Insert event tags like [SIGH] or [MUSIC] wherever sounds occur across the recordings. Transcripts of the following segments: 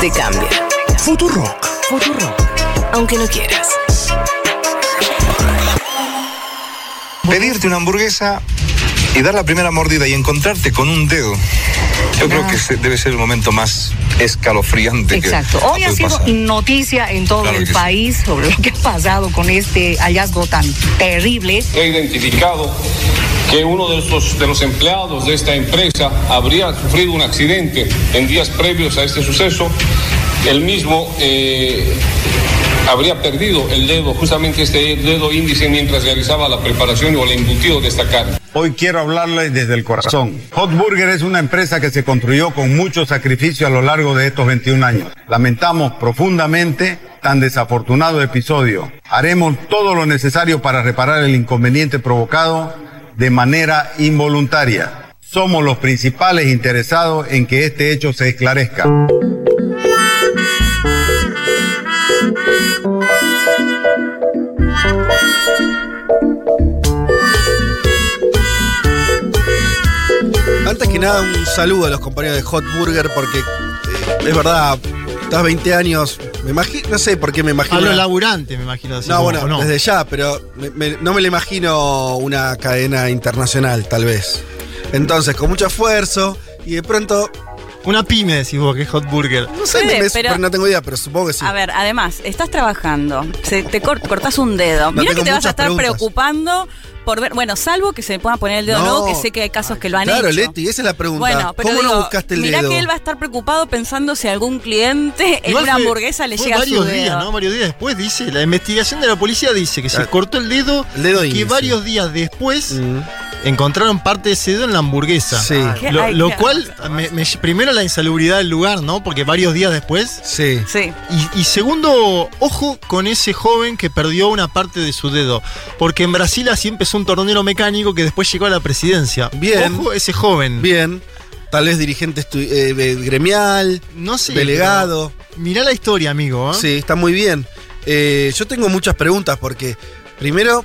Te cambia. Futurock. Futurock. Aunque no quieras. Pedirte una hamburguesa y dar la primera mordida y encontrarte con un dedo. Yo creo que debe ser el momento más escalofriante Exacto. que Hoy ha sido pasar. noticia en todo Claro el sí. país sobre lo que ha pasado con este hallazgo tan terrible. He identificado que uno de, estos, de los empleados de esta empresa habría sufrido un accidente en días previos a este suceso. El mismo eh, habría perdido el dedo, justamente este dedo índice, mientras realizaba la preparación o el embutido de esta carne. Hoy quiero hablarles desde el corazón. Hot Burger es una empresa que se construyó con mucho sacrificio a lo largo de estos 21 años. Lamentamos profundamente tan desafortunado episodio. Haremos todo lo necesario para reparar el inconveniente provocado de manera involuntaria. Somos los principales interesados en que este hecho se esclarezca. Antes que nada, un saludo a los compañeros de Hot Burger porque eh, es verdad, estás 20 años, me imagino, no sé por qué me imagino. A los laburantes, me imagino. así no, como- bueno, desde ya, pero me- me- no me lo imagino una cadena internacional, tal vez. Entonces, con mucho esfuerzo y de pronto, Una pyme, decís vos, que es Hot Burger. no sé, Puede, me- pero- pero no tengo idea, pero supongo que sí. A ver, además, estás trabajando, se, te cor- cortás un dedo. No Mira tengo que te vas a muchas estar preguntas. preocupando por ver, bueno, salvo que se le pueda poner el dedo No. nuevo, que sé que hay casos que lo han claro, hecho. Leti, esa es la pregunta. Bueno, pero ¿Cómo digo, no buscaste el mirá dedo? que él va a estar preocupado pensando si algún cliente en Igual una fue- hamburguesa le fue llega su varios dedo. días, ¿no? Varios días después dice, la investigación de la policía dice que se Claro. cortó el dedo, El dedo y que índice. varios días después Mm, encontraron parte de ese dedo en la hamburguesa. Sí, ¿Qué? Lo, cual, ganas. me- me- primero la insalubridad del lugar, ¿no? Porque varios días después. sí. Sí. Y, y segundo, ojo con ese joven que perdió una parte de su dedo. Porque en Brasil así empezó un tornero mecánico que después llegó a la presidencia. Bien. Ojo ese joven. Bien. Tal vez dirigente eh, gremial, No sé. delegado. Mirá la historia, amigo. ¿eh? Sí, está muy bien. Eh, yo tengo muchas preguntas porque, primero,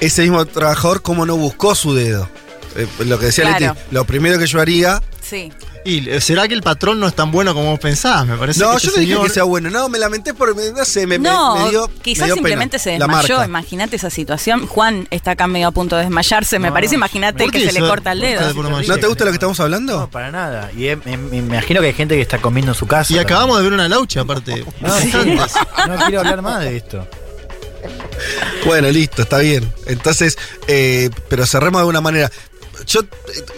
ese mismo trabajador, ¿cómo no buscó su dedo? Eh, lo que decía Claro. Leti, lo primero que yo haría. Sí. Y será que el patrón no es tan bueno como vos pensabas, me parece. No, que yo este no dije señor- que sea bueno, no, me lamenté por. me- No sé, me, no, me dio. quizás me dio simplemente pena. se desmayó. Imagínate esa situación. Juan está acá medio a punto de desmayarse. Me No, parece, imagínate ¿por que se le corta el dedo. ¿No te gusta lo que estamos hablando? No, para nada. Y eh, me, me imagino que hay gente que está comiendo en su casa. Y acabamos de ver una laucha, aparte. No, sí. Instantes. no quiero hablar más de esto. Bueno, listo, está bien. Entonces, eh, pero cerremos de alguna manera. Yo, eh,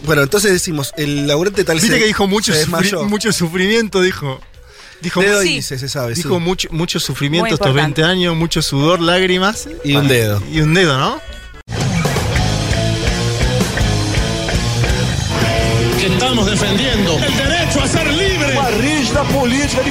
bueno, entonces decimos, el laburante tal Viste se- que dijo mucho, se sufri- desmayó. mucho sufrimiento, dijo. Dijo, Dedo Sí. índice, se sabe, sí. dijo mucho, mucho sufrimiento estos importante. 20 años, mucho sudor, lágrimas. Y un dedo. Y un dedo, ¿no? Que estamos defendiendo el derecho a ser libre. Uma rígida política de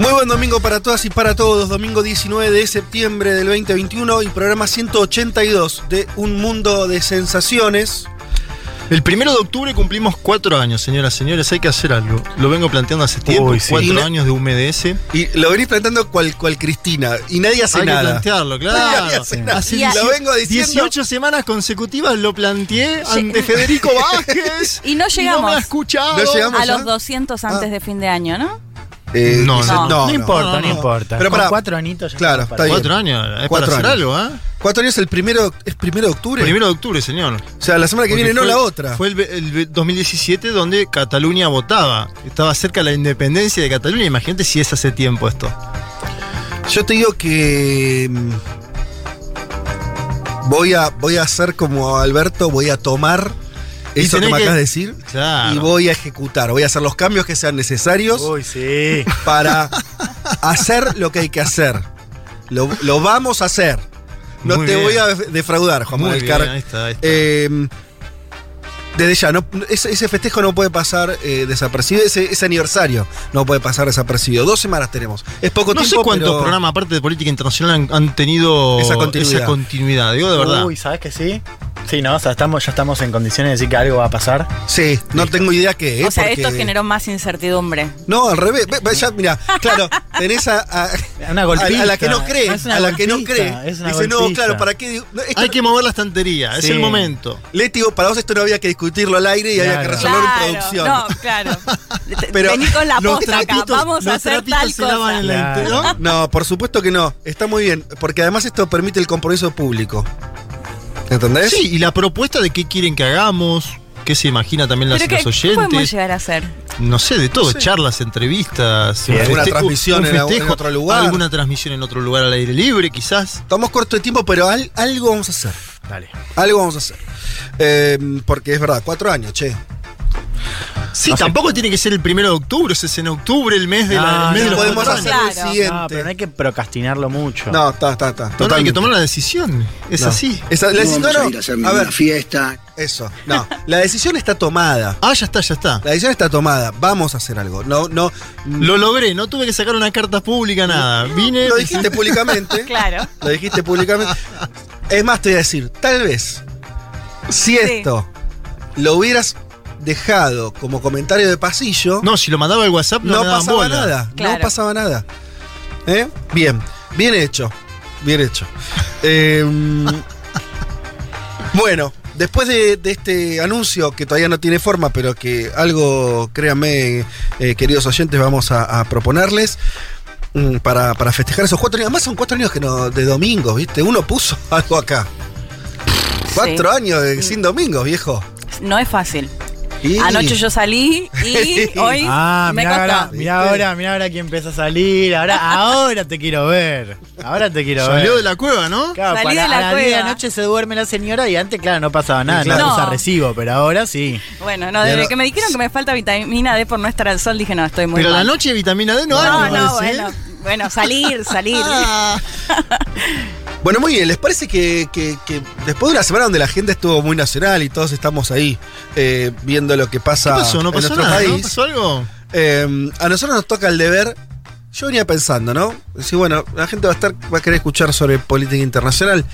Muy buen domingo para todas y para todos. Domingo 19 de septiembre del 2021 y programa 182 de Un Mundo de Sensaciones. El primero de octubre cumplimos cuatro años, señoras y señores. Hay que hacer algo. Lo vengo planteando hace tiempo. Uy, sí. Cuatro Y años de UMDS. Y lo venís planteando cual, cual Cristina. Y nadie hace Hay que nada. plantearlo, [LAUGHS] Nadie claro. hace nada. Hace Y a- lo vengo diciendo. 18 semanas consecutivas lo planteé ante Federico [LAUGHS] Vázquez. Y no llegamos. No me ha escuchado. No llegamos. A ya? los 200 antes Ah. de fin de año, ¿no? Eh, No, dice- no. No, importa, no, no, no. importa. Pero Con pará. cuatro anitos ya Claro, está bien. Cuatro años. Es Cuatro para hacer años. algo, ¿eh? Cuatro años el primero. ¿Es primero de octubre? Primero de octubre, señor. O sea, la semana que Porque viene, no fue- la otra. Fue el, el ve- 2017 donde Cataluña votaba. Estaba cerca la independencia de Cataluña. Imagínate si es hace tiempo esto. Yo te digo que. mm, Voy a, voy a hacer como Alberto, voy a tomar eso que me que- acabas de decir Claro. y voy a ejecutar. Voy a hacer los cambios que sean necesarios Uy, sí. [LAUGHS] para hacer lo que hay que hacer. Lo, lo vamos a hacer. No Muy te bien. voy a defraudar, Juan Muy Manuel Carr. ahí está, ahí está. Eh, Desde ya, no, ese, ese festejo no puede pasar eh, desapercibido, ese, ese aniversario no puede pasar desapercibido. Dos semanas tenemos. Es poco No sé tiempo, cuántos pero- programas, aparte de política internacional, han, han tenido Esa continuidad. esa continuidad, digo de verdad. Uy, ¿sabes que sí? Sí, ¿no? O sea, estamos, ya estamos en condiciones de decir que algo va a pasar. Sí, no tengo idea qué. O sea, porque- esto generó más incertidumbre. No, al revés. Ve- ve, ya, mira, claro, tenés a, a- Una a- golpista. a la que no cree. Es una a la que no golpista, cree. es una Dice, no, golpista. claro, ¿para qué? digo? No, esto- Hay que mover la estantería, es Sí. el momento. Leti, vos- para vos esto no había que discutirlo al aire y había que Claro. resolverlo en producción. no, claro. [LAUGHS] Pero Vení con la los posta acá, trapitos- vamos a los hacer trapitos tal se lavan cosa. en la Claro. inter- ¿no? [LAUGHS] No, por supuesto que no. Está muy bien, porque además esto permite el compromiso público. ¿Entendés? Sí, y la propuesta de qué quieren que hagamos, qué se imagina también las, Pero los ¿qué, qué podemos oyentes. llegar a hacer? No sé, de todo, No sé. charlas, entrevistas, un alguna transmisión un en- otro lugar. alguna transmisión en otro lugar al aire libre, quizás. Estamos cortos de tiempo, pero al- algo vamos a hacer. Dale. Algo vamos a hacer. Eh, porque es verdad, cuatro años, che. Sí, tampoco tiene que ser el primero de octubre, es en octubre el mes de, la, No, el mes de no, podemos hacer el siguiente. No, pero no hay que procrastinarlo mucho. No, está, está, está. No, no, hay que tomar una decisión. Es No. así. Esa- la No deci- vamos no, a no, ir a hacer a ninguna ver, fiesta. eso. No, [LAUGHS] la decisión está tomada. Ah, ya está, ya está. La decisión está tomada. Vamos a hacer algo. No, no. Lo logré, no tuve que sacar una carta pública, nada. Vine. Lo dijiste [LAUGHS] públicamente. Claro. Lo dijiste públicamente. Es más, te voy a decir, tal vez, si esto lo hubieras dejado como comentario de pasillo, No, si lo mandaba al WhatsApp no, no pasaba bola. nada. Claro. No pasaba nada. ¿Eh? Bien, bien hecho. Bien hecho. [LAUGHS] Eh, bueno, después de, de este anuncio que todavía no tiene forma, pero que algo, créanme, eh, queridos oyentes, vamos a, a proponerles. mm, Para, para festejar esos cuatro años. Además son cuatro años que no, de domingos, ¿viste? Uno puso [LAUGHS] algo acá. Cuatro años de- sin domingos, viejo. No es fácil. Y- Anoche yo salí y [LAUGHS] hoy Ah, me mira costó. ahora, mira ahora, mira ahora quién empieza a salir. Ahora, ahora te quiero ver. Ahora te quiero ver. Salió de la cueva, ¿no? Claro, Salí para- de la a las 10 de la cueva. noche se duerme la señora y antes, claro, no pasaba nada, claro. no No. recibo, pero ahora sí. Bueno, no, desde Pero- que me dijeron que me falta vitamina D por no estar al sol, dije, no, estoy muy Pero la noche vitamina D no, hay, No, me no, ¿eh? bueno. Bueno, salir, [LAUGHS] salir. Ah. Bueno, muy bien, ¿les parece que, que- que después de una semana donde la gente estuvo muy nacional y todos estamos ahí eh, viendo lo que ¿Qué pasa pasó? ¿No en pasó nuestro nada? ¿no? país? ¿Pasó algo? eh, a nosotros nos toca el deber. Yo venía pensando, ¿no? Decir, bueno, la gente va a estar, va a querer escuchar sobre política internacional.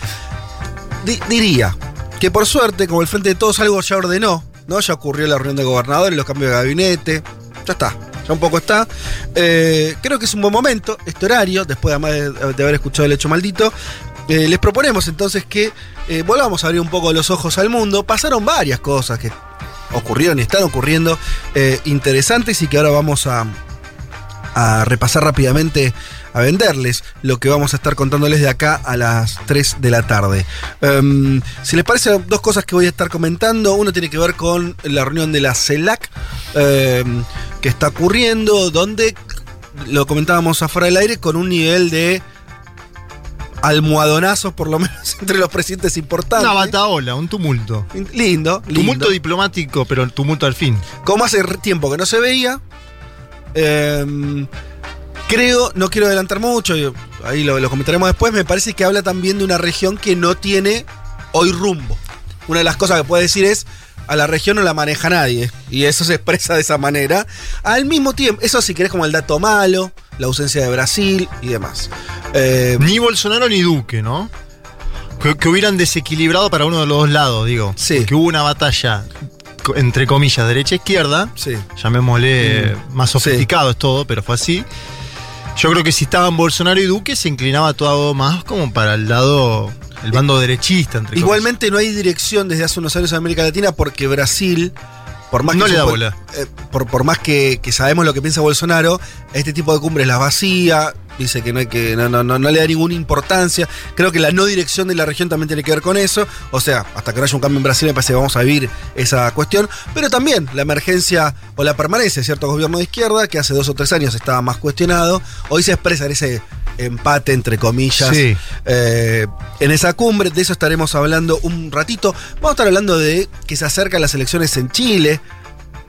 Di- diría que por suerte, como el Frente de Todos algo ya ordenó, ¿no? Ya ocurrió la reunión de gobernadores, los cambios de gabinete. Ya está, ya un poco está. Eh, creo que es un buen momento, este horario, después de, haber escuchado el hecho maldito. eh, les proponemos entonces que eh, volvamos a abrir un poco los ojos al mundo. Pasaron varias cosas que ocurrieron y están ocurriendo interesantes y que ahora vamos a, a repasar rápidamente, a venderles lo que vamos a estar contándoles de acá a las 3 de la tarde. Em, si les parece, dos cosas que voy a estar comentando. Uno tiene que ver con la reunión de la CELAC em, que está ocurriendo, donde lo comentábamos afuera del aire con un nivel de almohadonazos, por lo [LAUGHS] menos entre los presidentes importantes. Una bataola, un tumulto. Lindo, lindo. Tumulto diplomático, pero tumulto al fin. Como hace tiempo que no se veía. em, creo, no quiero adelantar mucho, ahí lo, lo comentaremos después. Me parece que habla también de una región que no tiene hoy rumbo. Una de las cosas que puede decir es. A la región no la maneja nadie. Y eso se expresa de esa manera. Al mismo tiempo, eso si querés como el dato malo, la ausencia de Brasil y demás. Eh, Ni Bolsonaro ni Duque, ¿no? Que, que hubieran desequilibrado para uno de los dos lados, digo. Sí. Que hubo una batalla, entre comillas, derecha-izquierda. sí. Llamémosle Mm. más sofisticado es todo, pero fue así. Yo creo que si estaban Bolsonaro y Duque, se inclinaba todo más como para el lado, el bando derechista, entre Igualmente no hay dirección desde hace unos años en América Latina porque Brasil, por más No que le da bola. eh, por, por más que, que sabemos lo que piensa Bolsonaro, este tipo de cumbres las vacía, dice que no hay que, no, no, no, no le da ninguna importancia. Creo que la no dirección de la región también tiene que ver con eso. O sea, hasta que no haya un cambio en Brasil, me parece que vamos a vivir esa cuestión. Pero también la emergencia o la permanencia de cierto gobierno de izquierda, que hace dos o tres años estaba más cuestionado, hoy se expresa en ese empate, entre comillas, Sí. eh, en esa cumbre. De eso estaremos hablando un ratito. Vamos a estar hablando de que se acercan las elecciones en Chile.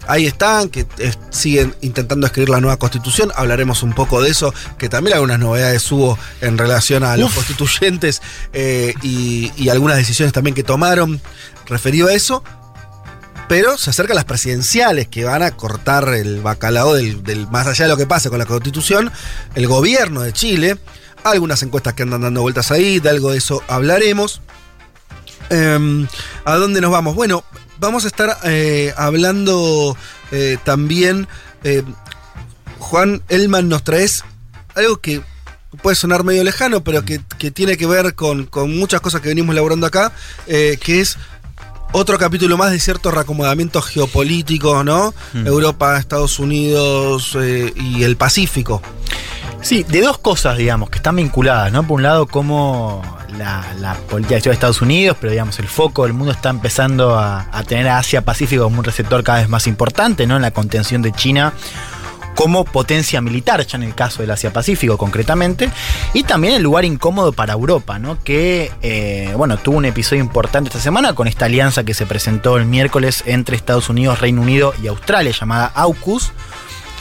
Ahí están, que siguen intentando escribir la nueva constitución. Hablaremos un poco de eso, que también algunas novedades hubo en relación a los constituyentes eh, y, y algunas decisiones también que tomaron referido a eso. Pero se acercan las presidenciales que van a cortar el bacalao del, más allá de lo que pase con la constitución, el gobierno de Chile. Algunas encuestas que andan dando vueltas ahí, de algo de eso hablaremos. Em, ¿A dónde nos vamos? Bueno, vamos a estar eh, hablando eh, también. eh, Juan Elman nos traes algo que puede sonar medio lejano, pero que, tiene que ver con, con muchas cosas que venimos laburando acá, que es otro capítulo más de cierto reacomodamiento geopolítico, ¿no? Europa, Estados Unidos eh, y el Pacífico. Sí, de dos cosas, digamos, que están vinculadas, ¿no? Por un lado, cómo la, la política de Estados Unidos, pero digamos, el foco del mundo está empezando a, a tener a Asia-Pacífico como un receptor cada vez más importante, ¿no? En la contención de China como potencia militar, ya en el caso del Asia-Pacífico concretamente, y también el lugar incómodo para Europa, ¿no? que eh, bueno, tuvo un episodio importante esta semana con esta alianza que se presentó el miércoles entre Estados Unidos, Reino Unido y Australia, llamada AUKUS.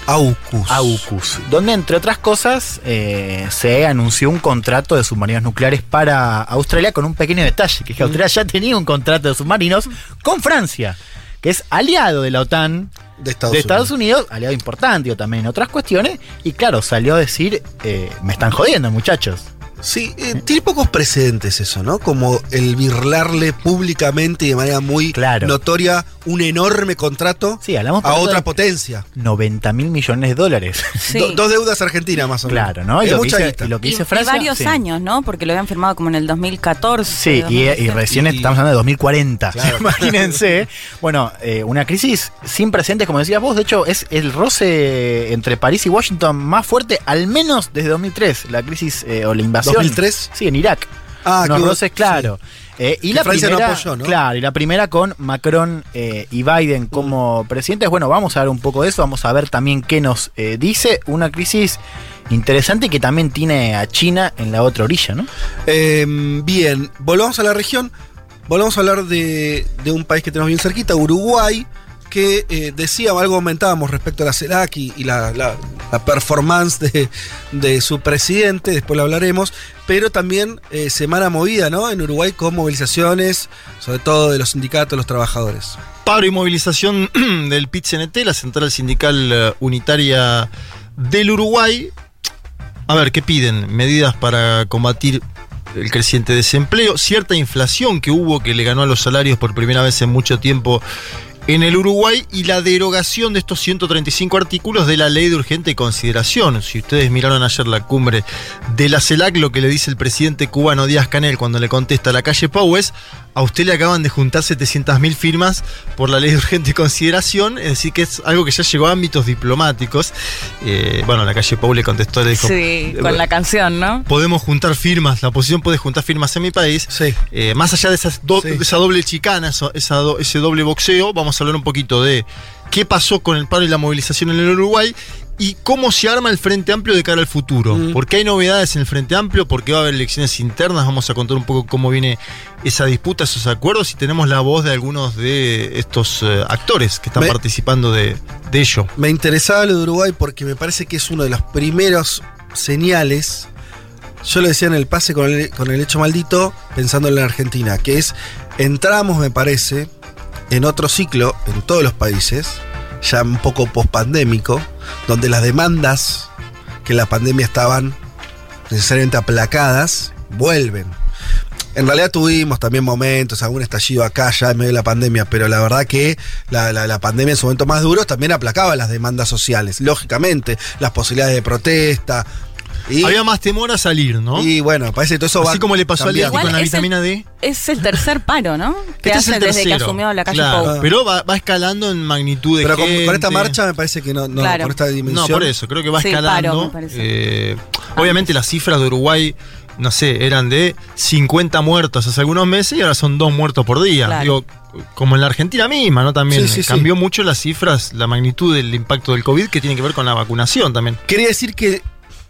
AUKUS. AUKUS, donde entre otras cosas eh, se anunció un contrato de submarinos nucleares para Australia con un pequeño detalle, que es que Australia ya tenía un contrato de submarinos con Francia, que es aliado de la OTAN de Estados, de Estados Unidos, aliado importante digo, también en otras cuestiones, y claro, salió a decir, eh, me están jodiendo muchachos. Sí, eh, tiene pocos precedentes eso, ¿no? Como el birlarle públicamente y de manera muy Claro. notoria un enorme contrato Sí, hablamos a otra potencia. 90 mil millones de dólares. Sí. Do- dos deudas argentinas más o menos. Claro, ¿no? Y Es lo, que mucha dice, guita. y lo que Y, dice y Francia. varios sí. años, ¿no? Porque lo habían firmado como en el 2014. Sí, y, y 2013. recién Y- estamos hablando de 2040. Claro. [LAUGHS] Imagínense. Bueno, eh, una crisis sin precedentes, como decías vos. De hecho, es el roce entre París y Washington más fuerte, al menos desde 2003. La crisis eh, o la invasión. ¿2003? Sí, en Irak. Ah, Unos que- roces, claro. Eh, y Que la Francia no primera, apoyó, ¿no? Claro, y la primera con Macron eh, y Biden como presidentes. Bueno, vamos a ver un poco de eso, vamos a ver también qué nos eh, dice. Una crisis interesante que también tiene a China en la otra orilla, ¿no? Eh, bien, volvamos a la región. Volvamos a hablar de, de un país que tenemos bien cerquita, Uruguay, que eh, decía, algo comentábamos respecto a la CELAC y, la, la- la performance de, de su presidente, después lo hablaremos, pero también eh, semana movida, ¿no? En Uruguay con movilizaciones, sobre todo de los sindicatos, los trabajadores. Paro y movilización [CLEARS THROAT] del PIT-CNT, la Central Sindical eh, Unitaria del Uruguay. A ver, ¿qué piden? Medidas para combatir el creciente desempleo, cierta inflación que hubo que le ganó a los salarios por primera vez en mucho tiempo en el Uruguay y la derogación de estos 135 artículos de la ley de urgente consideración. Si ustedes miraron ayer la cumbre de la CELAC, lo que le dice el presidente cubano Díaz Canel cuando le contesta a la calle Pau es, a usted le acaban de juntar 700.000 firmas por la ley de urgente consideración, es decir, que es algo que ya llegó a ámbitos diplomáticos. Eh, bueno, la calle Pau le contestó, le dijo... Sí, "Eh, con la canción, ¿no? Podemos juntar firmas, la oposición puede juntar firmas en mi país. Sí. Eh, más allá de, esas do- Sí. de esa doble chicana, eso- esa do- ese doble boxeo, vamos a hablar un poquito de qué pasó con el paro y la movilización en el Uruguay y cómo se arma el Frente Amplio de cara al futuro. Mm. Porque hay novedades en el Frente Amplio, porque va a haber elecciones internas, vamos a contar un poco cómo viene esa disputa, esos acuerdos y tenemos la voz de algunos de estos eh, actores que están Me- participando de, de ello. Me interesaba lo de Uruguay porque me parece que es uno de los primeros señales. Yo lo decía en el pase con el, con el hecho maldito, pensando en la Argentina, que es, entramos, me parece, en otro ciclo en todos los países, ya un poco pospandémico, donde las demandas que en la pandemia estaban necesariamente aplacadas, vuelven. En realidad tuvimos también momentos, algún estallido acá ya en medio de la pandemia, pero la verdad que la, la- la pandemia en su momento más duro también aplacaba las demandas sociales, lógicamente, las posibilidades de protesta. Y, Había más temor a salir, ¿no? y bueno, parece que todo eso va Así como le pasó a Leti cambiando. con la el- vitamina D. Es el tercer paro, ¿no? [LAUGHS] Que Este es hace el desde que asumió la calle Claro, Pou. Pero va, va escalando en magnitud de Pero con, con esta marcha me parece que no, no Claro. con esta No, dimensión. por eso, creo que va Sí, escalando. paro, me parece. Eh, obviamente las cifras de Uruguay, no sé, eran de 50 muertos hace algunos meses y ahora son dos muertos por día. Claro. Digo, como en la Argentina misma, ¿no? También Sí, sí, sí. cambió mucho las cifras, la magnitud del impacto del COVID que tiene que ver con la vacunación también. Quería decir que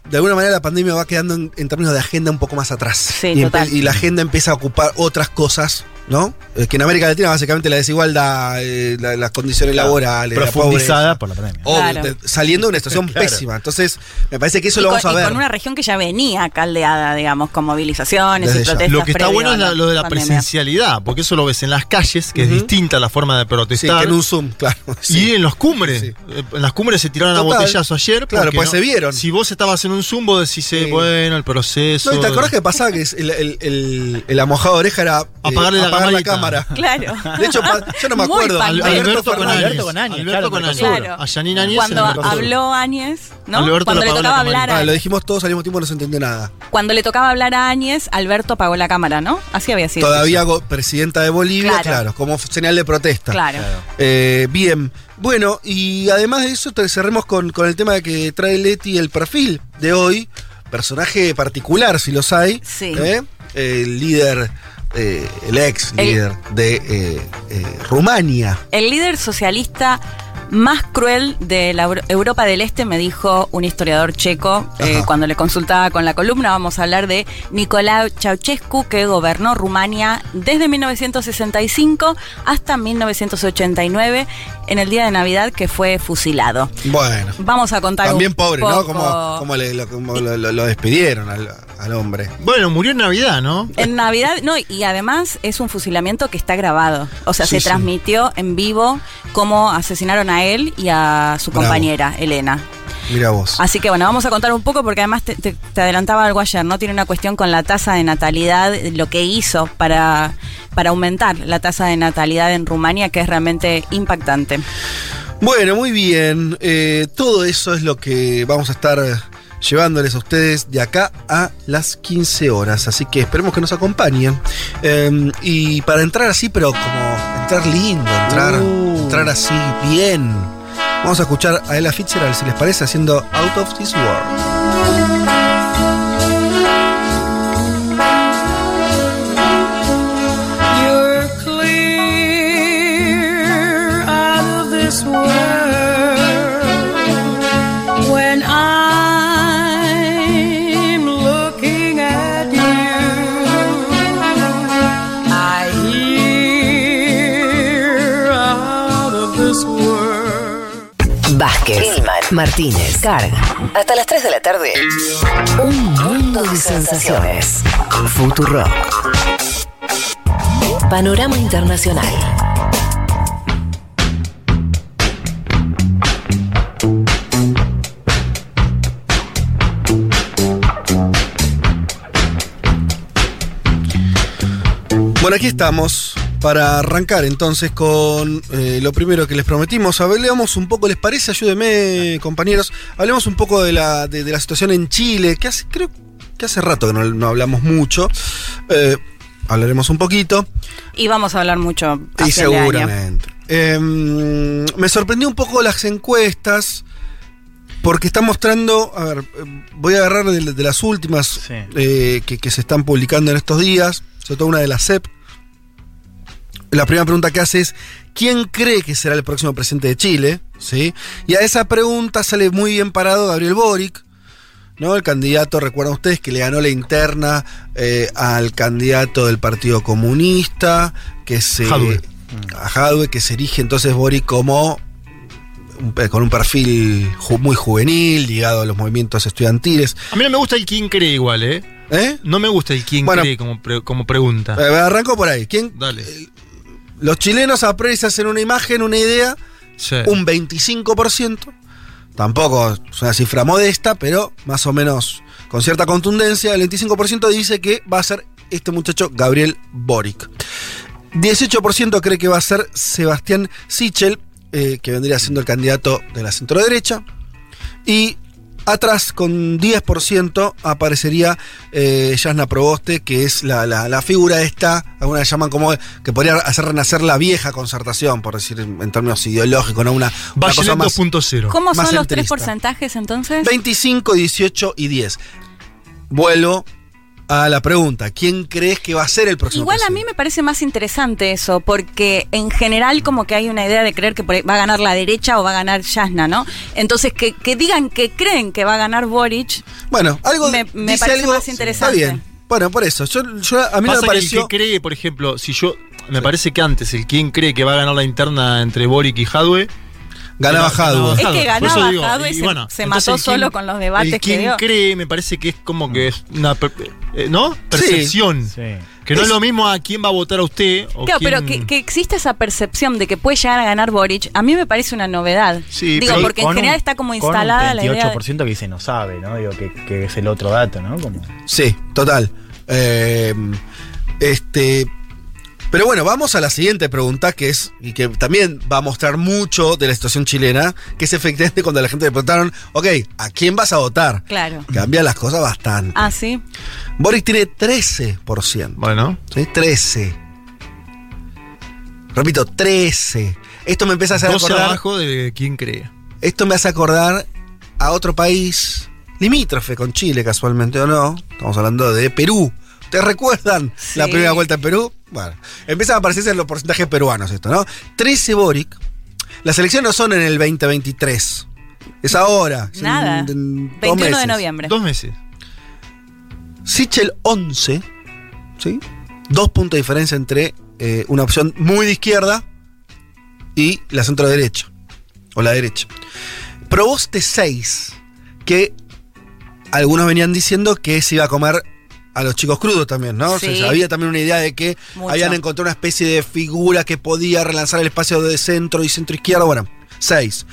de alguna manera la pandemia va quedando en, en términos de agenda un poco más atrás. Sí, y, empe- total. y la agenda empieza a ocupar otras cosas ¿no? Eh, que en América Latina básicamente la desigualdad, eh, la- las condiciones laborales, la Profundizada por la pandemia. obvio, Claro. te- saliendo de una situación [LAUGHS] Claro. pésima. Entonces, me parece que eso y, lo con, vamos a y ver. con una región que ya venía caldeada, digamos, con movilizaciones Desde y ya. protestas. Lo que está bueno a es la- lo de la pandemia. presencialidad, porque eso lo ves en las calles, que es distinta la forma de Sí, protestar. que en un Zoom, claro. sí. Y en los cumbres. Sí. Eh, En las cumbres se tiraron a Total. botellazo ayer. Claro, porque pues se vieron. Si vos estabas en un zoom, vos decís, eh, Sí. bueno, el proceso. No, ¿y te acordás que pasaba que es el, el, el, el amojado de oreja era eh, Apagarle la apagar la cámara? Claro. De hecho, yo no me acuerdo. Al- Alberto, con. Alberto con Áñez, Alberto con Áñez. Claro. A Yanina Áñez Cuando habló Áñez, ¿no? Alberto cuando le tocaba hablar a Ah, lo dijimos todos al mismo tiempo, no se entendió nada. Cuando le tocaba hablar a Áñez, Alberto apagó la cámara, ¿no? Así había sido. Todavía presidenta de Bolivia, Claro. claro, como señal de protesta. Claro. Eh, bien, bueno, y además de eso, cerremos con, con el tema de que trae Leti el perfil de hoy. Personaje particular, si los hay. Sí. ¿eh? El líder, eh, el ex El- líder de eh, eh, Rumania. El líder socialista más cruel de la Euro- Europa del Este, me dijo un historiador checo eh, cuando le consultaba con la columna. Vamos a hablar de Nicolae Ceausescu, que gobernó Rumania desde 1965 hasta 1989, en el día de Navidad que fue fusilado. Bueno. Vamos a contar También un pobre, poco- ¿no? Como, como le- lo, como lo- lo- lo despidieron al, al hombre. Bueno, murió en Navidad, ¿no? En Navidad, no, y además es un fusilamiento que está grabado. O sea, Sí, se sí. transmitió en vivo cómo asesinaron a él y a su Bravo. compañera, Elena. Mira vos. Así que bueno, vamos a contar un poco porque además te, te- te adelantaba algo ayer, ¿no? Tiene una cuestión con la tasa de natalidad, lo que hizo para, para aumentar la tasa de natalidad en Rumania, que es realmente impactante. Bueno, muy bien. Eh, todo eso es lo que vamos a estar llevándoles a ustedes de acá a las 15 horas. Así que esperemos que nos acompañen. Eh, y para entrar así, pero como entrar lindo, entrar, entrar así bien. Vamos a escuchar a Ella Fitzgerald, si les parece, haciendo Out of This World. Martínez, Carga. Hasta las 3 de la tarde. Un mundo de sensaciones. Futuro. Panorama Internacional. Bueno, aquí estamos para arrancar entonces con eh, lo primero que les prometimos. Hablemos un poco, ¿les parece? Ayúdenme, compañeros. Hablemos un poco de la, de, de la situación en Chile, que hace, creo que hace rato que no, no hablamos mucho. Eh, hablaremos un poquito. Y vamos a hablar mucho. Y seguramente. Eh, me sorprendió un poco las encuestas. Porque están mostrando, a ver, voy a agarrar de, de las últimas Sí. eh, que, que se están publicando en estos días, sobre todo una de la CEP. La primera pregunta que hace es, ¿quién cree que será el próximo presidente de Chile? ¿Sí? Y a esa pregunta sale muy bien parado Gabriel Boric, ¿no? El candidato, recuerdan ustedes, que le ganó la interna eh, al candidato del Partido Comunista, que se... Jadwe. A Jadwe, que se erige entonces Boric como pe- con un perfil ju- muy juvenil, ligado a los movimientos estudiantiles. A mí no me gusta el quién cree igual, ¿eh? ¿Eh? No me gusta el quién Bueno. cree como, pre- como pregunta. Eh, arranco por ahí. ¿Quién, Dale. Los chilenos a priori se hacen una imagen, una idea, Sí. un 25%. Tampoco es una cifra modesta, pero más o menos con cierta contundencia. El 25% dice que va a ser este muchacho Gabriel Boric. 18% cree que va a ser Sebastián Sichel, eh, que vendría siendo el candidato de la centro derecha. Y atrás, con 10%, aparecería eh, Yasna Proboste, que es la, la- la figura esta, algunas la llaman como que podría hacer renacer la vieja concertación, por decir en, términos ideológicos, ¿no? Una, una cosa más 2.0. ¿Cómo Más son los tres porcentajes entonces? 25, 18 y 10. Vuelvo a la pregunta, ¿quién crees que va a ser el próximo Igual a mí me parece más interesante eso, porque en general como que hay una idea de creer que va a ganar la derecha o va a ganar Yasna, ¿no? Entonces que, que digan que creen que va a ganar Boric, Bueno, algo me- me dice parece algo- más interesante. Está bien. Bueno, por eso. Yo, yo- a mí no me que el pareció. que cree, por ejemplo, si yo. me parece que antes el quien cree que va a ganar la interna entre Boric y Jadwe. Ganaba Jadwe. Es que digo, Jadwe, y se, bueno, se entonces mató solo quien- con los debates el que quien dio. cree me parece que es como que es una eh, ¿no? percepción. Sí. Que no es lo mismo a quién va a votar a usted o Claro, pero que, que exista esa percepción de que puede llegar a ganar Boric, a mí me parece una novedad. Sí, Digo, pero porque en Con general un- está como con instalada un la idea. de- 28% que dice no sabe, ¿no? Digo, que, que es el otro dato, ¿no? Como... Sí, total. Eh, este. Pero bueno, vamos a la siguiente pregunta, que es, y que también va a mostrar mucho de la situación chilena, que es efectivamente [LAUGHS] cuando la gente le preguntaron, ok, ¿a quién vas a votar? Claro. Cambia las cosas bastante. Ah, sí. Boric tiene 13%. Bueno. ¿sí? 13. Repito, 13. Esto me empieza a hacer 12 acordar. abajo de quién cree. Esto me hace acordar a otro país limítrofe con Chile, casualmente o no. Estamos hablando de Perú. ¿Ustedes recuerdan la primera vuelta en Perú? Bueno, empiezan a aparecerse los porcentajes peruanos esto, ¿no? 13 Boric. Las elecciones no son en el 2023. Es ahora. es Nada. en dos 21 de meses. noviembre. Dos meses. Sichel 11, ¿sí? Dos puntos de diferencia entre eh, una opción muy de izquierda y la centro derecha. O la derecha. Proboste 6, que algunos venían diciendo que se iba a comer a los chicos crudos también, ¿no? O sea, Sí. había también una idea de que Mucho. habían encontrado una especie de figura que podía relanzar el espacio de centro y centro izquierda. Bueno, 6.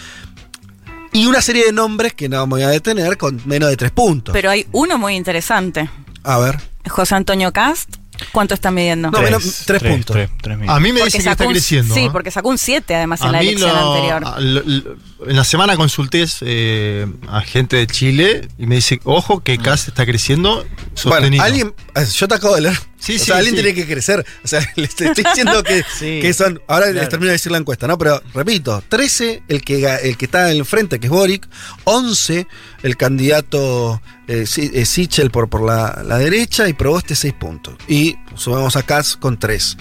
Y una serie de nombres que no me voy a detener con menos de 3 puntos. Pero hay uno muy interesante. a ver. José Antonio Cast. ¿Cuánto está midiendo? No, menos- tres puntos. A mí me Porque dice que está un- creciendo. Sí, ¿eh? porque sacó un 7 además en A la elección lo- anterior. a- lo- lo- en la semana consulté eh, a gente de Chile y me dice, ojo, que CAS está creciendo sostenido. Bueno, alguien. Eh, Yo te acabo de leer. Sí, o sí, sea, alguien sí. tiene que crecer. O sea, [LAUGHS] les estoy diciendo que, [LAUGHS] que son. Ahora les termino de decir la encuesta, ¿no? Pero repito: 13 el que, el que está en frente, que es Boric. 11 el candidato eh, eh, Sichel por, por la, la derecha. Y Proboste 6 puntos. Y sumamos a Katz con 3.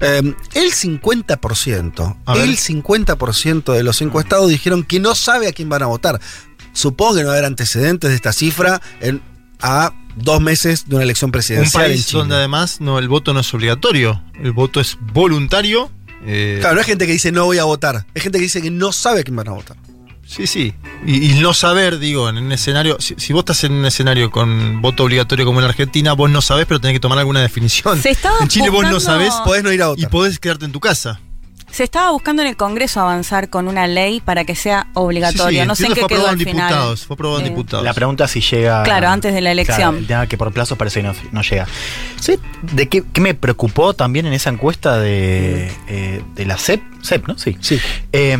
Eh, el 50%. A ver. El 50% de los encuestados dijeron que no sabe a quién van a votar. Supongo que no va a haber antecedentes de esta cifra en, a dos meses de una elección Un presidencial en país Chile. donde además no, el voto no es obligatorio, el voto es voluntario. eh, Claro, no hay gente que dice no voy a votar. Hay gente que dice que no sabe quién van a votar. Sí, sí. Y, y no saber, digo, en un escenario, si, si vos estás en un escenario con voto obligatorio como en Argentina, vos no sabés, pero tenés que tomar alguna definición. Se en Chile vos no sabés Podés no ir a y votar. podés quedarte en tu casa. Se estaba buscando en el Congreso avanzar con una ley para que sea obligatorio. Sí, sí, no sé en qué fue quedó al final. diputados. Fue aprobado en Eh, diputados. La pregunta es si llega. Claro, antes de la elección. Claro, el tema que por plazo parece que no, no llega. ¿Sí? ¿De qué, qué me preocupó también en esa encuesta de, eh, de la CEP? CEP, ¿no? Sí. Sí. Eh,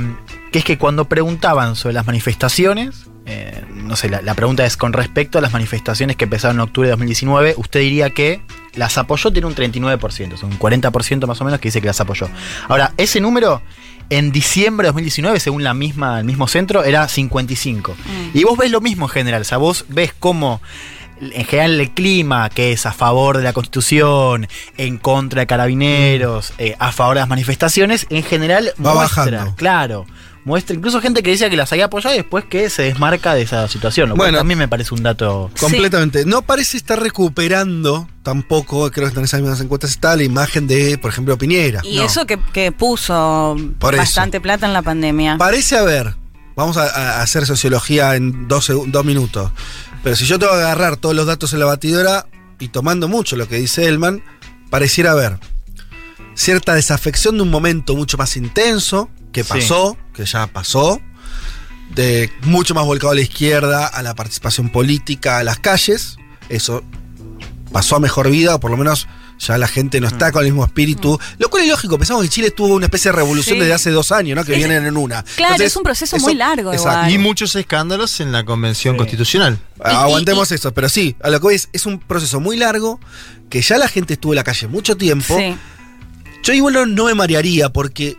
que es que cuando preguntaban sobre las manifestaciones, eh, no sé, la, la pregunta es con respecto a las manifestaciones que empezaron en octubre de 2019, usted diría que las apoyó, tiene un 39%, es un 40% más o menos que dice que las apoyó. Ahora, ese número en diciembre de 2019, según la misma, el mismo centro, era 55. Mm. Y vos ves lo mismo en general, o sea, vos ves cómo en general el clima, que es a favor de la constitución, en contra de carabineros, eh, a favor de las manifestaciones, en general Va muestra, bajando. claro, muestra incluso gente que decía que las había apoyado y después que se desmarca de esa situación, lo cual Bueno. también me parece un dato... Completamente. No parece estar recuperando tampoco, creo que en esas mismas encuestas está la imagen de, por ejemplo, Piñera. Y No. eso que, que puso Por eso. bastante plata en la pandemia. Parece haber, vamos a, a hacer sociología en dos, dos minutos, pero si yo tengo que agarrar todos los datos en la batidora y tomando mucho lo que dice Elman, pareciera haber cierta desafección de un momento mucho más intenso, que Sí. pasó, que ya pasó, de mucho más volcado a la izquierda, a la participación política, a las calles, eso pasó a mejor vida, o por lo menos ya la gente no Mm. está con el mismo espíritu, lo cual es lógico, pensamos que Chile tuvo una especie de revolución Sí. desde hace dos años, ¿no? Que Es- vienen en una. Claro, Entonces, es un proceso eso- muy largo igual. Y muchos escándalos en la convención Sí. constitucional. Y- Aguantemos y- eso, pero sí, a lo que voy es, es un proceso muy largo, que ya la gente estuvo en la calle mucho tiempo. Sí. Yo igual no, no me marearía porque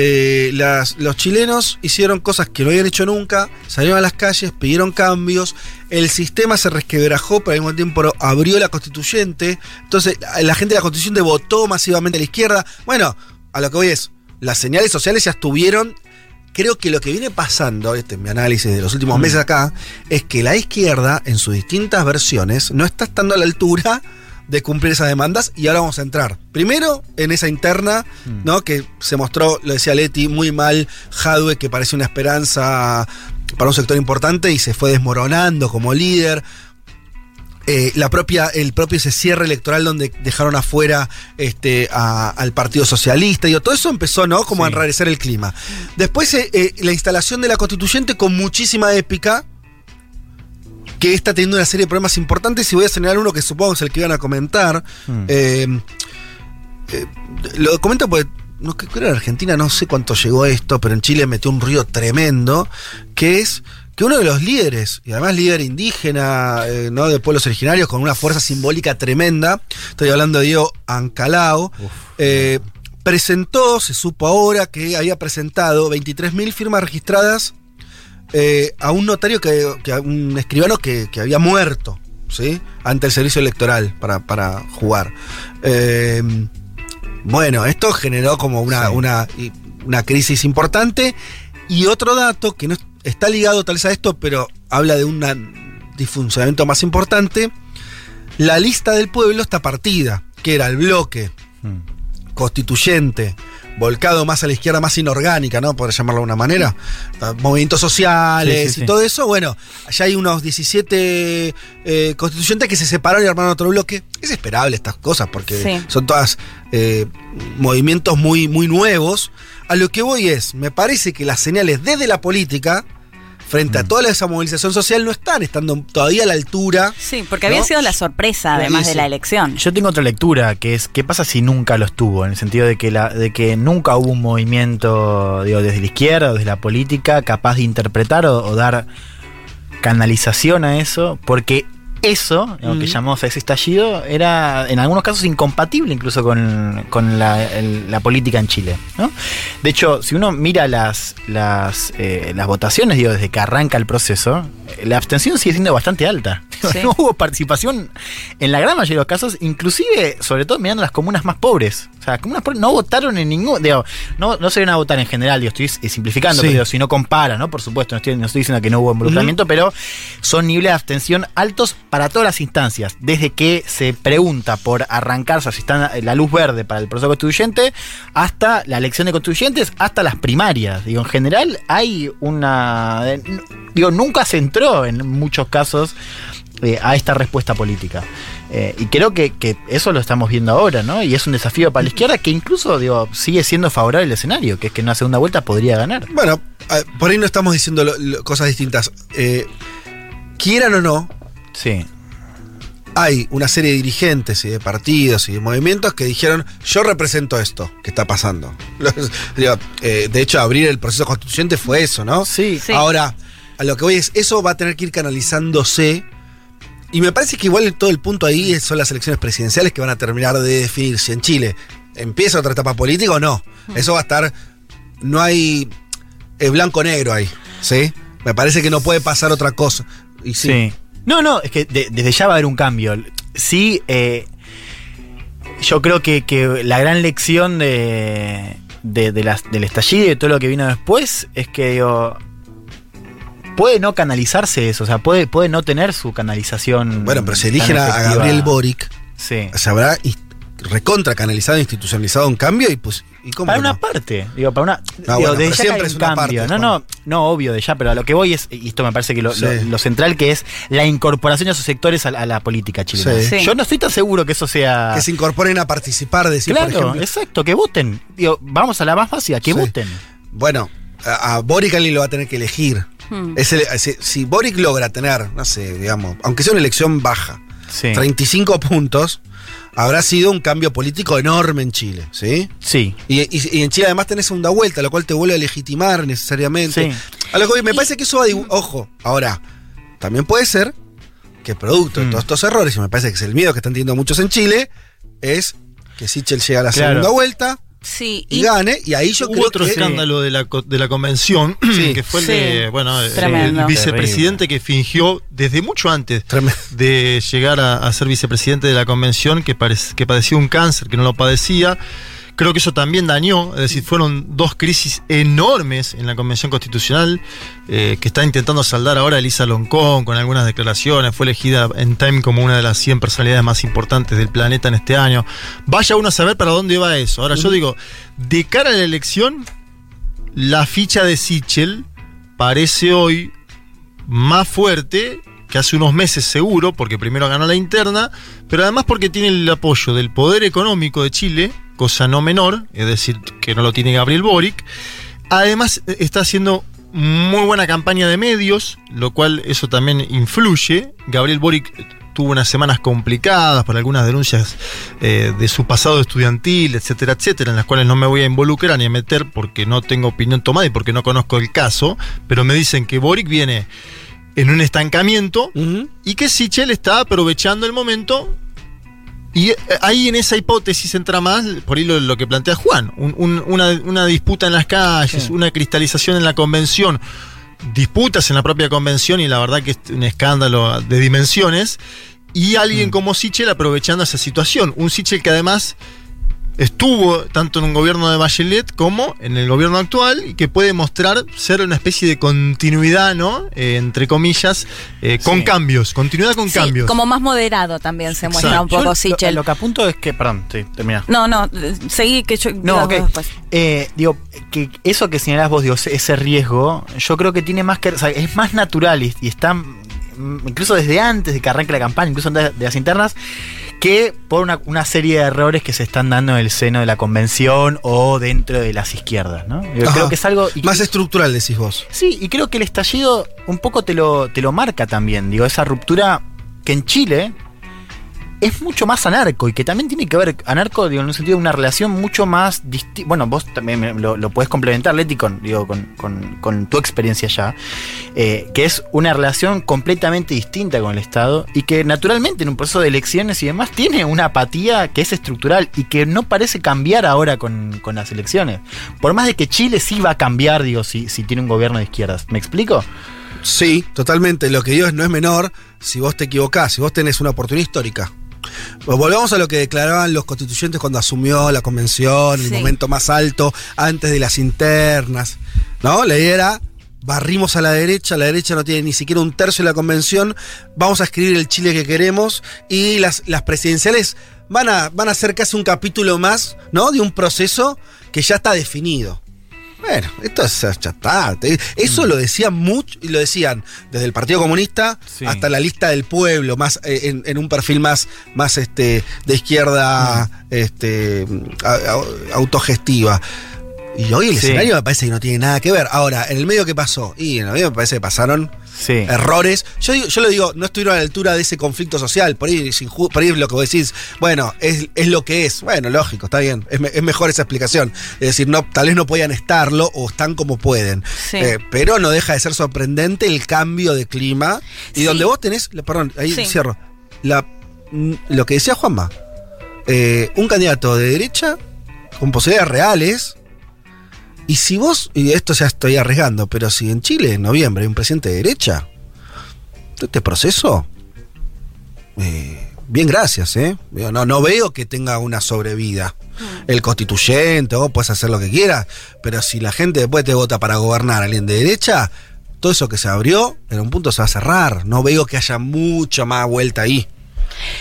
eh, las- los chilenos hicieron cosas que no habían hecho nunca, salieron a las calles, pidieron cambios, el sistema se resquebrajó, pero al mismo tiempo abrió la constituyente, entonces la gente de la constituyente votó masivamente a la izquierda. Bueno, a lo que voy es, las señales sociales ya estuvieron. Creo que lo que viene pasando, este es mi análisis de los últimos meses acá, es que la izquierda, en sus distintas versiones, no está estando a la altura de cumplir esas demandas y ahora vamos a entrar. Primero en esa interna, ¿no? Que se mostró, lo decía Leti, muy mal Jadwe, que parecía una esperanza para un sector importante y se fue desmoronando como líder. Eh, la propia, el propio ese cierre electoral donde dejaron afuera este, a- al Partido Socialista. Digo, todo eso empezó, ¿no? Como a enrarecer el clima. Después eh, eh, la instalación de la constituyente con muchísima épica que está teniendo una serie de problemas importantes y voy a señalar uno que supongo es el que iban a comentar. Eh, eh, lo comento porque no que creo en Argentina no sé cuánto llegó esto, pero en Chile metió un ruido tremendo, que es que uno de los líderes, y además líder indígena, eh, ¿no? de pueblos originarios, con una fuerza simbólica tremenda, estoy hablando de Diego Ancalao, eh, presentó, se supo ahora que había presentado 23.000 firmas registradas eh, a un notario, que, que a un escribano que, que había muerto, ¿sí? Ante el servicio electoral para, para jugar. Eh, bueno, esto generó como una, una, una crisis importante. Y otro dato que no es- está ligado tal vez a esto, pero habla de un disfuncionamiento más importante. La lista del pueblo está partida, que era el bloque constituyente, volcado más a la izquierda, más inorgánica, ¿no? Por llamarlo de una manera. Movimientos sociales Sí, sí, y sí. todo eso. Bueno, allá hay unos 17 eh, constituyentes que se separaron y armaron otro bloque. Es esperable estas cosas porque son todas eh, movimientos muy, muy nuevos. A lo que voy es, me parece que las señales desde la política, frente a Mm. toda esa movilización social, no están estando todavía a la altura. Sí, porque había sido la sorpresa, además de la elección. Yo tengo otra lectura, que es qué pasa si nunca lo estuvo, en el sentido de que, la, de que nunca hubo un movimiento, digo, desde la izquierda o desde la política capaz de interpretar o, o dar canalización a eso, porque eso, lo que llamamos ese estallido, era en algunos casos incompatible incluso con, con la, el- la política en Chile. ¿no? De hecho, si uno mira las, las, eh, las votaciones, digo, desde que arranca el proceso, la abstención sigue siendo bastante alta. [LAUGHS] Sí. No hubo participación en la gran mayoría de los casos, inclusive, sobre todo mirando las comunas más pobres. O sea, comunas pobres no votaron en ningún. Digo, no, no se a votar en general, digo, estoy simplificando, Sí. pero digo, si no compara, ¿no? Por supuesto, no estoy, no estoy diciendo que no hubo involucramiento, pero son niveles de abstención altos para todas las instancias. Desde que se pregunta por arrancarse, si está la luz verde para el proceso constituyente, hasta la elección de constituyentes, hasta las primarias. Digo, en general hay una. eh, Digo, nunca se entró en muchos casos eh, a esta respuesta política. Eh, y creo que, que eso lo estamos viendo ahora, ¿no? Y es un desafío para la izquierda que incluso, digo, sigue siendo favorable el escenario, que es que en una segunda vuelta podría ganar. Bueno, por ahí no estamos diciendo cosas distintas. Quieran o no, Sí. hay una serie de dirigentes y de partidos y de movimientos que dijeron, yo represento esto que está pasando. [LAUGHS] Los- digo, eh, de hecho, abrir el proceso constituyente fue eso, ¿no? Sí. Sí. Ahora, a lo que voy es, eso va a tener que ir canalizándose. Y me parece que igual todo el punto ahí son las elecciones presidenciales que van a terminar de definir si en Chile empieza otra etapa política o no. Eso va a estar. No hay. Es blanco-negro ahí. ¿Sí? Me parece que no puede pasar otra cosa. Y sí. Sí. No, no, es que de- desde ya va a haber un cambio. Sí, eh, yo creo que, que la gran lección de, de- de las- del estallido y de todo lo que vino después es que digo, puede no canalizarse eso, o sea, puede, puede no tener su canalización. Bueno, pero si tan eligen a, a. Gabriel Boric, Sí. se habrá ins- recontra canalizado, institucionalizado un cambio y pues. ¿y cómo Para una no? parte, digo, para una. No, digo, bueno, de ya siempre hay es un una cambio. parte, no, no, no, obvio, de ya, pero a lo que voy es, y esto me parece que lo, Sí. lo- lo central que es la incorporación de esos sectores a, la- a la política chilena. Sí. Sí. Yo no estoy tan seguro que eso sea. Que se incorporen a participar, decir, por Claro, ejemplo. exacto, que voten. Digo, vamos a la más básica, que Sí. voten. Bueno, a, a Boric alguien lo va a tener que elegir. Hmm. Es el- si, si Boric logra tener, no sé, digamos, aunque sea una elección baja, Sí. 35 puntos, habrá sido un cambio político enorme en Chile, ¿sí? Sí. Y, y- y en Chile además tenés segunda vuelta, lo cual te vuelve a legitimar necesariamente. Sí. A lo que me parece que eso va a Ojo, ahora, también puede ser que producto de Mm. todos estos errores, y me parece que es el miedo que están teniendo muchos en Chile, es que Sichel llega a la Claro. segunda vuelta Sí, y, y gane, y ahí yo Hubo creo otro que. escándalo de la, co- de la convención, Sí. [CLEARS THROAT] que fue el Sí. de, bueno, el- Tremendo. el vicepresidente que fingió desde mucho antes Tremendo. de llegar a, a ser vicepresidente de la convención, que, que padecía un cáncer, que no lo padecía, Creo que eso también dañó, es decir, fueron dos crisis enormes en la Convención Constitucional eh, que está intentando saldar ahora Elisa Loncón con algunas declaraciones. Fue elegida en Time como una de las 100 personalidades más importantes del planeta en este año. Vaya uno a saber para dónde va eso. Ahora yo digo, de cara a la elección, la ficha de Sichel parece hoy más fuerte que hace unos meses seguro, porque primero ganó la interna, pero además porque tiene el apoyo del poder económico de Chile, cosa no menor, es decir, que no lo tiene Gabriel Boric. Además eh, está haciendo muy buena campaña de medios, lo cual eso también influye. Gabriel Boric tuvo unas semanas complicadas por algunas denuncias eh, de su pasado estudiantil, etcétera, etcétera, en las cuales no me voy a involucrar ni a meter porque no tengo opinión tomada y porque no conozco el caso, pero me dicen que Boric viene en un estancamiento y que Sichel está aprovechando el momento. Y eh, ahí en esa hipótesis entra más, por ahí lo, lo que plantea Juan, un- un- una, una disputa en las calles, una cristalización en la convención, disputas en la propia convención y la verdad que es un escándalo de dimensiones, y alguien como Sichel aprovechando esa situación. Un Sichel que además estuvo tanto en un gobierno de Bachelet como en el gobierno actual y que puede mostrar ser una especie de continuidad, ¿no? Eh, entre comillas, eh, con Sí. cambios, continuidad con Sí, cambios. como más moderado también se muestra Exacto. un poco lo- Sichel. Lo, que apunto es que, perdón, sí, termina. No, no, seguí que yo. No, ok. después. Eh, digo, que eso que señalás vos, digo, ese- ese riesgo, yo creo que tiene más que. o sea, es más natural y, y está mm, incluso desde antes de que arranque la campaña, incluso antes de las internas, que por una, una serie de errores que se están dando en el seno de la convención o dentro de las izquierdas, ¿no? Yo creo que es algo. y- Más estructural, decís vos. Sí, y creo que el estallido un poco te lo, te lo marca también. Digo, esa ruptura que en Chile es mucho más anarco y que también tiene que ver, anarco, digo, en un sentido de una relación mucho más distinta. Bueno, vos también lo, lo puedes complementar, Leti, con, digo, con, con- con tu experiencia ya, eh, que es una relación completamente distinta con el Estado y que naturalmente en un proceso de elecciones y demás tiene una apatía que es estructural y que no parece cambiar ahora con, con las elecciones. Por más de que Chile sí va a cambiar, digo, si, si tiene un gobierno de izquierdas. ¿Me explico? Sí, totalmente. Lo que digo es no es menor si vos te equivocás, si vos tenés una oportunidad histórica. Pues volvamos a lo que declaraban los constituyentes cuando asumió la convención, el momento más alto, antes de las internas. ¿No? La idea era. Barrimos a la derecha, la derecha no tiene ni siquiera un tercio de la convención, vamos a escribir el Chile que queremos y las, las presidenciales van a, van a ser casi un capítulo más, ¿no? De un proceso que ya está definido. Bueno, esto es. Te- Eso lo decían mucho, y lo decían desde el Partido Comunista Sí. hasta la lista del pueblo, más eh, en, en un perfil más, más este, de izquierda este, a- a- autogestiva. Y hoy el Sí. escenario me parece que no tiene nada que ver. Ahora, en el medio que pasó, y en el medio me parece que pasaron Sí. errores. Yo, digo- yo lo digo, no estuvieron a la altura de ese conflicto social. Por ahí, sin ju- por ahí lo que vos decís, bueno, es, es lo que es. Bueno, lógico, está bien. Es, me- es mejor esa explicación. Es decir, no, tal vez no podían estarlo o están como pueden. Sí. Eh, pero no deja de ser sorprendente el cambio de clima. Y Sí. donde vos tenés, la- perdón, ahí Sí. cierro. La, lo que decía Juanma, eh, un candidato de derecha con posibilidades reales. Y si vos, y esto ya estoy arriesgando, pero si en Chile en noviembre hay un presidente de derecha, este proceso, eh, bien gracias, ¿eh? No, no veo que tenga una sobrevida. El constituyente, vos puedes hacer lo que quieras, pero si la gente después te vota para gobernar a alguien de derecha, todo eso que se abrió, en un punto se va a cerrar. No veo que haya mucha más vuelta ahí.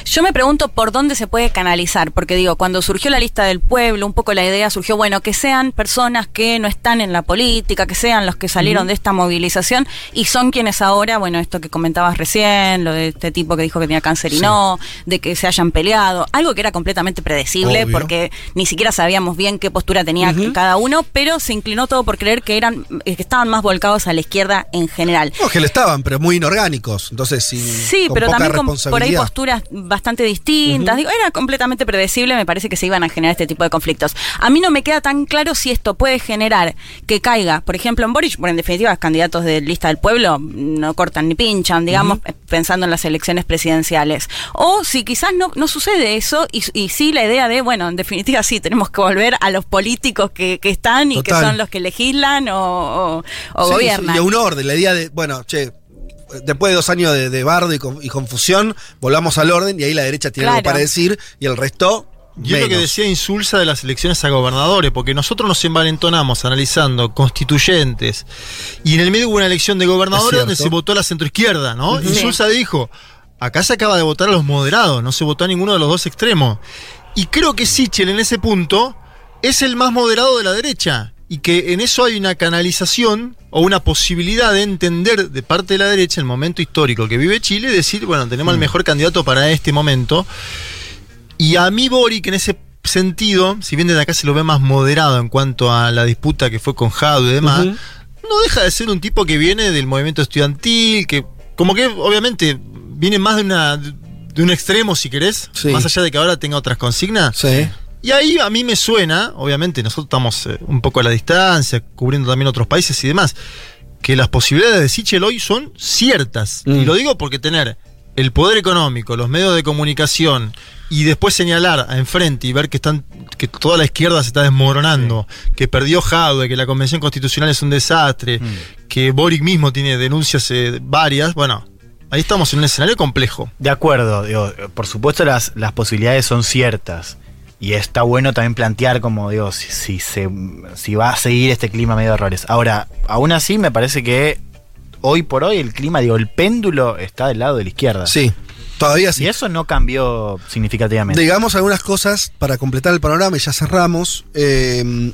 Yo me pregunto por dónde se puede canalizar, porque digo, cuando surgió la lista del pueblo, un poco la idea surgió, bueno, que sean personas que no están en la política, que sean los que salieron de esta movilización y son quienes ahora, bueno, esto que comentabas recién, lo de este tipo que dijo que tenía cáncer y Sí. no, de que se hayan peleado, algo que era completamente predecible Obvio. porque ni siquiera sabíamos bien qué postura tenía cada uno, pero se inclinó todo por creer que eran eh, que estaban más volcados a la izquierda en general. No, que lo estaban, pero muy inorgánicos. Entonces, sin, Sí, con pero poca también con por ahí posturas bastante distintas. Digo, era completamente predecible, me parece que se iban a generar este tipo de conflictos. A mí no me queda tan claro si esto puede generar que caiga, por ejemplo, en Boric, bueno, en definitiva, los candidatos de lista del pueblo no cortan ni pinchan, digamos, pensando en las elecciones presidenciales. O si quizás no, no sucede eso y, y sí la idea de, bueno, en definitiva sí, tenemos que volver a los políticos que, que están y Total. que son los que legislan o, o- o Sí, gobiernan. y a un orden, la idea de, bueno, che, después de dos años de, de bardo y, con- y confusión, volvamos al orden y ahí la derecha tiene algo para decir y el resto Y es lo que decía Insulza de las elecciones a gobernadores, porque nosotros nos envalentonamos analizando constituyentes y en el medio hubo una elección de Es gobernadores donde se votó a la centroizquierda, ¿no? Ujú. Insulza dijo, acá se acaba de votar a los moderados, no se votó a ninguno de los dos extremos. Y creo que Sichel en ese punto es el más moderado de la derecha. Y que en eso hay una canalización o una posibilidad de entender de parte de la derecha el momento histórico que vive Chile decir, bueno, tenemos Mm. al mejor candidato para este momento. Y a mí Boric en ese sentido, si bien desde acá se lo ve más moderado en cuanto a la disputa que fue con Jado y demás, no deja de ser un tipo que viene del movimiento estudiantil, que como que obviamente viene más de una de un extremo si querés, Sí. más allá de que ahora tenga otras consignas. Sí. Y ahí a mí me suena, obviamente nosotros estamos eh, un poco a la distancia, cubriendo también otros países y demás, que las posibilidades de Sichel hoy son ciertas. Mm. Y lo digo porque tener el poder económico, los medios de comunicación y después señalar a enfrente y ver que están que toda la izquierda se está desmoronando, que perdió Jadwe, que la convención constitucional es un desastre, que Boric mismo tiene denuncias eh, varias, bueno, ahí estamos en un escenario complejo. De acuerdo, digo, por supuesto las, las posibilidades son ciertas. Y está bueno también plantear, como digo, si, si se, si va a seguir este clima medio de errores. Ahora, aún así me parece que hoy por hoy el clima, digo, el péndulo está del lado de la izquierda. Sí, todavía sí. Y eso no cambió significativamente. Digamos algunas cosas para completar el panorama y ya cerramos. Eh,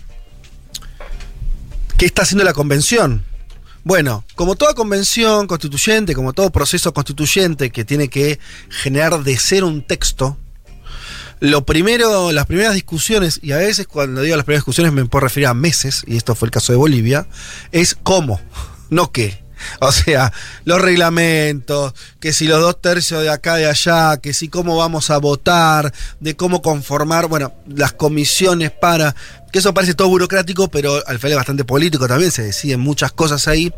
¿Qué está haciendo la convención? Bueno, como toda convención constituyente, como todo proceso constituyente que tiene que generar de ser un texto, lo primero, las primeras discusiones, y a veces cuando digo las primeras discusiones me puedo referir a meses, y esto fue el caso de Bolivia, es cómo, no qué. O sea, los reglamentos, que si los dos tercios de acá de allá, que si cómo vamos a votar, de cómo conformar, bueno, las comisiones para. Que eso parece todo burocrático, pero al final es bastante político también, se deciden muchas cosas ahí.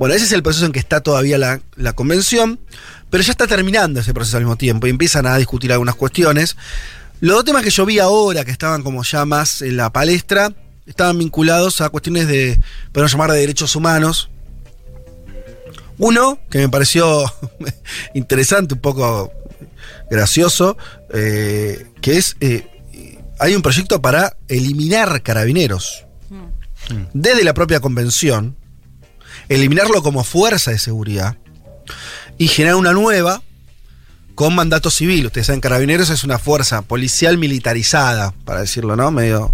Bueno, ese es el proceso en que está todavía la, la convención, pero ya está terminando ese proceso al mismo tiempo y empiezan a discutir algunas cuestiones. Los dos temas que yo vi ahora, que estaban como ya más en la palestra, estaban vinculados a cuestiones de, podemos llamar, de derechos humanos. Uno, que me pareció [LAUGHS] interesante, un poco gracioso, eh, que es, eh, hay un proyecto para eliminar carabineros. Desde la propia convención, eliminarlo como fuerza de seguridad y generar una nueva con mandato civil. Ustedes saben, carabineros es una fuerza policial militarizada, para decirlo, ¿no? Medio,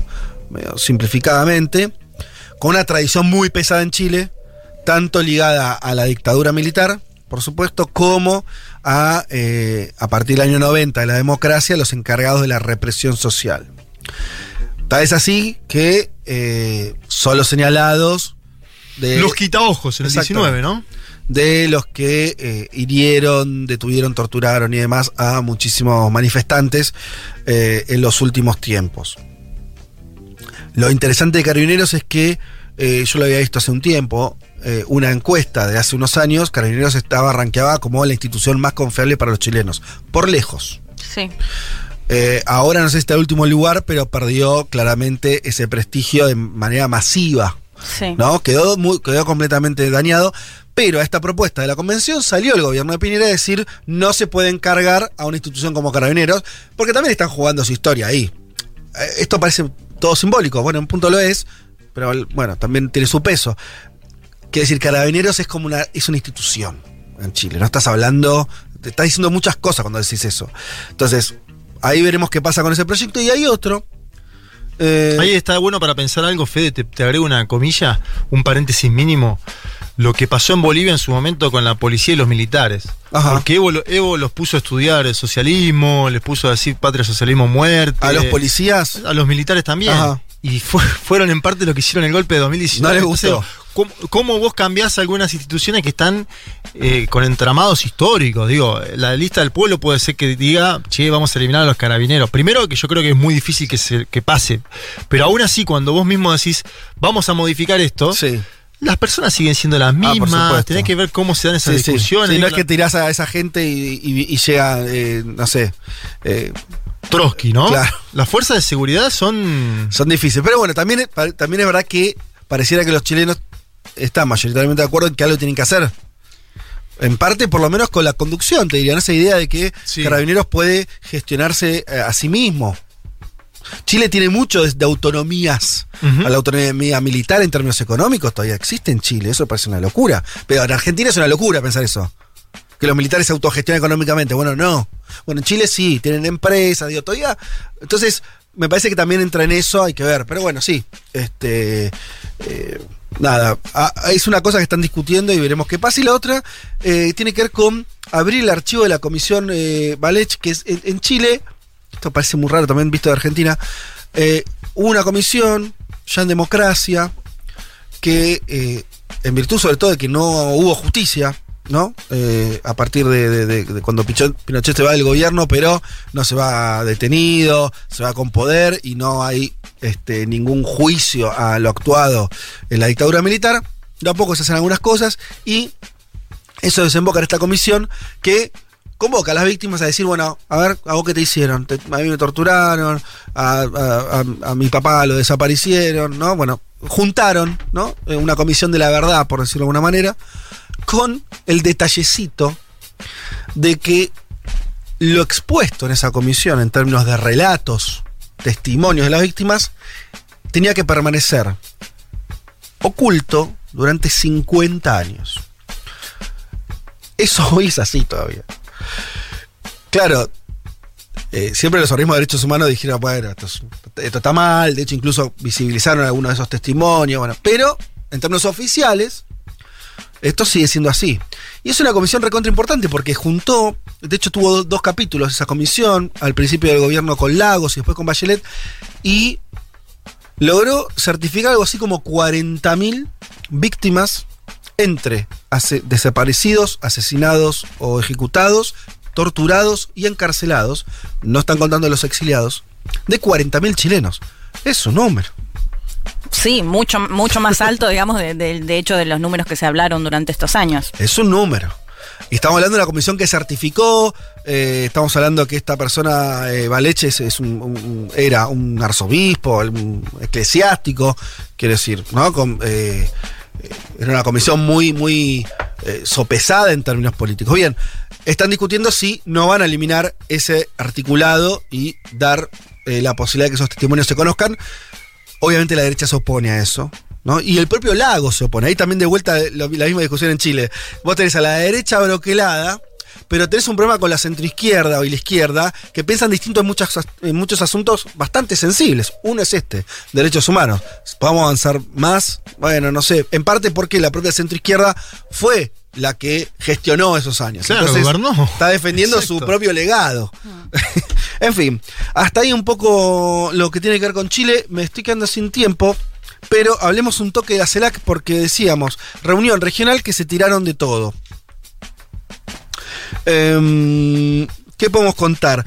medio simplificadamente, con una tradición muy pesada en Chile, tanto ligada a la dictadura militar, por supuesto, como a, eh, a partir del año 90 de la democracia, los encargados de la represión social. Tal es así que eh, son los señalados de Los quitaojos en el Exacto. 19, ¿no? De los que eh, hirieron, detuvieron, torturaron y demás a muchísimos manifestantes eh, en los últimos tiempos. Lo interesante de Carabineros es que eh, yo lo había visto hace un tiempo, eh, una encuesta de hace unos años, Carabineros estaba rankeada como la institución más confiable para los chilenos, por lejos. Sí. Eh, ahora no sé si está en último lugar, pero perdió claramente ese prestigio de manera masiva. Sí. ¿no? Quedó, muy- quedó completamente dañado. Pero a esta propuesta de la convención salió el gobierno de Piñera a decir no se puede encargar a una institución como Carabineros, porque también están jugando su historia ahí. Eh, Esto parece todo simbólico, bueno, en un punto lo es, pero bueno, también tiene su peso. Quiere decir, Carabineros es como una, es una institución en Chile, no estás hablando, te estás diciendo muchas cosas cuando decís eso. Entonces, ahí veremos qué pasa con ese proyecto. Y hay otro. eh, Ahí está bueno para pensar algo, Fede, te, te agrego una comilla, un paréntesis mínimo. Lo que pasó en Bolivia en su momento con la policía y los militares. Ajá. Porque Evo, Evo los puso a estudiar el socialismo, les puso a decir patria, socialismo, muerte. a los policías. A los militares también. Ajá. Y fue- fueron en parte lo que hicieron el golpe de 2019. No les gustó. Entonces, ¿cómo, cómo vos cambiás algunas instituciones que están eh, con entramados históricos? Digo, la lista del pueblo puede ser que diga, che, vamos a eliminar a los carabineros. Primero, que yo creo que es muy difícil que, se, que pase. Pero aún así, cuando vos mismo decís, vamos a modificar esto, Sí. Las personas siguen siendo las Ah, mismas. supuesto. tenés que ver cómo se dan esas Sí, discusiones. Sí, no es que tirás a esa gente y, y- y llega, eh, no sé. eh, Trotsky, ¿no? Claro. Las fuerzas de seguridad son. son difíciles. Pero bueno, también, también es verdad que pareciera que los chilenos están mayoritariamente de acuerdo en que algo tienen que hacer. En parte, por lo menos con la conducción, te dirían esa idea de que. Carabineros puede gestionarse eh, a sí mismo. Chile tiene mucho de, de autonomías. A la autonomía militar en términos económicos todavía existe en Chile. Eso parece una locura. Pero en Argentina es una locura pensar eso. Que los militares se autogestionan económicamente. Bueno, no. Bueno, en Chile sí, tienen empresas, digo, todavía. Entonces, me parece que también entra en eso, hay que ver. Pero bueno, sí. Este. eh, nada. es una cosa que están discutiendo y veremos qué pasa. Y la otra eh, tiene que ver con abrir el archivo de la comisión eh, Valech, que es en, en Chile. Esto parece muy raro también visto de Argentina. eh, hubo una comisión, ya en democracia, que eh, en virtud sobre todo de que no hubo justicia, ¿no? Eh, a partir de, cuando Pinochet se va del gobierno, pero no se va detenido, se va con poder y no hay este, ningún juicio a lo actuado en la dictadura militar. Tampoco se hacen algunas cosas y eso desemboca en esta comisión que convoca a las víctimas a decir, bueno, a ver, ¿a vos qué te hicieron? A mí me torturaron, a- a mi papá lo desaparecieron, ¿no? Bueno, juntaron, ¿no? Eh, Una comisión de la verdad, por decirlo de alguna manera, con el detallecito de que lo expuesto en esa comisión en términos de relatos, testimonios de las víctimas, tenía que permanecer oculto durante 50 años. Eso hoy [LAUGHS] es así todavía. Claro, eh, siempre los organismos de derechos humanos dijeron, bueno, esto, es- esto está mal, de hecho incluso visibilizaron algunos de esos testimonios, bueno, pero en términos oficiales, esto sigue siendo así. Y es una comisión recontra importante porque juntó, de hecho tuvo do- dos capítulos esa comisión, al principio del gobierno con Lagos y después con Bachelet, y logró certificar algo así como 40.000 víctimas entre desaparecidos, asesinados o ejecutados, torturados y encarcelados, no están contando los exiliados, de 40.000 chilenos. Es un número. Sí, mucho, mucho más [LAUGHS] alto, digamos, de, de- de hecho de los números que se hablaron durante estos años. Es un número. Y estamos hablando de una comisión que certificó, eh, estamos hablando que esta persona, eh, Valeche, es, es un- un- era un arzobispo, un eclesiástico, quiero decir, ¿no? Con, eh, era una comisión muy, muy eh, sopesada en términos políticos. Bien, están discutiendo si no van a eliminar ese articulado y dar eh, la posibilidad de que esos testimonios se conozcan. Obviamente la derecha se opone a eso. ¿no? Y el propio Lago se opone. Ahí también de vuelta lo- la misma discusión en Chile. Vos tenés a la derecha broquelada, pero tenés un problema con la centroizquierda y la izquierda que piensan distinto en, muchas, en muchos asuntos bastante sensibles. Uno es este, derechos humanos. ¿Podemos avanzar más? Bueno, no sé. En parte porque la propia centroizquierda fue la que gestionó esos años. Claro, gobernó. Está defendiendo su propio legado. [LAUGHS] en fin, hasta ahí un poco lo que tiene que ver con Chile. Me estoy quedando sin tiempo. Pero hablemos un toque de la CELAC porque decíamos, reunión regional que se tiraron de todo. Em, ¿Qué podemos contar?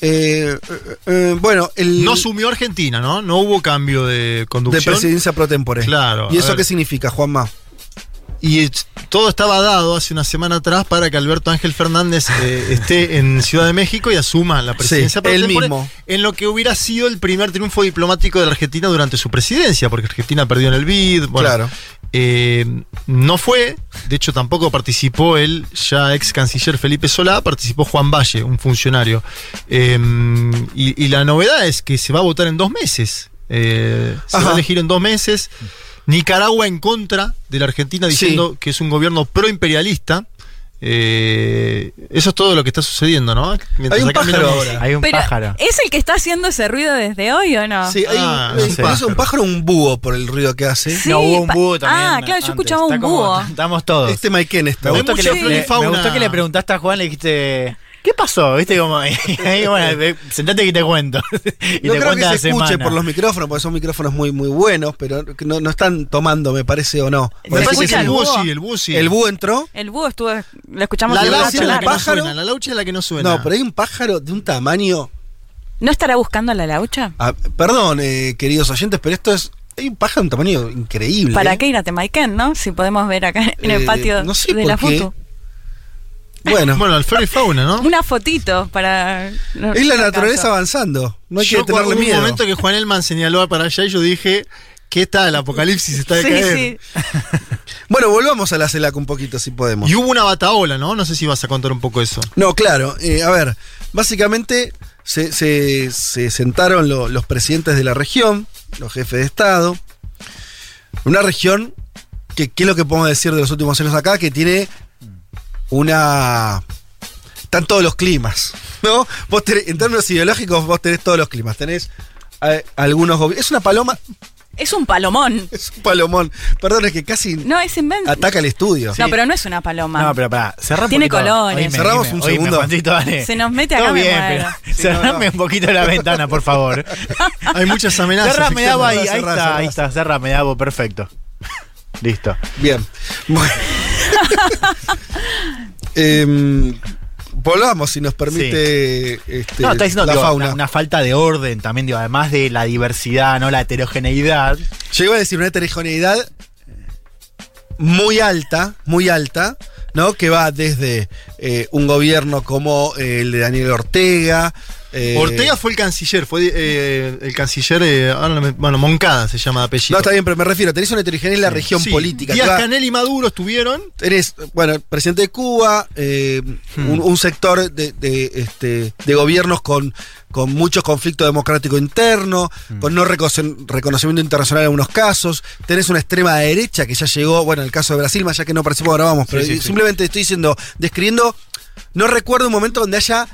Eh, eh, eh, bueno, el No sumió Argentina, ¿no? No hubo cambio de de conducción. presidencia pro tempore. Claro, ¿Y eso qué significa, Juanma? Y todo estaba dado hace una semana atrás para que Alberto Ángel Fernández eh, [LAUGHS] esté en Ciudad de México y asuma la presidencia Sí, él mismo. En lo que hubiera sido el primer triunfo diplomático de la Argentina durante su presidencia, porque Argentina perdió en el BID. Bueno, Claro. eh, no fue, de hecho tampoco participó el ya ex canciller Felipe Solá, participó Juan Valle, un funcionario. Eh, y, y la novedad es que se va a votar en dos meses. Eh, se va a elegir en dos meses. Nicaragua en contra de la Argentina diciendo que es un gobierno proimperialista. Eh, eso es todo lo que está sucediendo, ¿no? Mientras Hay un acá pájaro ahora. Hay un Pero, pájaro. ¿es el que está haciendo ese ruido desde hoy o no? Sí, hay Ah, un, no parece un pájaro o un búho por el ruido que hace. Sí, no, hubo un búho también. Ah, claro, yo escuchaba un Está búho. Estamos todos. Este Maiken está. me, me gustó que le preguntaste a Juan, le dijiste, ¿qué pasó? ¿Viste? Como, [LAUGHS] ahí, bueno, sentate que te cuento. [LAUGHS] y no te creo que se la escuche semana. por los micrófonos, porque son micrófonos muy, muy buenos, pero no, no están tomando, me parece, o no. ¿Se Me Parece parece que el sí, el el búho entró. El búho estuvo, lo escuchamos La rato laucha es la que no pájaro? suena, la laucha es la que no suena. No, pero hay un pájaro de un tamaño. ¿No estará buscando a la laucha? ah, perdón, eh, queridos oyentes, pero esto es. Hay un pájaro de un tamaño increíble. ¿Para eh. qué ir a Temaiken, no? Si podemos ver acá en el Eh, patio no sé de la qué. foto. Bueno, Bueno, el flora y fauna, ¿no? Una fotito para... no- es la no naturaleza avanzando. No hay Yo que tenerle hubo un miedo. momento que Juan Elman señaló para allá y yo dije, ¿qué tal? El apocalipsis está de Sí, caer. sí. [LAUGHS] Bueno, volvamos a la CELAC un poquito si podemos. Y hubo una bataola, ¿no? No sé si vas a contar un poco eso. No, claro. eh, a ver, básicamente se, se- se sentaron lo- los presidentes de la región, los jefes de Estado. Una región que, ¿qué es lo que podemos decir de los últimos años acá? Que tiene una... Están todos los climas, ¿no? Vos tenés- en términos ideológicos, vos tenés todos los climas. Tenés eh, algunos gobiernos... Es una paloma, Es un palomón. [LAUGHS] es un palomón. Perdón, es que casi No, es invento. ataca el estudio. No, pero no es una paloma. No, pero pará, cerrá un Tiene poquito. colores. Oíme, Cerramos oíme, un oíme, segundo. Juancito, dale. Se nos mete Todo acá, me bien, muero. pero cerrame un poquito la ventana, por favor. [LAUGHS] Hay muchas amenazas. cerrame, Davo, ahí, ahí cerrá, está, cerrá. ahí está, cerrame, Davo, perfecto. [LAUGHS] Listo. Bien. Bueno. [LAUGHS] Em, volvamos, si nos permite este, No, está diciendo la digo, fauna. Una, una falta de orden también, digo, además de la diversidad, ¿no? La heterogeneidad. Yo iba a decir una heterogeneidad muy alta, muy alta, ¿no? Que va desde eh, un gobierno como eh, el de Daniel Ortega. eh, Ortega fue el canciller, fue el canciller, bueno, Moncada se llama apellido. No, está bien, pero me refiero, tenés una heterogeneidad en la región Sí, política. Díaz Canel y Maduro estuvieron. Tenés, bueno, presidente de Cuba, Hmm. un, un sector de, de, este, de gobiernos con, con mucho conflicto democrático interno, Hmm. con no recono- reconocimiento internacional en algunos casos. Tenés una extrema derecha que ya llegó, bueno, en el caso de Brasil, más ya que no participamos, ahora vamos, pero sí, sí. simplemente estoy diciendo, describiendo, no recuerdo un momento donde haya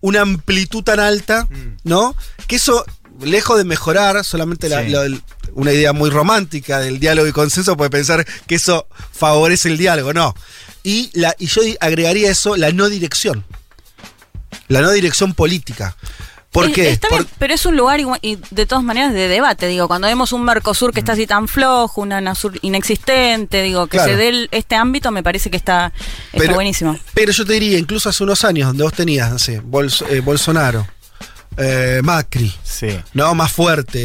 una amplitud tan alta, Hmm. ¿no? Que eso, lejos de mejorar, solamente la- la- una idea muy romántica del diálogo y consenso puede pensar que eso favorece el diálogo, no. Y, la, y yo agregaría eso, la no dirección. La no dirección política. ¿Por Es- qué? Está Por- bien, pero es un lugar igual- y de todas maneras de debate, digo, cuando vemos un Mercosur que está así tan flojo, una Nasur inexistente, digo, que Claro. se dé el- este ámbito me parece que está, está Pero- buenísimo. Pero yo te diría, incluso hace unos años, donde vos tenías, no sé, Bols- eh, Bolsonaro, eh, Macri, Sí. ¿no? Más fuerte,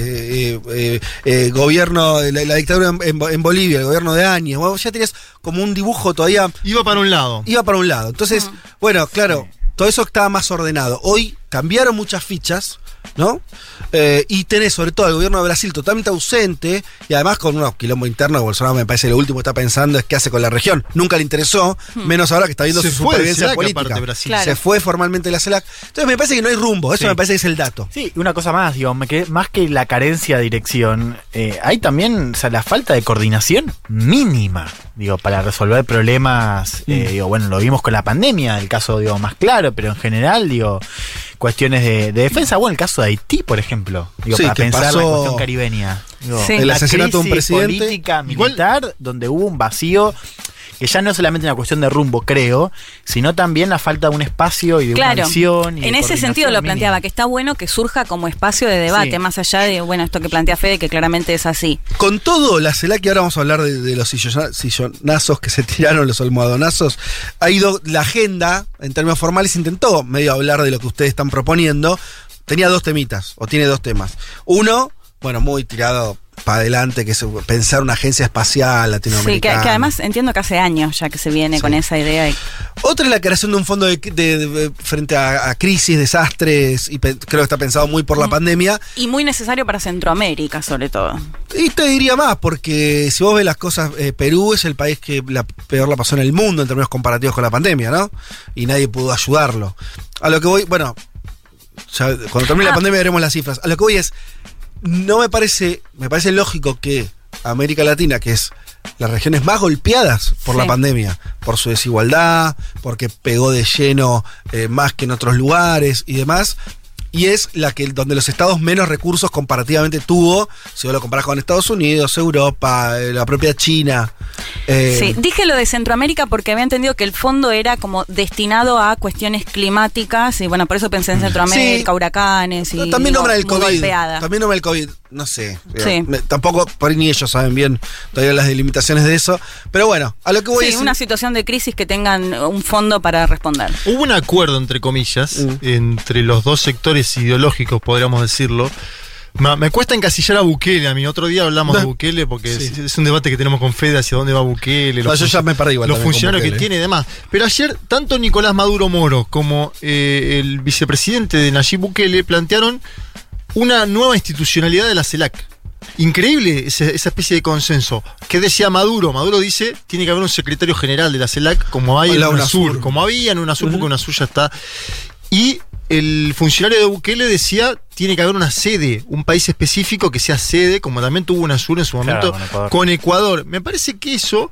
eh, eh, eh, gobierno, la, la dictadura en, en Bo- en Bolivia, el gobierno de Áñez, vos ya tenías como un dibujo todavía, Iba para un lado. iba para un lado. Entonces, bueno, claro, todo eso estaba más ordenado. Hoy cambiaron muchas fichas, ¿no? Eh, y tenés sobre todo el gobierno de Brasil totalmente ausente y además con unos quilombo interno, Bolsonaro me parece lo último que está pensando es qué hace con la región. Nunca le interesó, menos ahora que está viendo Se su supervivencia CELAC política. Claro. Se fue formalmente de la CELAC. Entonces me parece que no hay rumbo, eso Sí. me parece que es el dato. Sí, una cosa más, digo, me quedé- más que la carencia de dirección, eh, hay también o sea, la falta de coordinación mínima, digo, para resolver problemas, Mm. eh, digo, bueno, lo vimos con la pandemia, el caso, digo, más claro, pero en general, digo, cuestiones de, de defensa, bueno, el caso de Haití, por ejemplo, digo, Sí, para que pensar pasó- la cuestión caribeña. Digo, Sí. El asesinato de un presidente. política, Igual- militar, donde hubo un vacío que ya no es solamente una cuestión de rumbo, creo, sino también la falta de un espacio y de una Claro, visión. y de en ese sentido lo planteaba, que está bueno que surja como espacio de debate, Sí. más allá de, bueno, esto que plantea Fede, que claramente es así. Con todo, la CELAC, y ahora vamos a hablar de, de los sillona- sillonazos que se [LAUGHS] tiraron, los almohadonazos, ha ido, la agenda, en términos formales, intentó medio hablar de lo que ustedes están proponiendo. Tenía dos temitas, o tiene dos temas. Uno, bueno, muy tirado para adelante, que es pensar una agencia espacial Sí, que, latinoamericana. que además entiendo que hace años ya que se viene con esa idea. Otra es la creación de un fondo de, de- de- frente a, a crisis, desastres, y pe- creo que está pensado muy por la Mm. pandemia. y muy necesario para Centroamérica, sobre todo. Y te diría más, porque si vos ves las cosas, eh, Perú es el país que la peor la pasó en el mundo en términos comparativos con la pandemia, ¿no? Y nadie pudo ayudarlo. A lo que voy, bueno, ya cuando termine la Ah. pandemia veremos las cifras. A lo que voy es, no me parece, me parece lógico que América Latina, que es las regiones más golpeadas por la pandemia, por su desigualdad, porque pegó de lleno eh, más que en otros lugares y demás, y es la que donde los estados menos recursos comparativamente tuvo, si vos lo comparás con Estados Unidos, Europa, eh, la propia China. eh, Sí, dije lo de Centroamérica porque había entendido que el fondo era como destinado a cuestiones climáticas y bueno, por eso pensé en Centroamérica, Sí. huracanes y también nombra el COVID. golpeada. También nombra el COVID. No sé. Sí. Me- tampoco, por ahí ni ellos saben bien todavía las delimitaciones de eso. Pero bueno, a lo que voy Sí, es. una situación de crisis que tengan un fondo para responder. Hubo un acuerdo, entre comillas, Mm. entre los dos sectores ideológicos, podríamos decirlo. Me cuesta encasillar a Bukele, a mí. Otro día hablamos No. de Bukele porque Sí. es, es un debate que tenemos con Fede hacia dónde va Bukele. No, yo ya me perdí igual Los funcionarios que tiene y demás. Pero ayer, tanto Nicolás Maduro Moro como eh, el vicepresidente de Nayib Bukele plantearon una nueva institucionalidad de la CELAC. Increíble esa especie de consenso. ¿Qué decía Maduro? Maduro dice tiene que haber un secretario general de la CELAC como hay en la UNASUR. UNASUR. Como había en UNASUR, porque UNASUR ya está. Y el funcionario de Bukele decía tiene que haber una sede, un país específico que sea sede, como también tuvo una sur en su momento con Ecuador. con Ecuador. Me parece que eso,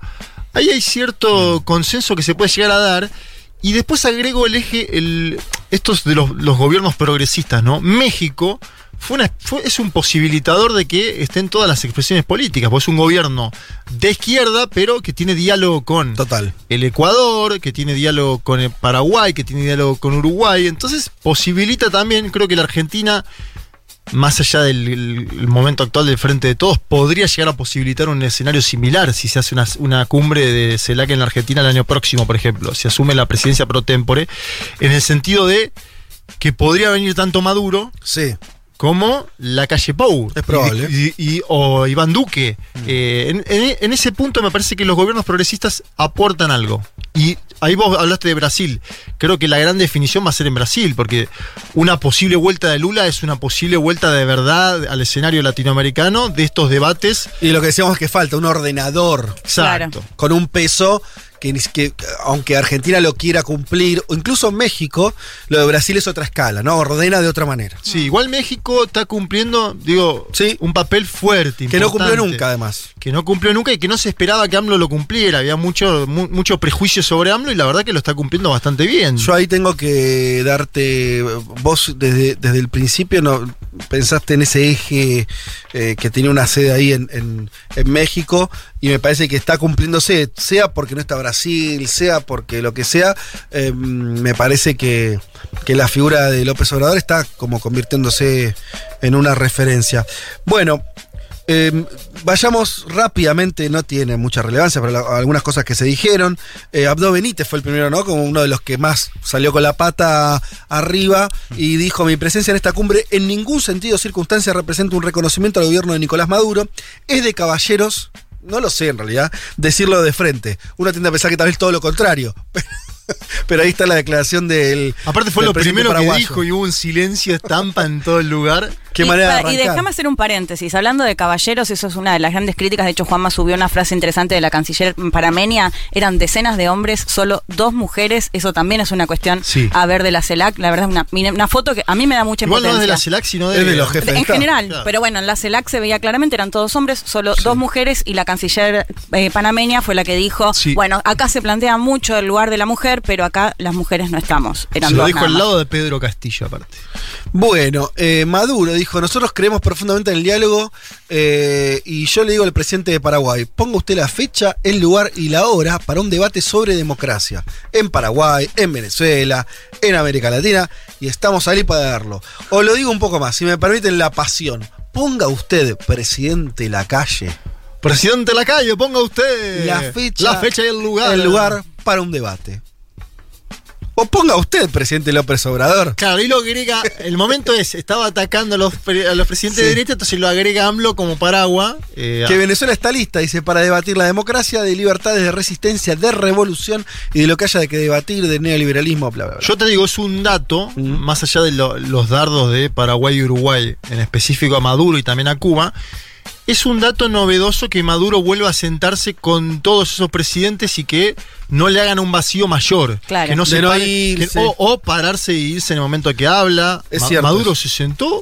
ahí hay cierto consenso que se puede llegar a dar. Y después agrego el eje, el, estos de los, los gobiernos progresistas, ¿no? México fue una, fue- es un posibilitador de que estén todas las expresiones políticas, porque es un gobierno de izquierda, pero que tiene diálogo con Total. el Ecuador, que tiene diálogo con el Paraguay, que tiene diálogo con Uruguay. Entonces posibilita también, creo que la Argentina, más allá del el- el momento actual del Frente de Todos, podría llegar a posibilitar un escenario similar si se hace una, una cumbre de CELAC en la Argentina el año próximo, por ejemplo, si asume la presidencia pro tempore, en el sentido de que podría venir tanto Maduro Sí. Como la calle Pou. Es probable. Y, y- o Iván Duque. Eh, en, en- en ese punto me parece que los gobiernos progresistas aportan algo. Y ahí vos hablaste de Brasil. Creo que la gran definición va a ser en Brasil, porque una posible vuelta de Lula es una posible vuelta de verdad al escenario latinoamericano de estos debates. Y lo que decíamos es que falta un ordenador Exacto. con un peso que, aunque Argentina lo quiera cumplir, o incluso México, lo de Brasil es otra escala, ¿no? Ordena de otra manera. Sí, igual México está cumpliendo, digo, Sí. un papel fuerte. Que no cumplió nunca, además. que no cumplió nunca y que no se esperaba que AMLO lo cumpliera. Había mucho, mu- mucho prejuicio sobre AMLO y la verdad que lo está cumpliendo bastante bien. Yo ahí tengo que darte. Vos desde, desde el principio no pensaste en ese eje eh, que tiene una sede ahí en, en- México y me parece que está cumpliéndose, sea porque no está Brasil, sea porque lo que sea. eh, me parece que, que la figura de López Obrador está como convirtiéndose en una referencia. Bueno. Eh, vayamos rápidamente, no tiene mucha relevancia, pero algunas cosas que se dijeron. Eh, Abdo Benítez fue el primero, ¿no? Como uno de los que más salió con la pata arriba y dijo: Mi presencia en esta cumbre en ningún sentido o circunstancia representa un reconocimiento al gobierno de Nicolás Maduro. Es de caballeros, no lo sé en realidad, decirlo de frente. Uno tiende a pensar que tal vez todo lo contrario. [LAUGHS] [LAUGHS] ahí está la declaración del. Aparte fue del lo primero que dijo y hubo un silencio estampa en todo el lugar. Qué y, manera de y déjame hacer un paréntesis. Hablando de caballeros, eso es una de las grandes críticas. De hecho, Juanma subió una frase interesante de la canciller Paramenia. Eran decenas de hombres, solo dos mujeres. Eso también es una cuestión Sí. a ver de la CELAC. La verdad, es una, una foto que a mí me da mucha Igual no es de la. CELAC, sino de, de los jefes. En general, Claro. pero bueno, en la CELAC se veía claramente, eran todos hombres, solo dos mujeres y la canciller eh, panameña fue la que dijo, Sí. bueno, acá se plantea mucho el lugar de la mujer, pero acá las mujeres no estamos. Eran Se lo dijo al lado de Pedro Castillo, aparte. Bueno, eh, Maduro dijo, nosotros creemos profundamente en el diálogo eh, y yo le digo al presidente de Paraguay, ponga usted la fecha, el lugar y la hora para un debate sobre democracia en Paraguay, en Venezuela, en América Latina y estamos ahí para darlo. O lo digo un poco más, si me permiten la pasión, ponga usted, presidente la calle, Presidente Lacayo, ponga usted la fecha, la fecha y el lugar. el lugar para un debate. O ponga usted, presidente López Obrador. Claro, y lo agrega, el momento es, estaba atacando a los, a los presidentes de Sí. derecha, entonces lo agrega AMLO como paraguas. eh, Que Venezuela está lista, dice, para debatir la democracia, de libertades, de resistencia, de revolución y de lo que haya de que debatir, de neoliberalismo, bla, bla, bla. Yo te digo, es un dato, más allá de lo- los dardos de Paraguay y Uruguay, en específico a Maduro y también a Cuba, es un dato novedoso que Maduro vuelva a sentarse con todos esos presidentes y que no le hagan un vacío mayor. Claro. Que no se pare- que- o, o pararse e irse en el momento que habla. Es Ma- cierto Maduro se sentó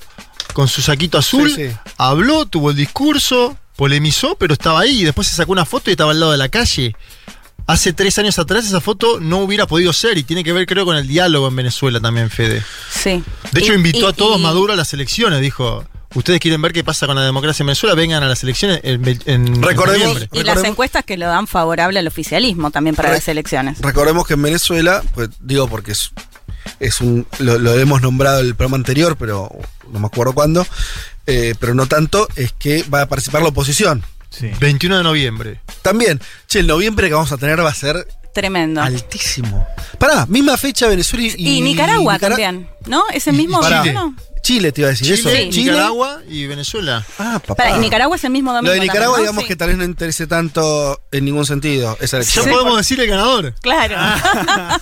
con su saquito azul, Sí, sí. habló, tuvo el discurso, polemizó, pero estaba ahí y después se sacó una foto y estaba al lado de la calle. Hace tres años atrás esa foto no hubiera podido ser y tiene que ver creo con el diálogo en Venezuela también, Fede. Sí. De hecho Y- invitó y- a todos y- Maduro a las elecciones, dijo, ustedes quieren ver qué pasa con la democracia en Venezuela, vengan a las elecciones en, en- Recordemos- noviembre. Y las Recordemos- encuestas que lo dan favorable al oficialismo también para Re- las elecciones. Recordemos que en Venezuela, pues digo porque es, es un. Lo, lo hemos nombrado en el programa anterior, pero no me acuerdo cuándo. eh, pero no tanto, es que va a participar la oposición. Sí. 21 de noviembre. También, che, el noviembre que vamos a tener va a ser Tremendo. altísimo. Pará, misma fecha Venezuela y, y Nicaragua Nicara- también, ¿no? Ese mismo Pará. Chile te iba a decir eso. Chile. Nicaragua y Venezuela. Ah, papá. Para, y Nicaragua es el mismo domingo. Lo de Nicaragua, también, ¿no? digamos Sí. que tal vez no interese tanto en ningún sentido esa Ya elección. Sí. podemos decir el ganador. Claro. [LAUGHS]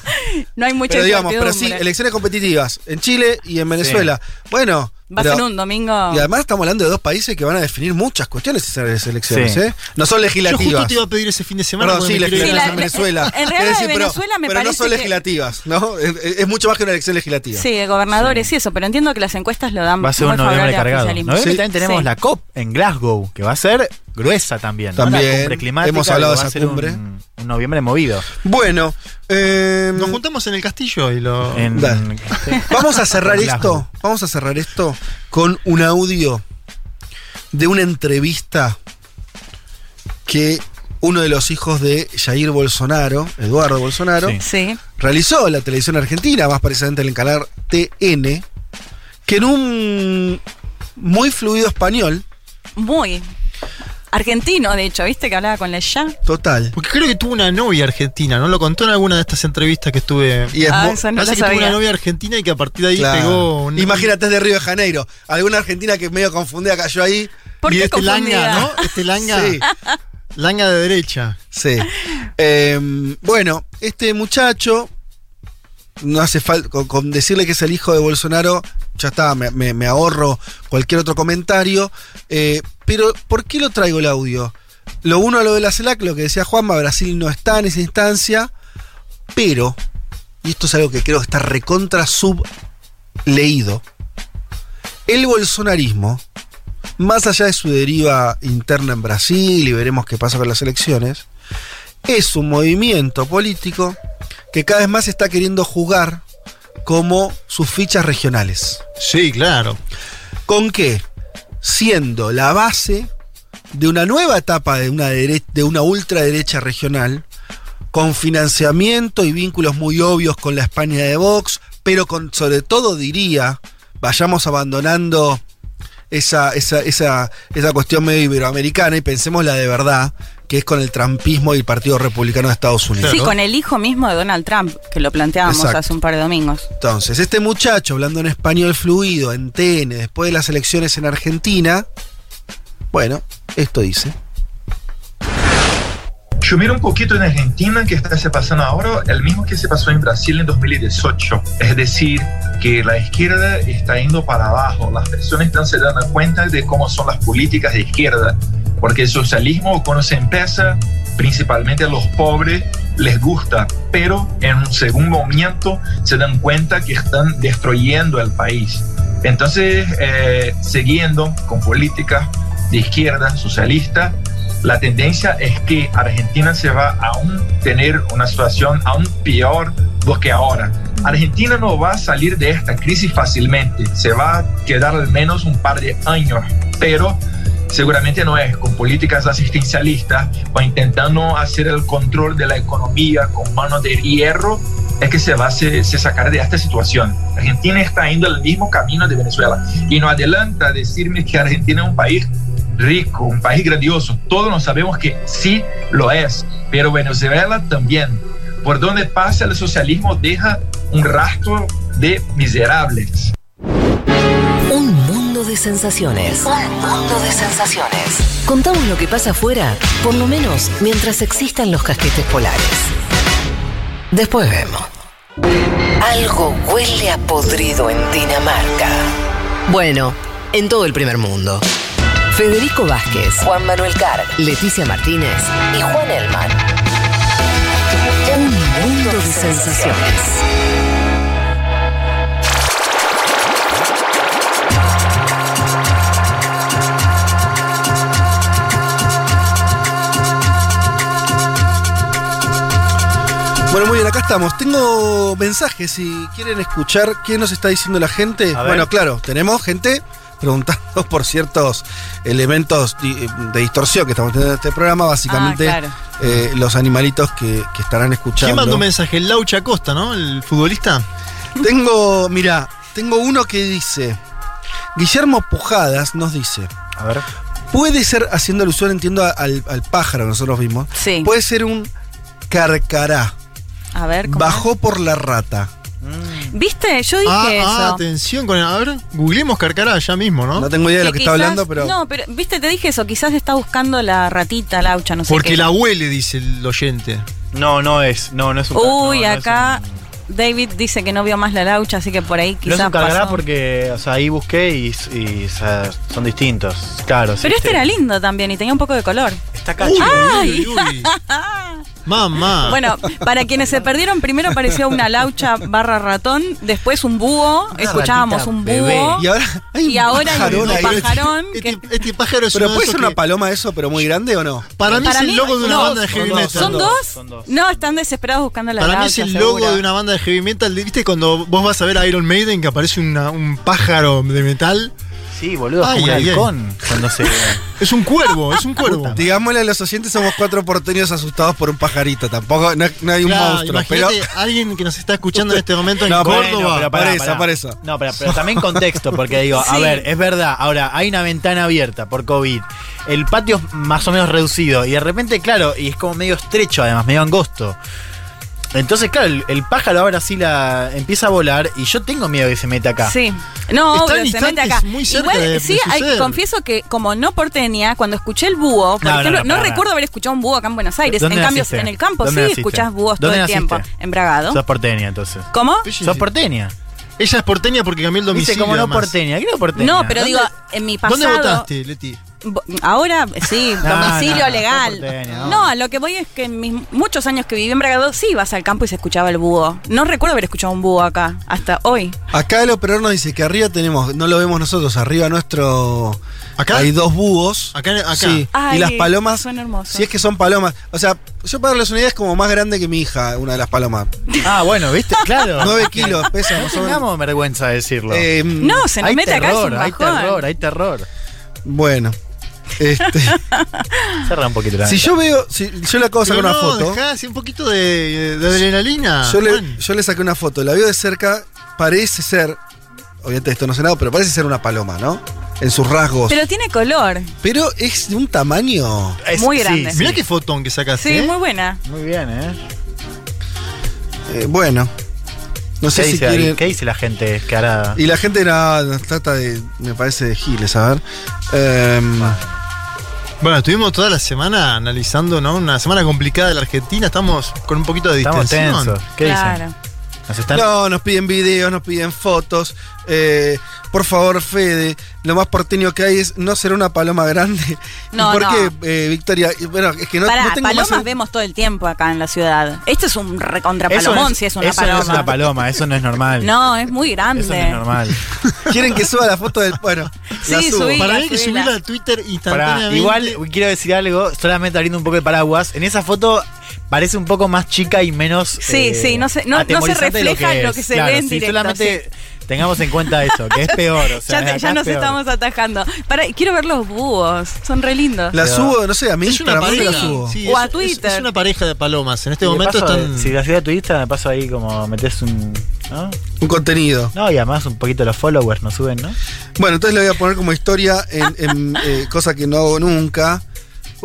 no hay mucha Pero digamos, pero sí, elecciones competitivas en Chile y en Venezuela. Bueno, Va a ser un domingo. Y además estamos hablando de dos países que van a definir muchas cuestiones esas elecciones, Sí. ¿eh? No son Yo legislativas. justo te iba a pedir ese fin de semana. Perdón, porque sí, legislativas Sí, la- en Venezuela. en realidad Quiero de pero- Venezuela me pero no parece son que- legislativas, ¿no? Es, mucho más que una elección legislativa. Sí, de gobernadores y eso, pero entiendo que las encuestas lo dan Va a ser muy un noviembre cargado. Noviembre Sí. también tenemos Sí. la COP en Glasgow, que va a ser gruesa también. ¿no? También, La cumbre climática. hemos hablado de esa cumbre. Un, un noviembre movido. Bueno, eh, Nos juntamos en el castillo y lo. En- Dale. sí. [LAUGHS] vamos a cerrar esto. Vamos a cerrar esto con un audio de una entrevista que uno de los hijos de Jair Bolsonaro, Eduardo Bolsonaro, Sí. Sí. realizó en la televisión argentina, más precisamente en el canal TN, que en un muy fluido español, Muy. Argentino, de hecho, ¿viste que hablaba con la ya? total. Porque creo que tuvo una novia argentina, ¿no? Lo contó en alguna de estas entrevistas que estuve. Y es Ah, eso no Parece lo que tuvo una novia argentina y que a partir de ahí Claro. pegó un. Imagínate es de Río de Janeiro. Alguna argentina que medio confundida cayó ahí. ¿Por y qué este langa, confundida? ¿no? Este langa. Sí. Langa de derecha. Sí. Eh, bueno, este muchacho, no hace falta, con, con decirle que es el hijo de Bolsonaro, ya está, me, ahorro cualquier otro comentario. Eh, pero, ¿por qué lo traigo el audio? Lo uno a lo de la CELAC, lo que decía Juanma, Brasil no está en esa instancia, pero, y esto es algo que creo que está recontra subleído, el bolsonarismo, más allá de su deriva interna en Brasil, y veremos qué pasa con las elecciones, es un movimiento político que cada vez más está queriendo jugar como sus fichas regionales. Sí, claro. ¿Con qué? Siendo la base de una nueva etapa de una, dere- de una ultraderecha regional, con financiamiento y vínculos muy obvios con la España de Vox, pero con, sobre todo diría, vayamos abandonando esa, esa, esa, esa cuestión medio iberoamericana y pensemos la de verdad, que es con el trampismo y el Partido Republicano de Estados Unidos. Sí, ¿no? con el hijo mismo de Donald Trump, que lo planteábamos Exacto. hace un par de domingos. Entonces, este muchacho hablando en español fluido en TN después de las elecciones en Argentina, bueno, esto dice. Miro un poquito en Argentina que está se pasando ahora el mismo que se pasó en Brasil en 2018. Es decir, que la izquierda está yendo para abajo. Las personas están se dando cuenta de cómo son las políticas de izquierda. Porque el socialismo cuando se empieza, principalmente a los pobres les gusta, pero en un segundo momento se dan cuenta que están destruyendo el país. Entonces, eh, siguiendo con políticas de izquierda, socialista, la tendencia es que Argentina se va a aún tener una situación aún peor do que ahora. Argentina no va a salir de esta crisis fácilmente, se va a quedar al menos un par de años, pero seguramente no es con políticas asistencialistas o intentando hacer el control de la economía con mano de hierro, es que se va a se, se sacar de esta situación. Argentina está yendo el mismo camino de Venezuela y no adelanta decirme que Argentina es un país rico, un país grandioso. Todos nos sabemos que sí lo es, pero Venezuela también. Por donde pasa el socialismo deja un rastro de miserables. Un mundo de sensaciones. Un mundo de sensaciones. Contamos lo que pasa afuera, por lo menos mientras existan los casquetes polares. Después vemos. Algo huele a podrido en Dinamarca. Bueno, en todo el primer mundo. Federico Vázquez, Juan Manuel Carg, Leticia Martínez y Juan Elman. Un mundo de sensaciones. Bueno, muy bien, acá estamos. Tengo mensajes si quieren escuchar qué nos está diciendo la gente. Bueno, claro, tenemos gente preguntando [LAUGHS] por ciertos elementos di- de distorsión que estamos teniendo en este programa, básicamente Ah, claro. eh, los animalitos que, que estarán escuchando. ¿Quién mandó un mensaje? El Laucha Costa, ¿no? El futbolista. Tengo, mira, tengo uno que dice, Guillermo Pujadas nos dice, A ver. puede ser, haciendo alusión, entiendo, al, al pájaro que nosotros vimos, Sí. puede ser un carcará, A ver, ¿cómo bajó por la rata. es? ¿Viste? Yo dije Ah, eso. ah, atención con el- A ver, googleemos Carcará ya mismo, ¿no? No tengo idea de lo que está quizás- hablando, pero... No, pero, viste, te dije eso. Quizás está buscando la ratita, la laucha, no sé Porque qué. la huele, dice el oyente. No, no es. No, no es un. Uy, no, no es acá David dice que no vio más la laucha, así que por ahí No quizás es un cargará pasó. porque, o sea, ahí busqué y, y, o sea, son distintos. Claro, sí, Pero este sí. era lindo también y tenía un poco de color. Está Uy, ¡Ay! uy, uy. [LAUGHS] Mamá. Bueno, para quienes se perdieron, primero apareció una laucha barra ratón, después un búho, escuchábamos un bebé. búho. Y ahora hay Y un ahora hay pajarón un pajarón que Este, este pájaro es Pero puede ser una que- paloma eso, pero muy grande o no? Para mí Para es mí- el logo de una no, banda de heavy son dos, metal. ¿Son dos? son dos. No, están desesperados buscando la Para mí es el seguro. logo de una banda de heavy metal. ¿Viste cuando vos vas a ver a Iron Maiden que aparece una- un pájaro de metal? Sí, boludo, es Ay, como un ay, ay. halcón cuando se. [LAUGHS] Es un cuervo, es un cuervo. Digámosle a los oyentes, somos cuatro porteños asustados por un pajarito. Tampoco, no, no hay un Claro, monstruo. Pero imagínate alguien que nos está escuchando en este momento en No, Córdoba. bueno, pero pará, por eso, pará. por eso. No, pero, pero también contexto, porque digo, a ver, es verdad, ahora hay una ventana abierta por COVID, el patio es más o menos reducido y de repente, claro, y es como medio estrecho además, medio angosto. Entonces, claro, el, el pájaro ahora sí la empieza a volar y yo tengo miedo que se meta acá. Sí. No, Están obvio, se mete acá. muy cerca Igual, de- de sí, hay- suceder. confieso que como no porteña, cuando escuché el búho, por No, ejemplo, no, recuerdo haber escuchado un búho acá en Buenos Aires. ¿Dónde En cambio, naciste? en el campo sí ¿Dónde naciste? escuchás búhos todo ¿Dónde el tiempo. naciste? En Bragado. Sos porteña entonces. ¿Cómo? Sos porteña. Ella es porteña porque cambió el Dice domicilio. como no además. porteña. ¿Qué no porteña? No, pero ¿Dónde- digo, en mi pasado. ¿Dónde votaste, Leti? Ahora sí, [LAUGHS] domicilio no, no, legal. no. no. a lo que voy es que en mis muchos años que viví en Bragado, sí ibas al campo y se escuchaba el búho. No recuerdo haber escuchado un búho acá, hasta hoy. acá el operador nos dice que arriba tenemos, no lo vemos nosotros, arriba nuestro. ¿Acá? Hay dos búhos. Acá, acá. Sí. Ay, y las palomas. son hermosos. Si es que son palomas. O sea, yo para darles una idea es como más grande que mi hija, una de las palomas. Ah, bueno, ¿viste? [LAUGHS] Claro. 9 kilos pesan. No tengamos vergüenza de decirlo. Eh, No, se nos hay mete acá terror, un hay terror, hay terror. Bueno. Este, [LAUGHS] Cerra un poquito la si yo veo, si yo le acabo de Pero sacar una no, foto. dejá así un poquito de, de adrenalina. Yo le, Juan. yo le saqué una foto, la veo de cerca, parece ser, obviamente esto no sé nada, pero parece ser una paloma, ¿no? En sus rasgos. Pero, Pero tiene color. es de un tamaño. Es- Muy sí, grande. sí. Mirá qué fotón que sacaste. Sí, ¿eh? muy buena. Muy bien, ¿eh? eh, bueno. No sé ¿Qué, si dice. ¿Qué dice la gente que hará? Y la gente nos trata de, me parece, de giles, a ver. Em, Bueno, estuvimos toda la semana analizando, ¿no? Una semana complicada de la Argentina. Estamos con un poquito de Estamos distensión. tensos. ¿Qué claro. dicen? Nos están... no, nos piden videos, nos piden fotos. Eh, por favor, Fede, lo más porteño que hay es no ser una paloma grande. [LAUGHS] No, ¿Y por no. qué, eh, Victoria? Bueno, es que no, Pará, no tengo más palomas vemos todo el tiempo acá en la ciudad. Esto es un recontra Eso no palomón es- si es una eso paloma. no es una paloma, eso no es normal. [LAUGHS] No, es muy grande. Eso no es normal. [LAUGHS] Quieren que suba la foto del. Bueno, la Sí, subo. subí. Para mí hay que subirla a Twitter Pará, instantáneamente. igual quiero decir algo, solamente abriendo un poco el paraguas. En esa foto parece un poco más chica y menos. Sí, eh, sí, no se- no- no se de refleja en lo es. que se Claro, ve en sí, directo, solamente tengamos en cuenta eso, que es [LAUGHS] peor. O sea, ya te- acá ya es nos peor. estamos atajando. Pará, quiero ver los búhos. Son re lindos. La subo, no sé, a mí Es una Instagram, ¿dónde pareja. la subo? sí, O es- a Twitter. Es, una pareja de palomas. En este momento están. Si la ciudad de tu Insta, me paso ahí como metes un. ¿no? Un contenido. No, y además un poquito los followers nos suben, ¿no? Bueno, entonces le voy a poner como historia en, en, eh, cosa que no hago nunca.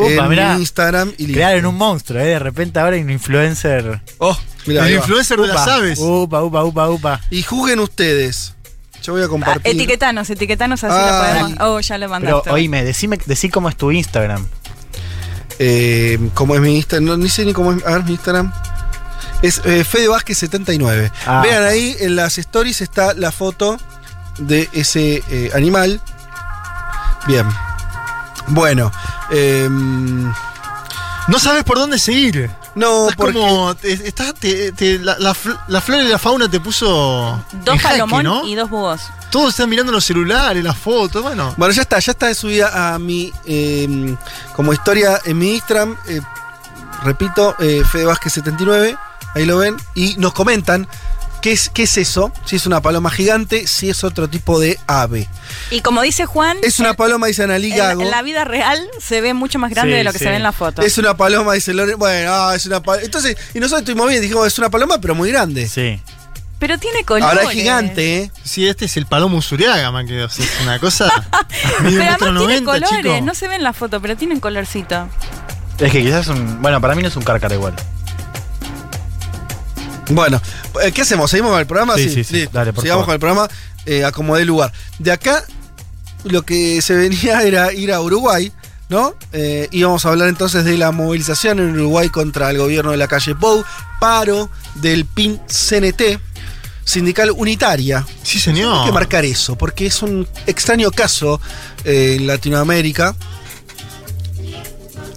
Upa, en mirá. Instagram y. Crearon un monstruo, ¿eh? De repente ahora hay un influencer. Oh, mirá, el ahí va. influencer de las aves. Upa, upa, upa, upa. Y juzguen ustedes. Yo voy a Ah, compartir. etiquetanos, etiquetanos así lo podemos. Oh, ya lo Pero mandaste. oíme, decime, decí cómo es tu Instagram. Eh, ¿Cómo es mi Instagram? No, ni sé ni cómo es. A ver, mi Instagram. Es eh, Fede Vázquez 79. Ah. Vean ahí en las stories está la foto de ese eh, animal. Bien. Bueno. em, No sabes por dónde seguir. no, Estás porque. como. te- estás- te- te- la, la fl- la flora y la fauna te puso. dos palomón ¿no? y dos búhos. Todos están mirando los celulares, las fotos. Bueno. Bueno, ya está, ya está subida a mi. em, como historia en mi Instagram. eh, repito, eh, Fede Vázquez 79. Ahí lo ven. Y nos comentan. ¿Qué es, ¿Qué es eso? Si es una paloma gigante, si es otro tipo de ave. Y como dice Juan, Es una paloma, dice Analí en, Gago. en la vida real se ve mucho más grande Sí, de lo que sí. se ve en la foto. Es una paloma, dice Loren. Bueno, ah, es una paloma. Entonces, y nosotros estuvimos bien, dijimos, es una paloma, pero muy grande. Sí. Pero tiene colores. Ahora es gigante, ¿eh? Sí, este es el palomo Usuriaga, man, que o sea, es una cosa. [LAUGHS] Pero además tiene 90, colores, chico. no se ve en la foto, pero tienen colorcito. Es que quizás es un. Bueno, para mí no es un cárcara igual. Bueno, eh, ¿qué hacemos? ¿Seguimos con el programa? Sí, sí. Dale, por Sigamos favor. con el programa, eh, acomodé lugar. De acá, lo que se venía [LAUGHS] era ir a Uruguay, ¿no? Eh, y vamos a hablar entonces de la movilización en Uruguay contra el gobierno de la calle Pou, paro del PIN-CNT, sindical unitaria. Sí, señor. Hay que marcar eso, porque es un extraño caso eh, en Latinoamérica.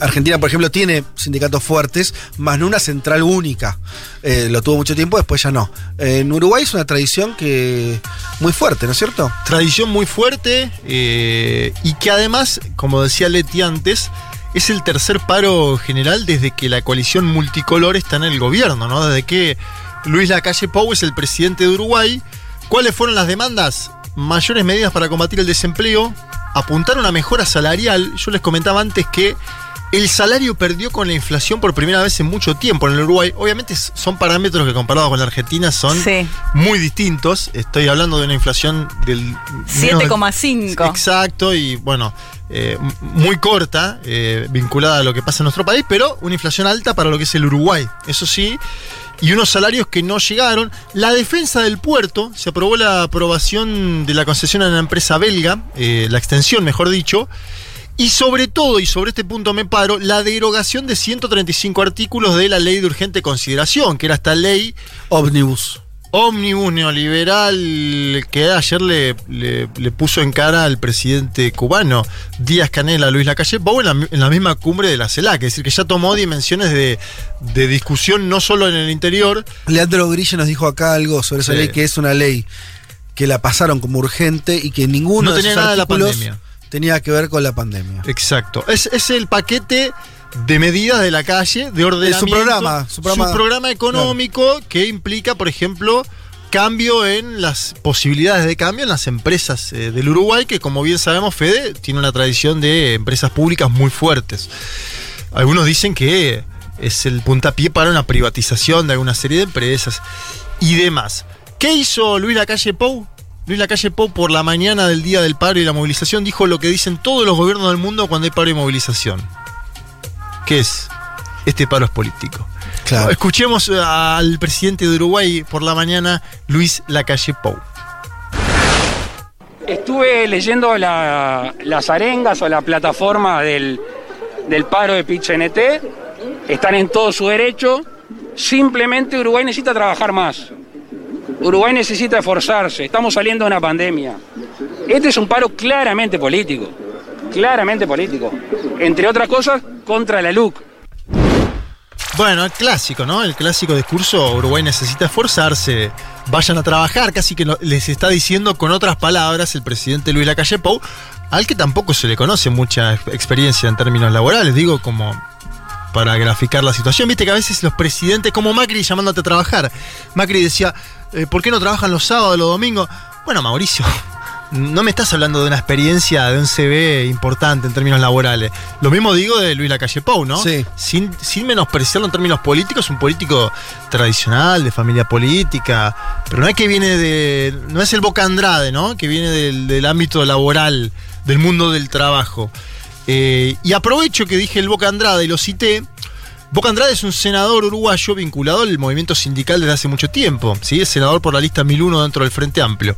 Argentina, por ejemplo, tiene sindicatos fuertes, más no una central única. Eh, lo tuvo mucho tiempo, después ya no. En Uruguay es una tradición que muy fuerte, ¿no es cierto? Tradición muy fuerte eh, y que además, como decía Leti antes, es el tercer paro general desde que la coalición multicolor está en el gobierno, ¿no? Desde que Luis Lacalle Pou es el presidente de Uruguay. ¿Cuáles fueron las demandas? Mayores medidas para combatir el desempleo, apuntar a una mejora salarial. Yo les comentaba antes que el salario perdió con la inflación por primera vez en mucho tiempo en el Uruguay. Obviamente son parámetros que comparados con la Argentina son Sí. muy distintos. Estoy hablando de una inflación del... menos del- 7,5. Exacto, y bueno, eh, muy corta, eh, vinculada a lo que pasa en nuestro país, pero una inflación alta para lo que es el Uruguay, eso sí, y unos salarios que no llegaron. La defensa del puerto, se aprobó la aprobación de la concesión a una empresa belga, eh, la extensión, mejor dicho, y sobre todo, y sobre este punto me paro, la derogación de 135 artículos de la ley de urgente consideración, que era esta ley Omnibus. ómnibus neoliberal que ayer le, le- le puso en cara al presidente cubano Díaz Canel a Luis Lacalle Pou en la, en la misma cumbre de la CELAC, es decir, que ya tomó dimensiones de, de discusión no solo en el interior. Leandro Grille nos dijo acá algo sobre esa Sí. ley, que es una ley que la pasaron como urgente y que ninguno No de tenía nada de la pandemia. Tenía que ver con la pandemia. Exacto. Es, es el paquete de medidas de la calle, de ordenamiento. programa, su programa- económico que implica, por ejemplo, cambio en las posibilidades de cambio en las empresas eh, del Uruguay, que como bien sabemos, Fede tiene una tradición de empresas públicas muy fuertes. Algunos dicen que es el puntapié para una privatización de alguna serie de empresas y demás. ¿Qué hizo Luis Lacalle Pou? Luis Lacalle Pou por la mañana del día del paro y la movilización dijo lo que dicen todos los gobiernos del mundo cuando hay paro y movilización. ¿Qué es? Este paro es político. Claro. Escuchemos al presidente de Uruguay por la mañana, Luis Lacalle Pou. Estuve leyendo la- las arengas o la plataforma del, del paro de PIT-CNT. Están en todo su derecho. Simplemente Uruguay necesita trabajar más. Uruguay necesita esforzarse. Estamos saliendo de una pandemia. Este es un paro claramente político. Claramente político. Entre otras cosas, contra la LUC. Bueno, el clásico, ¿no? El clásico discurso, Uruguay necesita esforzarse, vayan a trabajar, casi que les está diciendo con otras palabras el presidente Luis Lacalle Pou, al que tampoco se le conoce mucha ex- experiencia en términos laborales, digo, como para graficar la situación. Viste que a veces los presidentes, como Macri llamándote a trabajar, Macri decía, eh, ¿por qué no trabajan los sábados, los domingos? Bueno, Mauricio, [LAUGHS] no me estás hablando de una experiencia, de un CV importante en términos laborales. Lo mismo digo de Luis Lacalle Pou, ¿no? Sí. Sin, sin menospreciarlo en términos políticos, un político tradicional, de familia política, pero no es que viene de. No es el Boca Andrade, ¿no? Que viene del, del ámbito laboral, del mundo del trabajo. Eh, y aprovecho que dije el Boca Andrade y lo cité. Boca Andrade es un senador uruguayo vinculado al movimiento sindical desde hace mucho tiempo. ¿sí? Es senador por la lista 1001 dentro del Frente Amplio.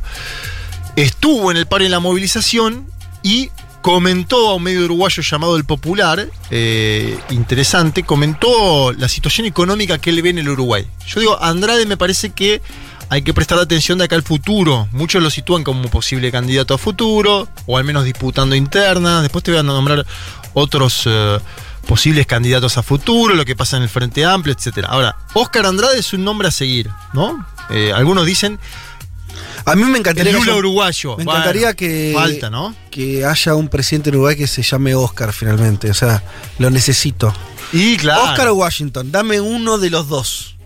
Estuvo en el paro en la movilización y comentó a un medio uruguayo llamado El Popular, eh, interesante, comentó la situación económica que él ve en el Uruguay. Yo digo, Andrade me parece que hay que prestar atención de acá al futuro. Muchos lo sitúan como posible candidato a futuro, o al menos disputando internas. Después te voy a nombrar otros eh, posibles candidatos a futuro, lo que pasa en el Frente Amplio, etc. Ahora, Oscar Andrade es un nombre a seguir, ¿no? Eh, algunos dicen A mí me encantaría el que Lula haya- uruguayo. Me Bueno, encantaría que, Falta, ¿no? que haya un presidente en Uruguay que se llame Oscar finalmente. O sea, lo necesito. Y claro. Oscar o Washington, dame uno de los dos.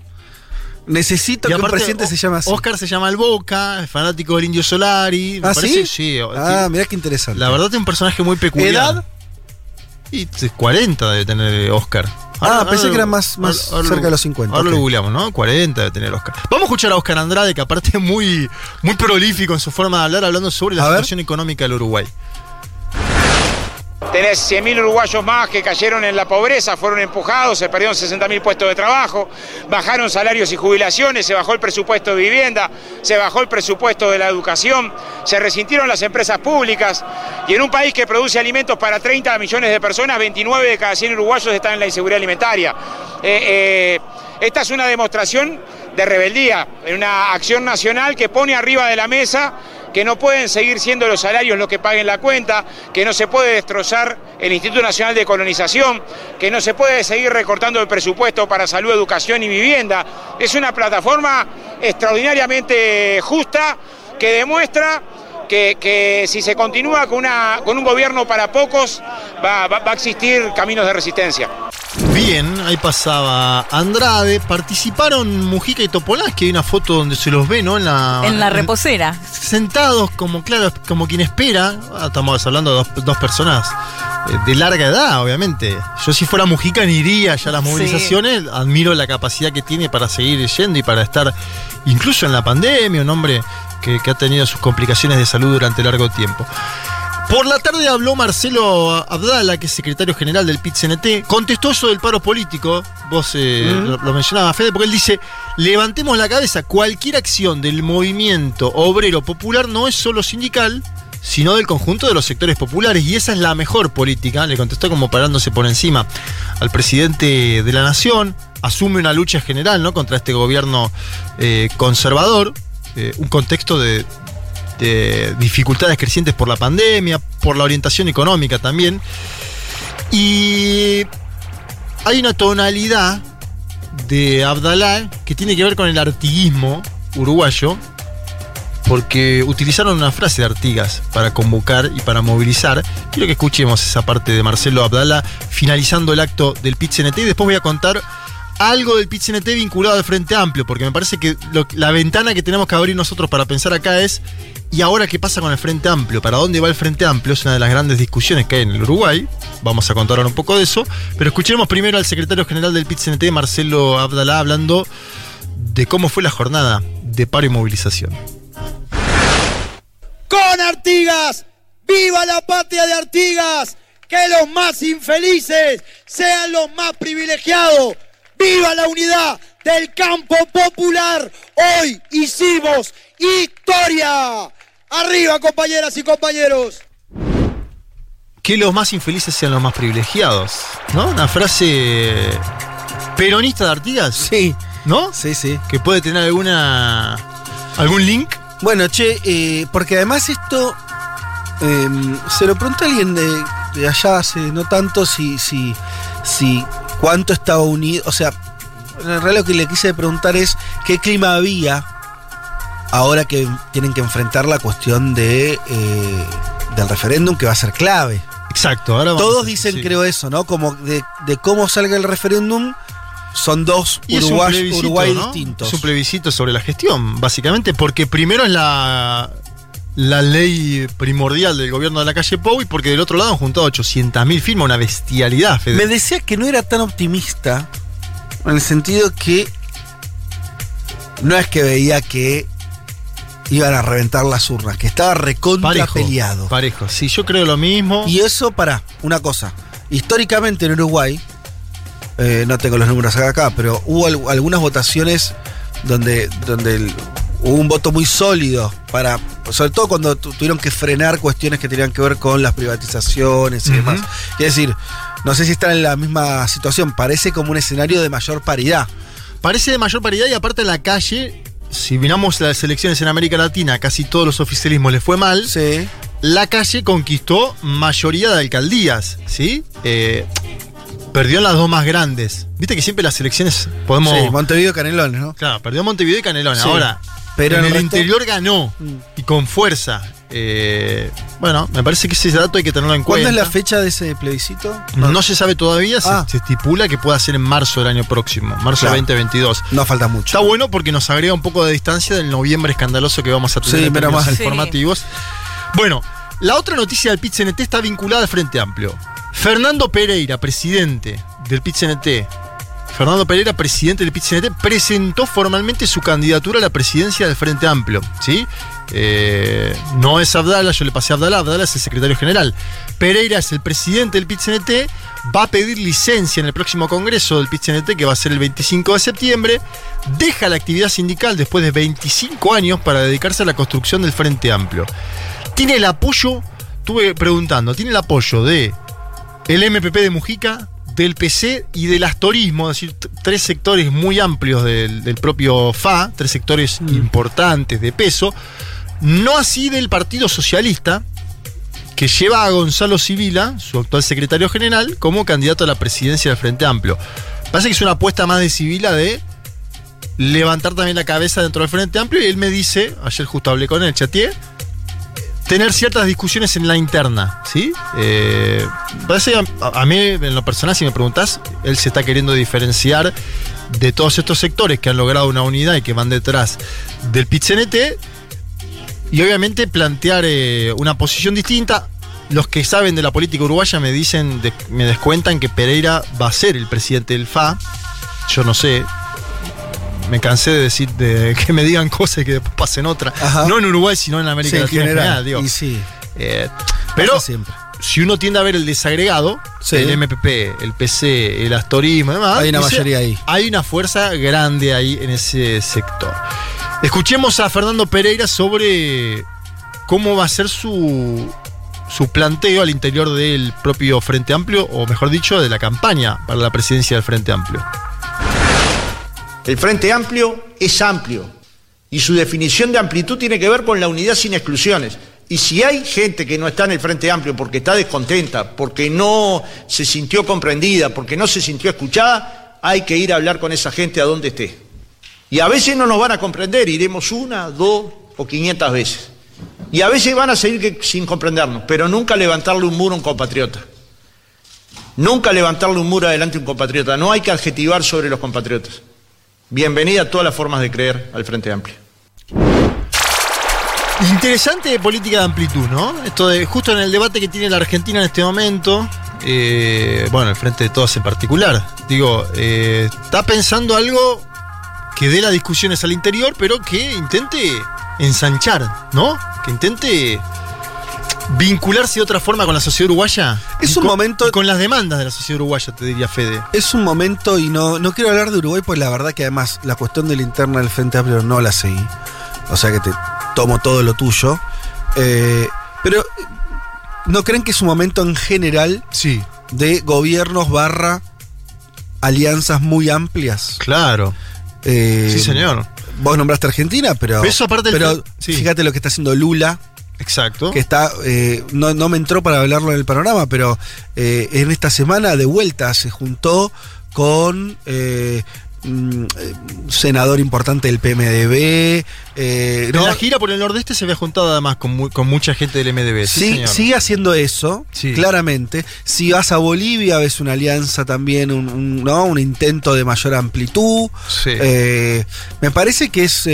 Necesito Y que un presidente O- se llame así. Oscar se llama el Boca, es fanático del Indio Solari. me ¿Ah, parece- sí? sí. Ah, mirá qué interesante. La verdad es un personaje muy peculiar. ¿Edad? Y t- 40 debe tener Oscar. Ah, pensé que era más- más ahora cerca lo- de los 50, Ahora lo ok. googleamos, ¿no? 40 debe tener Oscar. Vamos a escuchar a Oscar Andrade, que aparte es muy, muy prolífico en su forma de hablar, hablando sobre la A ver. situación económica del Uruguay. Tenés 100.000 uruguayos más que cayeron en la pobreza, fueron empujados, se perdieron 60.000 puestos de trabajo, bajaron salarios y jubilaciones, se bajó el presupuesto de vivienda, se bajó el presupuesto de la educación, se resintieron las empresas públicas y en un país que produce alimentos para 30 millones de personas, 29 de cada 100 uruguayos están en la inseguridad alimentaria. Eh, eh, esta es una demostración de rebeldía, una acción nacional que pone arriba de la mesa que no pueden seguir siendo los salarios los que paguen la cuenta, que no se puede destrozar el Instituto Nacional de Colonización, que no se puede seguir recortando el presupuesto para salud, educación y vivienda. Es una plataforma extraordinariamente justa que demuestra que, que si se continúa con, una, con un gobierno para pocos, va, va- va a existir caminos de resistencia. Bien, ahí pasaba Andrade. Participaron Mujica y Topolás, que hay una foto donde se los ve, ¿no? En la, En la reposera. Sentados como, claro, como quien espera. Ah, Estamos hablando de dos, dos personas eh, de larga edad, obviamente. Yo si fuera Mujica ni iría ya a las Sí. movilizaciones. Admiro la capacidad que tiene para seguir yendo y para estar incluso en la pandemia, un hombre que, que ha tenido sus complicaciones de salud durante largo tiempo. Por la tarde habló Marcelo Abdala, que es secretario general del PIT-CNT. Contestó eso del paro político. Vos eh, lo, lo mencionaba, Fede, porque él dice: levantemos la cabeza. Cualquier acción del movimiento obrero popular no es solo sindical, sino del conjunto de los sectores populares. Y esa es la mejor política. Le contestó como parándose por encima al presidente de la nación. Asume una lucha general ¿no? contra este gobierno eh, conservador. Eh, un contexto de, de dificultades crecientes por la pandemia, por la orientación económica también. Y hay una tonalidad de Abdalá que tiene que ver con el artiguismo uruguayo, porque utilizaron una frase de Artigas para convocar y para movilizar. Quiero que escuchemos esa parte de Marcelo Abdala finalizando el acto del PIT-CNT y después voy a contar algo del PIT-CNT vinculado al Frente Amplio, porque me parece que la ventana que tenemos que abrir nosotros para pensar acá es, ¿y ahora qué pasa con el Frente Amplio? ¿Para dónde va el Frente Amplio? Es una de las grandes discusiones que hay en el Uruguay. Vamos a contar ahora un poco de eso. Pero escuchemos primero al secretario general del PIT-CNT, Marcelo Abdalá, hablando de cómo fue la jornada de paro y movilización. con Artigas. ¡Viva la patria de Artigas! Que los más infelices sean los más privilegiados. ¡Viva la unidad del campo popular! Hoy hicimos historia. Arriba, compañeras y compañeros. que los más infelices sean los más privilegiados. ¿No? Una frase peronista de Artigas. Sí. ¿No? Sí, sí. Que puede tener alguna. algún link. Bueno, che, eh, porque además esto eh, se lo pregunté a alguien de, de allá hace no tanto si, si, si cuánto estaba unido. O sea, en realidad lo que le quise preguntar es qué clima había ahora que tienen que enfrentar la cuestión de eh, del referéndum que va a ser clave. Exacto, ahora vamos Todos dicen, sí. creo eso, ¿no? Como de, de cómo salga el referéndum, son dos Uruguay, plebiscito, Uruguay ¿no? distintos. Es un plebiscito sobre la gestión, básicamente, porque primero es la, la ley primordial del gobierno de la calle Pou y porque del otro lado han juntado 800.000 firmas, una bestialidad, Fede. Me decía que no era tan optimista en el sentido que no es que veía que iban a reventar las urnas, que estaba recontra Parejo, peleado. Parejo, sí, yo creo lo mismo. Y eso para una cosa. Históricamente en Uruguay, eh, no tengo los números acá, pero hubo al- algunas votaciones donde, donde el- hubo un voto muy sólido para, sobre todo cuando tu- tuvieron que frenar cuestiones que tenían que ver con las privatizaciones y demás. Es decir, no sé si están en la misma situación, parece como un escenario de mayor paridad. Parece de mayor paridad y aparte en la calle, si miramos las elecciones en América Latina, casi todos los oficialismos les fue mal. La calle conquistó mayoría de alcaldías, ¿sí? Eh, perdió en las dos más grandes. Viste que siempre las elecciones podemos. Sí, Montevideo Canelones, ¿no? Claro, perdió Montevideo y Canelones. Sí. Ahora, Pero en el resto- interior ganó y con fuerza. Eh, bueno, me parece que ese dato hay que tenerlo en ¿Cuándo cuenta. es la fecha de ese plebiscito? No, se sabe todavía, se- Ah. se, estipula que pueda ser en marzo del año próximo, marzo Claro. 2022. No falta mucho. Está bueno porque nos agrega un poco de distancia del noviembre escandaloso que vamos a tener Sí, en mal. informativos. Bueno, la otra noticia del PIT-CNT está vinculada al Frente Amplio. Fernando Pereira, presidente del PIT-CNT, Fernando Pereira, presidente del PIT-CNT, presentó formalmente su candidatura a la presidencia del Frente Amplio. ¿sí? Eh, no es Abdala, yo le pasé a Abdala, Abdala es el secretario general. Pereira es el presidente del PIT-CNT, va a pedir licencia en el próximo congreso del PIT-CNT, que va a ser el 25 de septiembre, deja la actividad sindical después de 25 años para dedicarse a la construcción del Frente Amplio. Tiene el apoyo, estuve preguntando, tiene el apoyo de el MPP de Mujica, del PC y del astorismo, es decir, tres sectores muy amplios del, del propio FA, tres sectores importantes de peso, no así del Partido Socialista, que lleva a Gonzalo Sibila, su actual secretario general, como candidato a la presidencia del Frente Amplio. Parece que es una apuesta más de Sibila de levantar también la cabeza dentro del Frente Amplio y él me dice, ayer justo hablé con él, chateé, tener ciertas discusiones en la interna, ¿sí? Eh, parece a, mí, en lo personal, si me preguntás, él se está queriendo diferenciar de todos estos sectores que han logrado una unidad y que van detrás del PIT-CNT y obviamente plantear eh, una posición distinta. Los que saben de la política uruguaya me dicen, me descuentan que Pereira va a ser el presidente del FA. Yo no sé. Me cansé de decir de [LAUGHS] que me digan cosas y que después pasen otras. No en Uruguay, sino en América Sí, Latina en general. digo. Y sí. Eh, pero siempre. si uno tiende a ver el desagregado, Sí. el MPP, el PC, el astorismo y demás, Hay una dice, mayoría ahí. Hay una fuerza grande ahí en ese sector. Escuchemos a Fernando Pereira sobre cómo va a ser su, su planteo al interior del propio Frente Amplio, o mejor dicho, de la campaña para la presidencia del Frente Amplio. El Frente Amplio es amplio y su definición de amplitud tiene que ver con la unidad sin exclusiones. Y si hay gente que no está en el Frente Amplio porque está descontenta, porque no se sintió comprendida, porque no se sintió escuchada, hay que ir a hablar con esa gente a donde esté. Y a veces no nos van a comprender, iremos una, dos o quinientas veces. Y a veces van a seguir sin comprendernos, pero nunca levantarle un muro a un compatriota. Nunca levantarle un muro adelante a un compatriota. No hay que adjetivar sobre los compatriotas. Bienvenida a todas las formas de creer al Frente Amplio. Interesante política de amplitud, ¿no? Esto de justo en el debate que tiene la Argentina en este momento, eh, bueno, el Frente de Todos en particular, digo, eh, está pensando algo que dé las discusiones al interior, pero que intente ensanchar, ¿no? Que intente vincularse de otra forma con la sociedad uruguaya. Es un con- momento- con las demandas de la sociedad uruguaya, te diría Fede. Es un momento, y no, no quiero hablar de Uruguay, pues la verdad que además la cuestión de la interna del Frente Amplio no la seguí. O sea que te tomo todo lo tuyo. Eh, pero, ¿no creen que es un momento en general sí. de gobiernos barra alianzas muy amplias? Claro. Eh, Sí, señor. Vos nombraste Argentina, pero. Pero eso aparte pero sí. fíjate lo que está haciendo Lula. Exacto. Que está. eh, no, no me entró para hablarlo en el panorama, pero eh, en esta semana de vuelta se juntó con. eh, mm, eh, un senador importante del PMDB. eh, ¿no? En la gira por el nordeste se había juntado además con, mu- con mucha gente del MDB. Sí, Sí, señor. sigue haciendo eso, Sí. claramente. Si vas a Bolivia, ves una alianza también, un, un- ¿no? un intento de mayor amplitud. Sí. Me parece que es.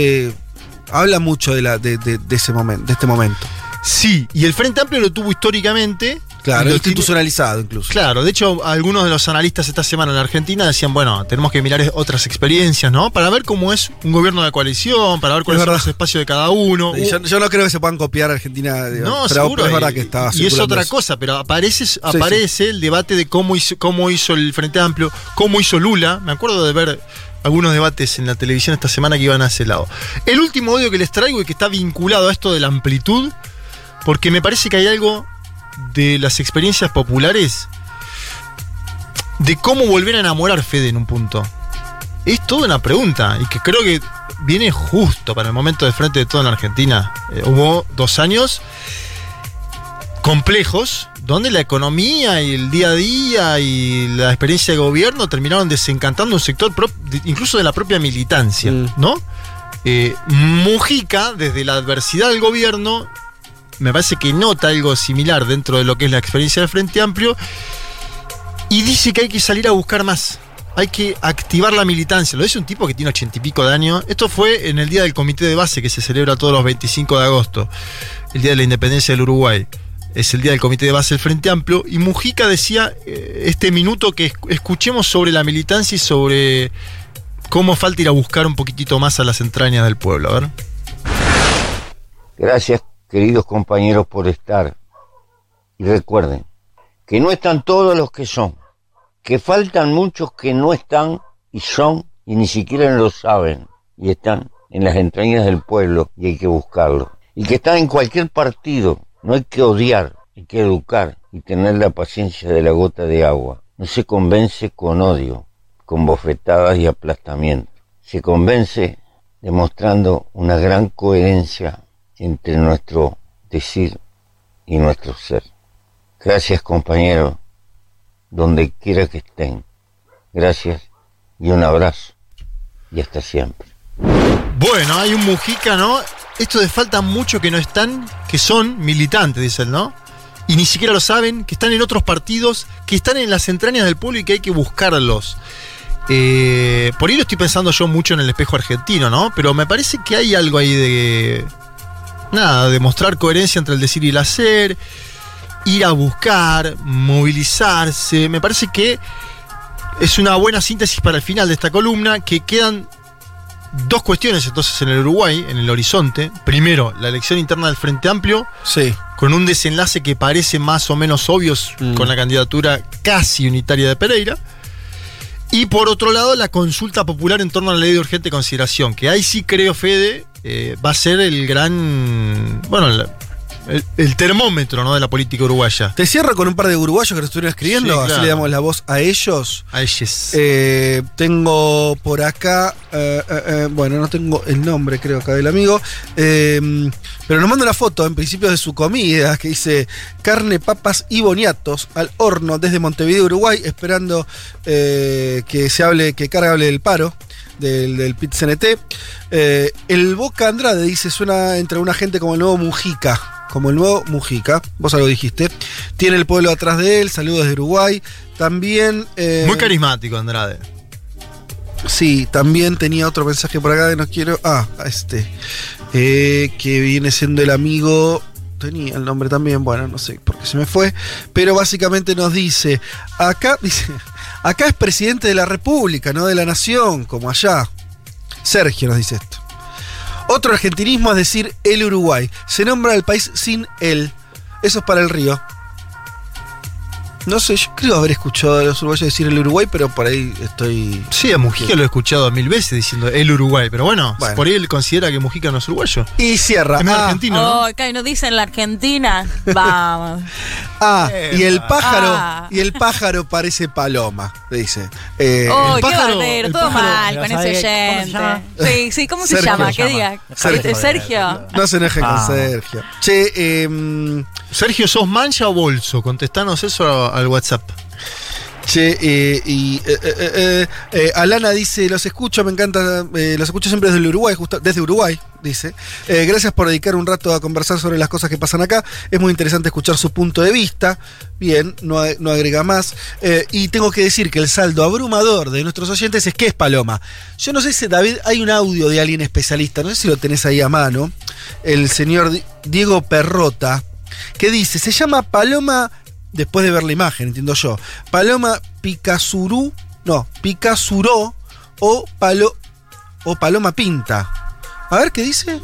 Habla mucho de, la, de, de- de ese momento, de este momento. Sí, y el Frente Amplio lo tuvo históricamente. Claro, lo institucionalizado incluso. Claro, de hecho, algunos de los analistas esta semana en la Argentina decían, bueno, tenemos que mirar otras experiencias, ¿no? Para ver cómo es un gobierno de coalición, para ver cuáles Es son los espacios de cada uno. Y Yo, yo no creo que se puedan copiar a Argentina. digo, No, pero, seguro. pero es verdad que estaba Y es otra eso. cosa, pero aparece, aparece el debate de cómo hizo, cómo hizo el Frente Amplio, cómo hizo Lula. Me acuerdo de ver algunos debates en la televisión esta semana que iban a ese lado. El último audio que les traigo y que está vinculado a esto de la amplitud, porque me parece que hay algo de las experiencias populares de cómo volver a enamorar Fede en un punto. Es toda una pregunta y que creo que viene justo para el momento de frente de todo en Argentina. Eh, hubo dos años complejos donde la economía y el día a día y la experiencia de gobierno terminaron desencantando un sector incluso de la propia militancia, ¿no? Eh, Mujica, desde la adversidad del gobierno, me parece que nota algo similar dentro de lo que es la experiencia del Frente Amplio y dice que hay que salir a buscar más. Hay que activar la militancia. Lo dice un tipo que tiene ochenta y pico de años. Esto fue en el día del comité de base que se celebra todos los 25 de agosto, el día de la independencia del Uruguay. Es el día del comité de base del Frente Amplio. Y Mujica decía eh, este minuto que esc- escuchemos sobre la militancia y sobre cómo falta ir a buscar un poquitito más a las entrañas del pueblo. A ver. Gracias, queridos compañeros, por estar. Y recuerden, que no están todos los que son, que faltan muchos que no están y son y ni siquiera lo saben y están en las entrañas del pueblo y hay que buscarlo. Y que están en cualquier partido, no hay que odiar, hay que educar y tener la paciencia de la gota de agua. No se convence con odio, con bofetadas y aplastamiento. Se convence demostrando una gran coherencia entre nuestro decir y nuestro ser. Gracias compañeros, donde quiera que estén. Gracias y un abrazo. Y hasta siempre. Bueno, hay un Mujica, ¿no? Esto de falta mucho que no están, que son militantes, dice él, ¿no? Y ni siquiera lo saben, que están en otros partidos, que están en las entrañas del pueblo y que hay que buscarlos. Eh, por ahí estoy pensando yo mucho en el espejo argentino, ¿no? Pero me parece que hay algo ahí de. Nada, de mostrar coherencia entre el decir y el hacer, ir a buscar, movilizarse. Me parece que es una buena síntesis para el final de esta columna, que quedan dos cuestiones entonces en el Uruguay, en el horizonte. Primero, la elección interna del Frente Amplio. Sí. Con un desenlace que parece más o menos obvio con la candidatura casi unitaria de Pereira. Y por otro lado, la consulta popular en torno a la ley de urgente consideración, que ahí sí creo, Fede, eh, va a ser el gran. Bueno, la- el, el termómetro ¿no? de la política uruguaya. Te cierro con un par de uruguayos que nos estuvieron escribiendo, Sí, así le damos la voz a ellos. A ellos. Eh, tengo por acá, eh, eh, bueno, no tengo el nombre, creo acá del amigo, eh, pero nos manda una foto, en principio, de su comida, que dice carne, papas y boniatos al horno desde Montevideo, Uruguay, esperando que se hable, que Carga hable del paro. Del, del pit CNT. Eh, el Boca Andrade dice: suena entre una gente como el nuevo Mujica. Como el nuevo Mujica. Vos algo dijiste. Tiene el pueblo atrás de él. Saludos desde Uruguay. También. eh, Muy carismático, Andrade. Sí, también tenía otro mensaje por acá que no quiero. Ah, este. eh, que viene siendo el amigo. Tenía el nombre también, bueno, no sé por qué se me fue. Pero básicamente nos dice: acá, [LAUGHS] dice, acá es presidente de la República, no de la Nación, como allá. Sergio nos dice esto. Otro argentinismo es decir el Uruguay. Se nombra al país sin él. Eso es para el río. No sé, yo creo haber escuchado a los uruguayos decir el Uruguay, pero por ahí estoy. Sí, a Mujica lo he escuchado mil veces diciendo el Uruguay, pero bueno, por ahí él considera que Mujica no es uruguayo. Y cierra. Es Ah, argentino, ¿no? Oh, acá no dicen la Argentina. Vamos. [LAUGHS] Ah, y el pájaro, Ah. y el pájaro parece paloma, dice. Eh, Oh, el qué el todo pájaro- mal con ese oyente. Sí, sí, ¿cómo se Sergio llama? ¿Qué diga? Sergio. Sergio. No se enoje con Ah. Sergio. Che, eh, Sergio, ¿sos mancha o bolso? Contestanos eso al WhatsApp. Che, eh, y eh, eh, Alana dice, los escucho, me encanta, los escucho siempre desde el Uruguay, justo, desde Uruguay, dice. Gracias por dedicar un rato a conversar sobre las cosas que pasan acá. Es muy interesante escuchar su punto de vista. Bien, no, no agrega más. Y tengo que decir que el saldo abrumador de nuestros oyentes es que es Paloma. Yo no sé si, David, hay un audio de alguien especialista, no sé si lo tenés ahí a mano. El señor Di- Diego Perrota, que dice, se llama Paloma después de ver la imagen, entiendo yo. Paloma Picazurú, no, Picazuró o, palo, o Paloma Pinta. A ver qué dice.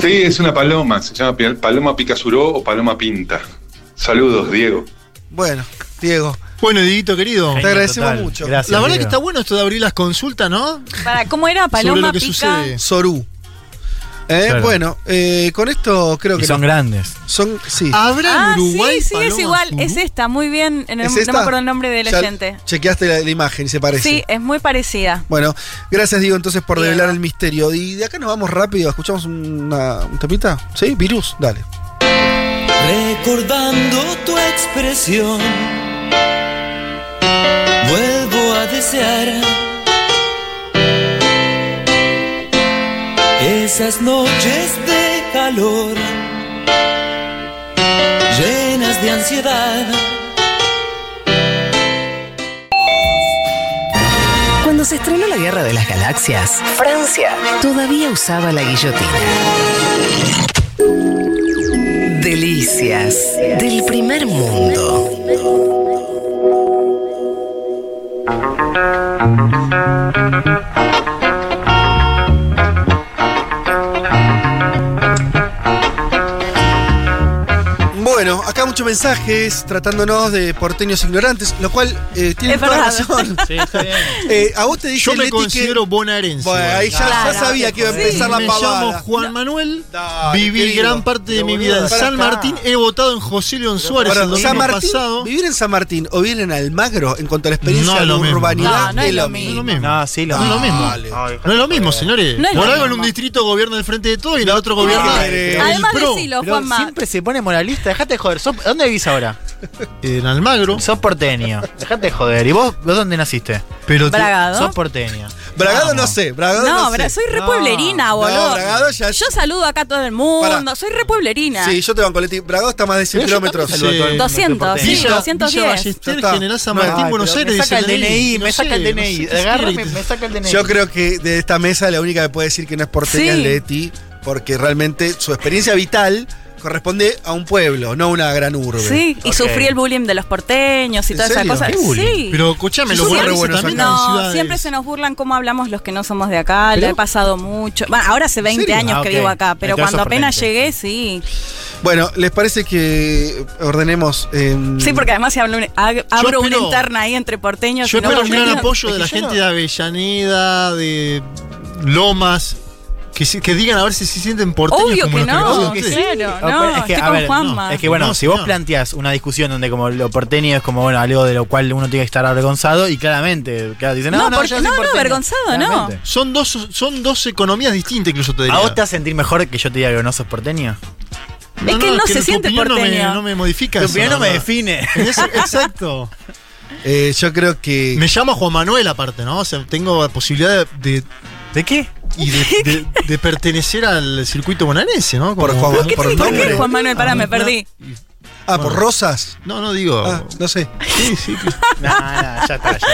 Sí, es una paloma, se llama paloma picazuró o paloma pinta. Saludos, Diego. Bueno, Diego. Bueno, Dieguito querido. Te agradecemos mucho. la verdad que está bueno esto de abrir las consultas, ¿no? Para, ¿Cómo era? Sobre Paloma lo que pica. sucede. Sorú. Eh, Claro. Bueno, eh, con esto creo Y que son no- grandes. Son, sí. Ah, sí, sí, es igual. Es esta, muy bien. En el- ¿Es no me acuerdo el nombre del Ya oyente. Chequeaste la, la imagen y se parece. Sí, es muy parecida. Bueno, gracias Diego entonces por Diego. revelar el misterio. Y de acá nos vamos rápido, escuchamos una, un temita. ¿Sí? Virus, dale. Recordando tu expresión, vuelvo a desear esas noches de calor, llenas de ansiedad. Cuando se estrenó la Guerra de las Galaxias, Francia todavía usaba la guillotina. Delicias del primer mundo. Muchos mensajes tratándonos de porteños ignorantes, lo cual eh, tiene toda verdad. razón. [LAUGHS] Sí, está bien. Eh, a vos te dice Yo me Leti que- considero bonaerense. Bueno, ahí ya, Claro, ya sabía que iba a sí. empezar la me pavada. llamo Juan Manuel, Dale, viví querido. gran parte de mi vida en San acá. Martín, he votado en José León Suárez Ahora, el domingo San Martín, pasado. vivir en San Martín o vivir en Almagro, en cuanto a la experiencia No de mismo. urbanidad, No, no es lo mismo. No es lo mismo. No, sí, lo No es lo mismo. No es lo mismo, señores. No Por algo en un distrito gobierna el frente de todo y en el otro gobierna. Además, PRO. decilo, Juanma. siempre se pone moralista, dejate de joder. Sos- ¿Dónde vivís ahora? En Almagro. Sos porteño. Dejate de joder. ¿Y vos, vos dónde naciste? Pero te- Bragado. Sos porteño. Bragado no sé, Bragado no, No, sé. Bra- soy re No. boludo. Bragado ya es- Yo saludo acá a todo el mundo. Pará. Soy re pueblerina. Sí, yo te banco, Leti. Bragado está a más de 100 Pero yo kilómetros. también saludo a todo el mundo, 200, soy sí, porteño. Villa, 210. Villa Ya Ballester, está. General San Martín, Ay, Buenos pero Aires. Me saca el DNI, no me saca sé, el no DNI. sé qué Agarra, me, quiere. me saca el DNI. Yo creo que de esta mesa la única que puede decir que no es porteña Sí. es Leti, porque realmente su experiencia vital corresponde a un pueblo, no a una gran urbe. Sí, y sufrí el bullying de los porteños y ¿En todas esas serio? cosas. ¿Qué bullying? Sí. Pero escúchame, Sí, los somos re bonaerenses buenos también acá. en no, ciudades. siempre se nos burlan cómo hablamos los que no somos de acá. Lo ¿Pero? he pasado mucho. Bueno, ahora hace 20 serio? años Ah, que vivo acá, pero Entonces cuando apenas llegué, sí. Bueno, ¿les parece que ordenemos en... Sí, porque además se habla un- ag- abro una interna ahí entre porteños Yo y no espero un gran apoyo de la gente no- de Avellaneda, de Lomas, que, sí- que digan a ver si se sienten porteños Obvio como que los no, conocen que ustedes. claro, no, es que, estoy a con ver, Juanma. Es que bueno, No, si vos señor. planteas una discusión donde como lo porteño es como bueno algo de lo cual uno tiene que estar avergonzado y claramente claro, dicen, no, No, no, porque- yo soy no, no, porteño". avergonzado, no. Claramente. Son dos, son dos economías distintas, incluso te diría. ¿A vos te hace sentir mejor que yo te diga que no sos porteño? Es que él no se tu siente opinión no me- porteño. No me, modifica Tu eso, opinión no me define. [LAUGHS] Eso- exacto. Eh, yo creo que... Me llamo Juan Manuel aparte, ¿no? O sea, tengo la posibilidad de... ¿De qué? Y de, de- de pertenecer al circuito bonaerense, ¿no? Por Como- Juan- ¿Qué por que ver nombre. Juan Manuel? Pará, me perdí. Ah, por Rosas. No, no digo... Ah, no sé. Sí, sí. [LAUGHS] No, no, ya está, ya.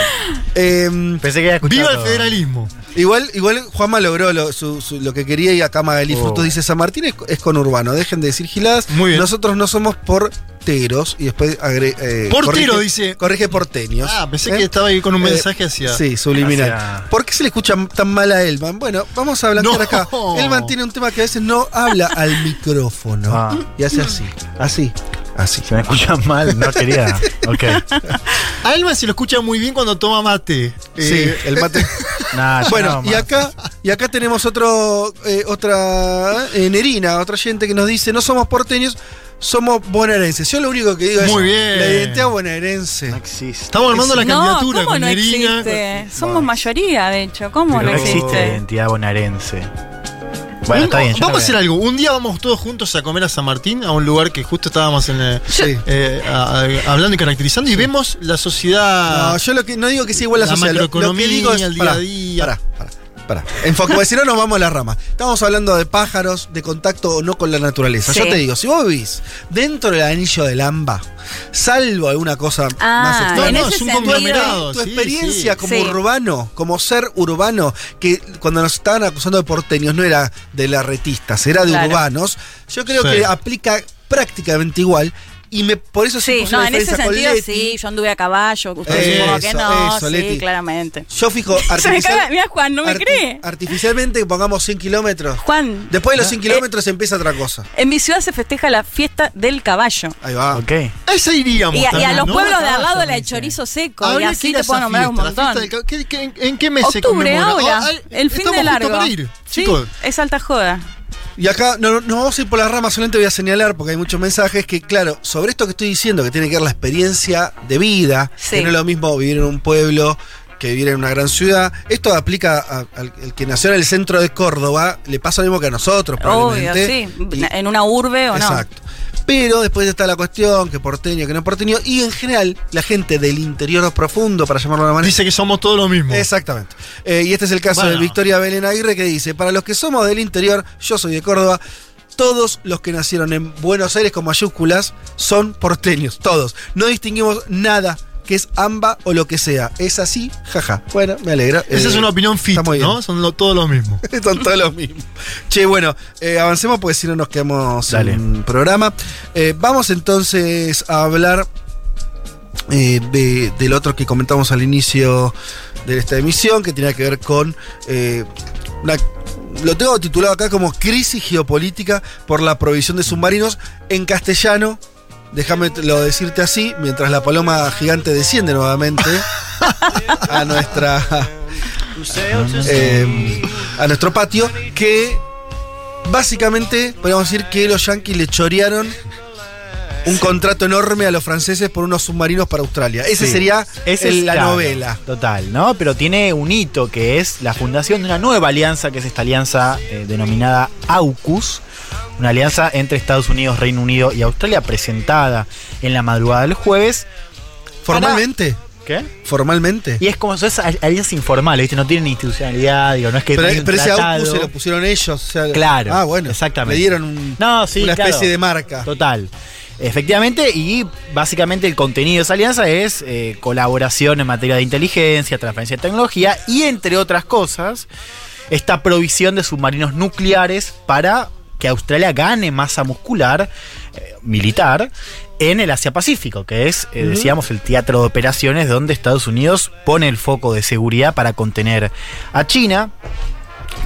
Em, Pensé que había escuchado. ¡Viva el federalismo! Igual, igual Juanma logró lo, su- su- lo que quería y acá Magalí Oh. Frutos dice San Martín es, es conurbano, dejen de decir giladas. Muy bien. Nosotros no somos porteros y después agre, eh, Portero, corrige- dice. Corrige porteños. Ah, pensé ¿Eh? que estaba ahí con un Eh, mensaje hacia... Sí, subliminal. Hacia- ¿Por qué se le escucha tan mal a Elman? Bueno, vamos a blanquear No. acá. Elman tiene un tema que a veces no habla al micrófono. Ah. Y hace así, así, así. Se me escucha mal, no quería. Ok. [LAUGHS] A Elman se lo escucha muy bien cuando toma mate. Sí, Eh, el mate. [LAUGHS] Nah, Bueno, no, y acá, y acá tenemos otro, eh, otra eh, Nerina, otra gente que nos dice, no somos porteños, somos bonaerenses. Yo lo único que digo Muy es bien. la identidad bonaerense. No existe. Estamos armando la No, candidatura ¿cómo con no Nerina. existe? Somos mayoría, de hecho. ¿Cómo Pero no no existe existe? identidad bonaerense. Bueno, está bien. vamos a hacer algo. Un día vamos todos juntos a comer a San Martín, a un lugar que justo estábamos en, eh, Sí. eh, a- a- hablando y caracterizando, y vemos la sociedad. No, yo lo que, no digo que sea igual la, La sociedad. Lo, lo que digo es. el día a día. Pará, pará, pará. Enfoque, porque si no nos vamos a la rama. Estamos hablando de pájaros, de contacto o no con la naturaleza. Yo te digo, si vos vivís dentro del anillo del AMBA, salvo alguna cosa Ah, más extraña. en No, es un conglomerado. tu sí, experiencia sí. como Sí. urbano, como ser urbano, que cuando nos estaban acusando de porteños no era de larretistas, era de Claro. urbanos, yo creo Sí. que aplica prácticamente igual. Y me, por eso sí, no, en ese sentido Leti. sí, yo anduve a caballo, usted Eso, supongo que no, eso, sí, Leti. claramente. Yo fijo, [LAUGHS] Se me artificial- mira Juan, no me arti- cree. Artificialmente pongamos 100 kilómetros. Juan, Después de los 100 Eh, kilómetros empieza otra cosa. en mi ciudad se festeja la fiesta del caballo. Ahí va. Ok. A esa iríamos. Y a, y a los ¿no? pueblos de al lado la de chorizo seco, y Habría que así te puedo nombrar un fiesta, montón. del ¿qué- qué- en, en qué mes se Octubre conmemora? ahora, Ah, ah, el fin de largo. para ir. Sí, Chicos, es alta joda. Y acá no, no vamos a ir por las ramas, solamente voy a señalar, porque hay muchos mensajes, que claro, sobre esto que estoy diciendo, que tiene que ver la experiencia de vida, Sí. que no es lo mismo vivir en un pueblo que vivir en una gran ciudad. Esto aplica al el que nació en el centro de Córdoba, le pasa lo mismo que a nosotros, Obvio, probablemente. sí. Y- En una urbe o no. Exacto. Pero después está la cuestión, que porteño, que no porteño, y en general, la gente del interior profundo, para llamarlo de una manera. dice que somos todos lo mismo. Exactamente. Eh, y este es el caso Bueno. de Victoria Belén Aguirre que dice, para los que somos del interior, yo soy de Córdoba, todos los que nacieron en Buenos Aires con mayúsculas son porteños, todos. No distinguimos nada que es AMBA o lo que sea. Es así, jaja. Bueno, me alegra. Esa Eh, es una opinión fit. ¿no? Son lo- todos los mismos. [LAUGHS] Son todos los mismos. Che, bueno, eh, avancemos porque si no nos quedamos Dale. en programa. Eh, vamos entonces a hablar eh, de- del otro que comentamos al inicio de esta emisión, que tiene que ver con eh, una- lo tengo titulado acá como crisis geopolítica por la provisión de submarinos en castellano. Déjame lo decirte así, mientras la paloma gigante desciende nuevamente [LAUGHS] a nuestra eh, a nuestro patio, que básicamente podríamos decir que los yanquis le chorearon un contrato enorme a los franceses por unos submarinos para Australia. Ese Sí. sería Ese el- es, la claro, novela. Total, ¿no? Pero tiene un hito que es la fundación de una nueva alianza, que es esta alianza eh, denominada AUKUS, una alianza entre Estados Unidos, Reino Unido y Australia, presentada en la madrugada del jueves. Formalmente. ¿Qué? Formalmente. Y es como eso es alianza informal, ¿viste? No tienen institucionalidad, digo, no es que. Pero, pero ese. AUKUS se lo pusieron ellos. o sea, Claro. Ah, bueno. Exactamente. Le dieron un- No, sí, una claro. especie de marca. Total. Efectivamente, y básicamente el contenido de esa alianza es eh, colaboración en materia de inteligencia, transferencia de tecnología y, entre otras cosas, esta provisión de submarinos nucleares para que Australia gane masa muscular eh, militar en el Asia-Pacífico, que es, eh, decíamos, el teatro de operaciones donde Estados Unidos pone el foco de seguridad para contener a China.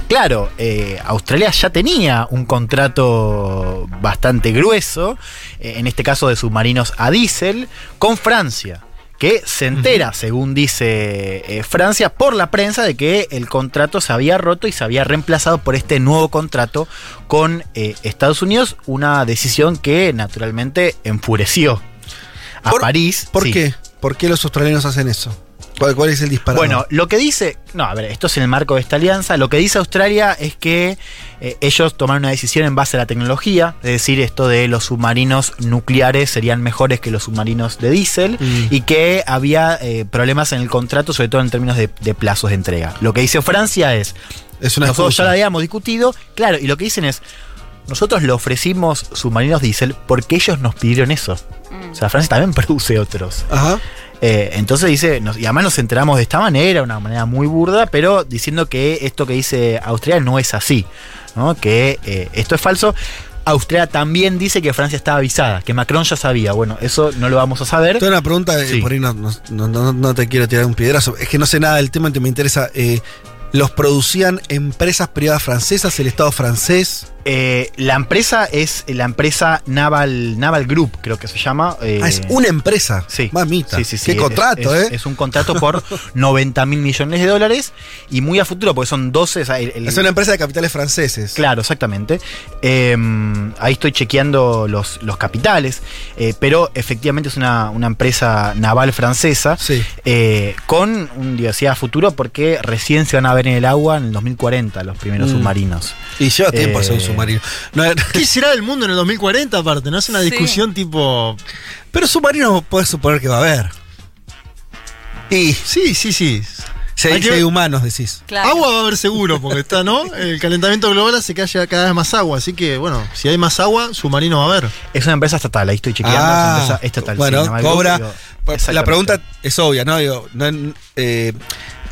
Claro, eh, Australia ya tenía un contrato bastante grueso, en este caso de submarinos a diésel, con Francia, que se entera, según dice eh, Francia, por la prensa de que el contrato se había roto y se había reemplazado por este nuevo contrato con eh, Estados Unidos, una decisión que naturalmente enfureció a París. ¿Por Sí. qué? ¿Por qué los australianos hacen eso? ¿Cuál, cuál es el disparate? Bueno, lo que dice, no, a ver, esto es en el marco de esta alianza, lo que dice Australia es que eh, ellos tomaron una decisión en base a la tecnología, es decir, esto de los submarinos nucleares serían mejores que los submarinos de diésel Mm. y que había eh, problemas en el contrato, sobre todo en términos de, de plazos de entrega. Lo que dice Francia es, es una nosotros excusa. ya la habíamos discutido, claro, y lo que dicen es, nosotros le ofrecimos submarinos diésel porque ellos nos pidieron eso. O sea, Francia también [LAUGHS] produce otros. Ajá. Eh, entonces dice, nos- y además nos enteramos de esta manera, una manera muy burda, pero diciendo que esto que dice Australia no es así, ¿no? que eh, esto es falso. Australia también dice que Francia estaba avisada, que Macron ya sabía. Bueno, eso no lo vamos a saber. Tengo una pregunta, eh, por ahí no, no- no- no- no te quiero tirar un piedrazo. Es que no sé nada del tema, que me interesa. ¿Los producían empresas privadas francesas, el Estado francés? Eh, la empresa es la empresa Naval, Naval Group, creo que se llama. eh, ah, es una empresa. Sí. Mamita. Sí, sí, sí. Qué Es- contrato, es, ¿eh? Es un contrato por [LAUGHS] 90 mil millones de dólares y muy a futuro, porque son 12. o sea, el- el- Es una empresa de capitales franceses. Claro, exactamente. Eh, ahí estoy chequeando los, los capitales, eh, pero efectivamente es una, una empresa naval francesa eh, con un diversidad a futuro porque recién se van a ver en el agua en el 2040 los primeros Mm. submarinos. Y lleva tiempo hacer un submarino. No, ¿Qué [LAUGHS] será del mundo en el 2040 aparte? ¿No es una Sí. discusión tipo... Pero submarino puedes suponer que va a haber. Y sí, sí, sí. Si hay, si hay humanos, decís. Agua va a haber seguro, porque está, ¿no? [LAUGHS] El calentamiento global hace que haya cada vez más agua. Así que, bueno, si hay más agua, submarino va a haber. Es una empresa estatal, ahí estoy chequeando. es una empresa estatal. Ah, bueno, sí, cobra. digo, la pregunta es obvia, ¿no? Digo, no, eh,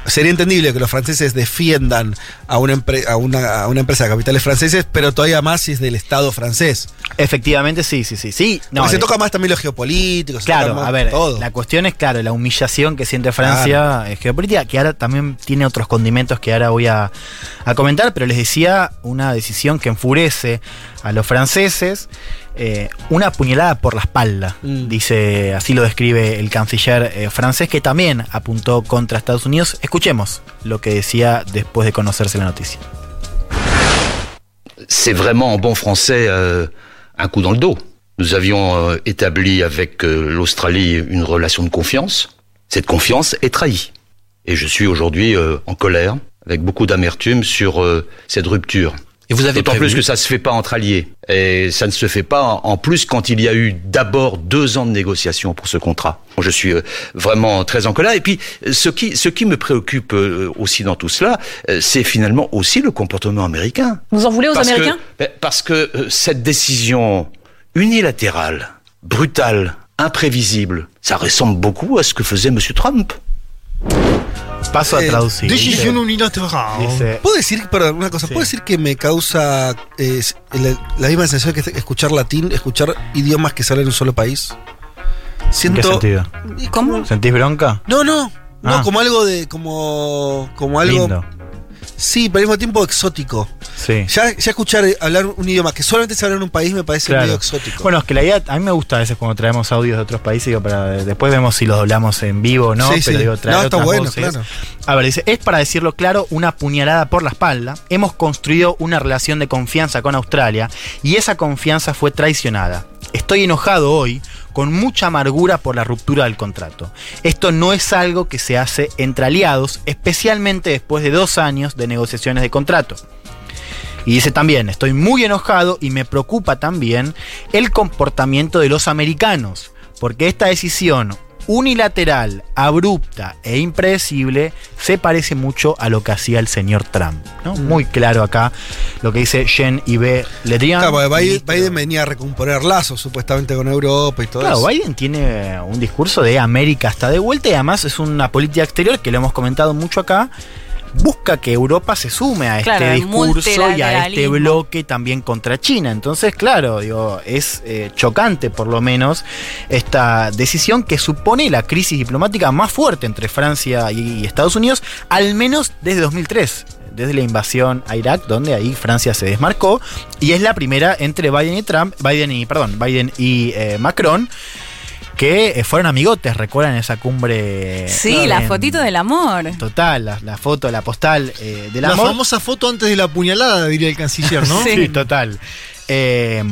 sería entendible que los franceses defiendan a una, empre- a, una, a una empresa de capitales franceses, pero todavía más si es del Estado francés. Efectivamente, sí, sí, sí. sí Porque se de- toca más también los geopolíticos. se Claro, a ver, todo. la cuestión es, claro, la humillación que siente Francia es geopolítica, que ahora también tiene otros condimentos que ahora voy a, a comentar, pero les decía una decisión que enfurece a los franceses, eh, una puñalada por la espalda, Mm. dice, así lo describe el canciller eh, francés, que también apuntó contra Estados Unidos. Escuchemos lo que decía después de conocerse la noticia. c'est vraiment en bon français euh, un coup dans le dos. Nous avions euh, établi avec euh, l'Australie une relation de confiance. Cette confiance est trahie. Et je suis aujourd'hui euh, en colère, avec beaucoup d'amertume sur euh, cette rupture. Et vous avez D'autant plus que ça se fait pas entre alliés. Et ça ne se fait pas en en plus quand il y a eu d'abord deux ans de négociations pour ce contrat. Je suis euh, vraiment très en colère. Et puis, ce qui, ce qui me préoccupe euh, aussi dans tout cela, euh, c'est finalement aussi le comportement américain. Vous en voulez aux Parce Américains? ben, Parce que euh, cette décision unilatérale, brutale, imprévisible, ça ressemble beaucoup à ce que faisait M. Trump. Paso a Eh, traducir. Decisión unilateral. Dice, ¿Puedo decir, perdón, una cosa, ¿puedo decir que me causa eh, la, la misma sensación que escuchar latín, escuchar idiomas que salen en un solo país? ¿En qué Siento. sentido? ¿Cómo? ¿Sentís bronca? No, no. No, Ah. como algo de. como. como algo. Lindo. Sí, pero al mismo tiempo exótico. Sí. Ya, ya escuchar eh, hablar un idioma que solamente se habla en un país me parece Claro. medio exótico. Bueno, es que la idea, a mí me gusta a veces cuando traemos audios de otros países, digo, para, después vemos si los doblamos en vivo o no, Sí, pero sí. digo, traer No, está otras bueno, voces. claro. A ver, dice, es para decirlo claro, una puñalada por la espalda. Hemos construido una relación de confianza con Australia y esa confianza fue traicionada. Estoy enojado hoy, con mucha amargura por la ruptura del contrato. Esto no es algo que se hace entre aliados, especialmente después de dos años de negociaciones de contrato. Y dice también, estoy muy enojado y me preocupa también el comportamiento de los americanos, porque esta decisión unilateral, abrupta e impredecible se parece mucho a lo que hacía el señor Trump. ¿no? Muy claro acá lo que dice Jean Yves Le Drian. Claro, porque Biden, Biden venía a recomponer lazos supuestamente con Europa y todo Claro, eso. Biden tiene un discurso de América está de vuelta y además es una política exterior que lo hemos comentado mucho acá. Busca que Europa se sume a este Claro, discurso y a este bloque también contra China. Entonces, claro, digo, es eh, chocante por lo menos esta decisión que supone la crisis diplomática más fuerte entre Francia y Estados Unidos, al menos desde 2003 desde la invasión a Irak, donde ahí Francia se desmarcó, y es la primera entre Biden y Trump, Biden y, perdón, Biden y eh, Macron, que eh, fueron amigotes, recuerdan esa cumbre. Sí, la en- fotito del amor. Total, la, la foto, la postal eh, del La amor. famosa foto antes de la puñalada, diría el canciller, ¿no? [LAUGHS] Sí, total. Eh,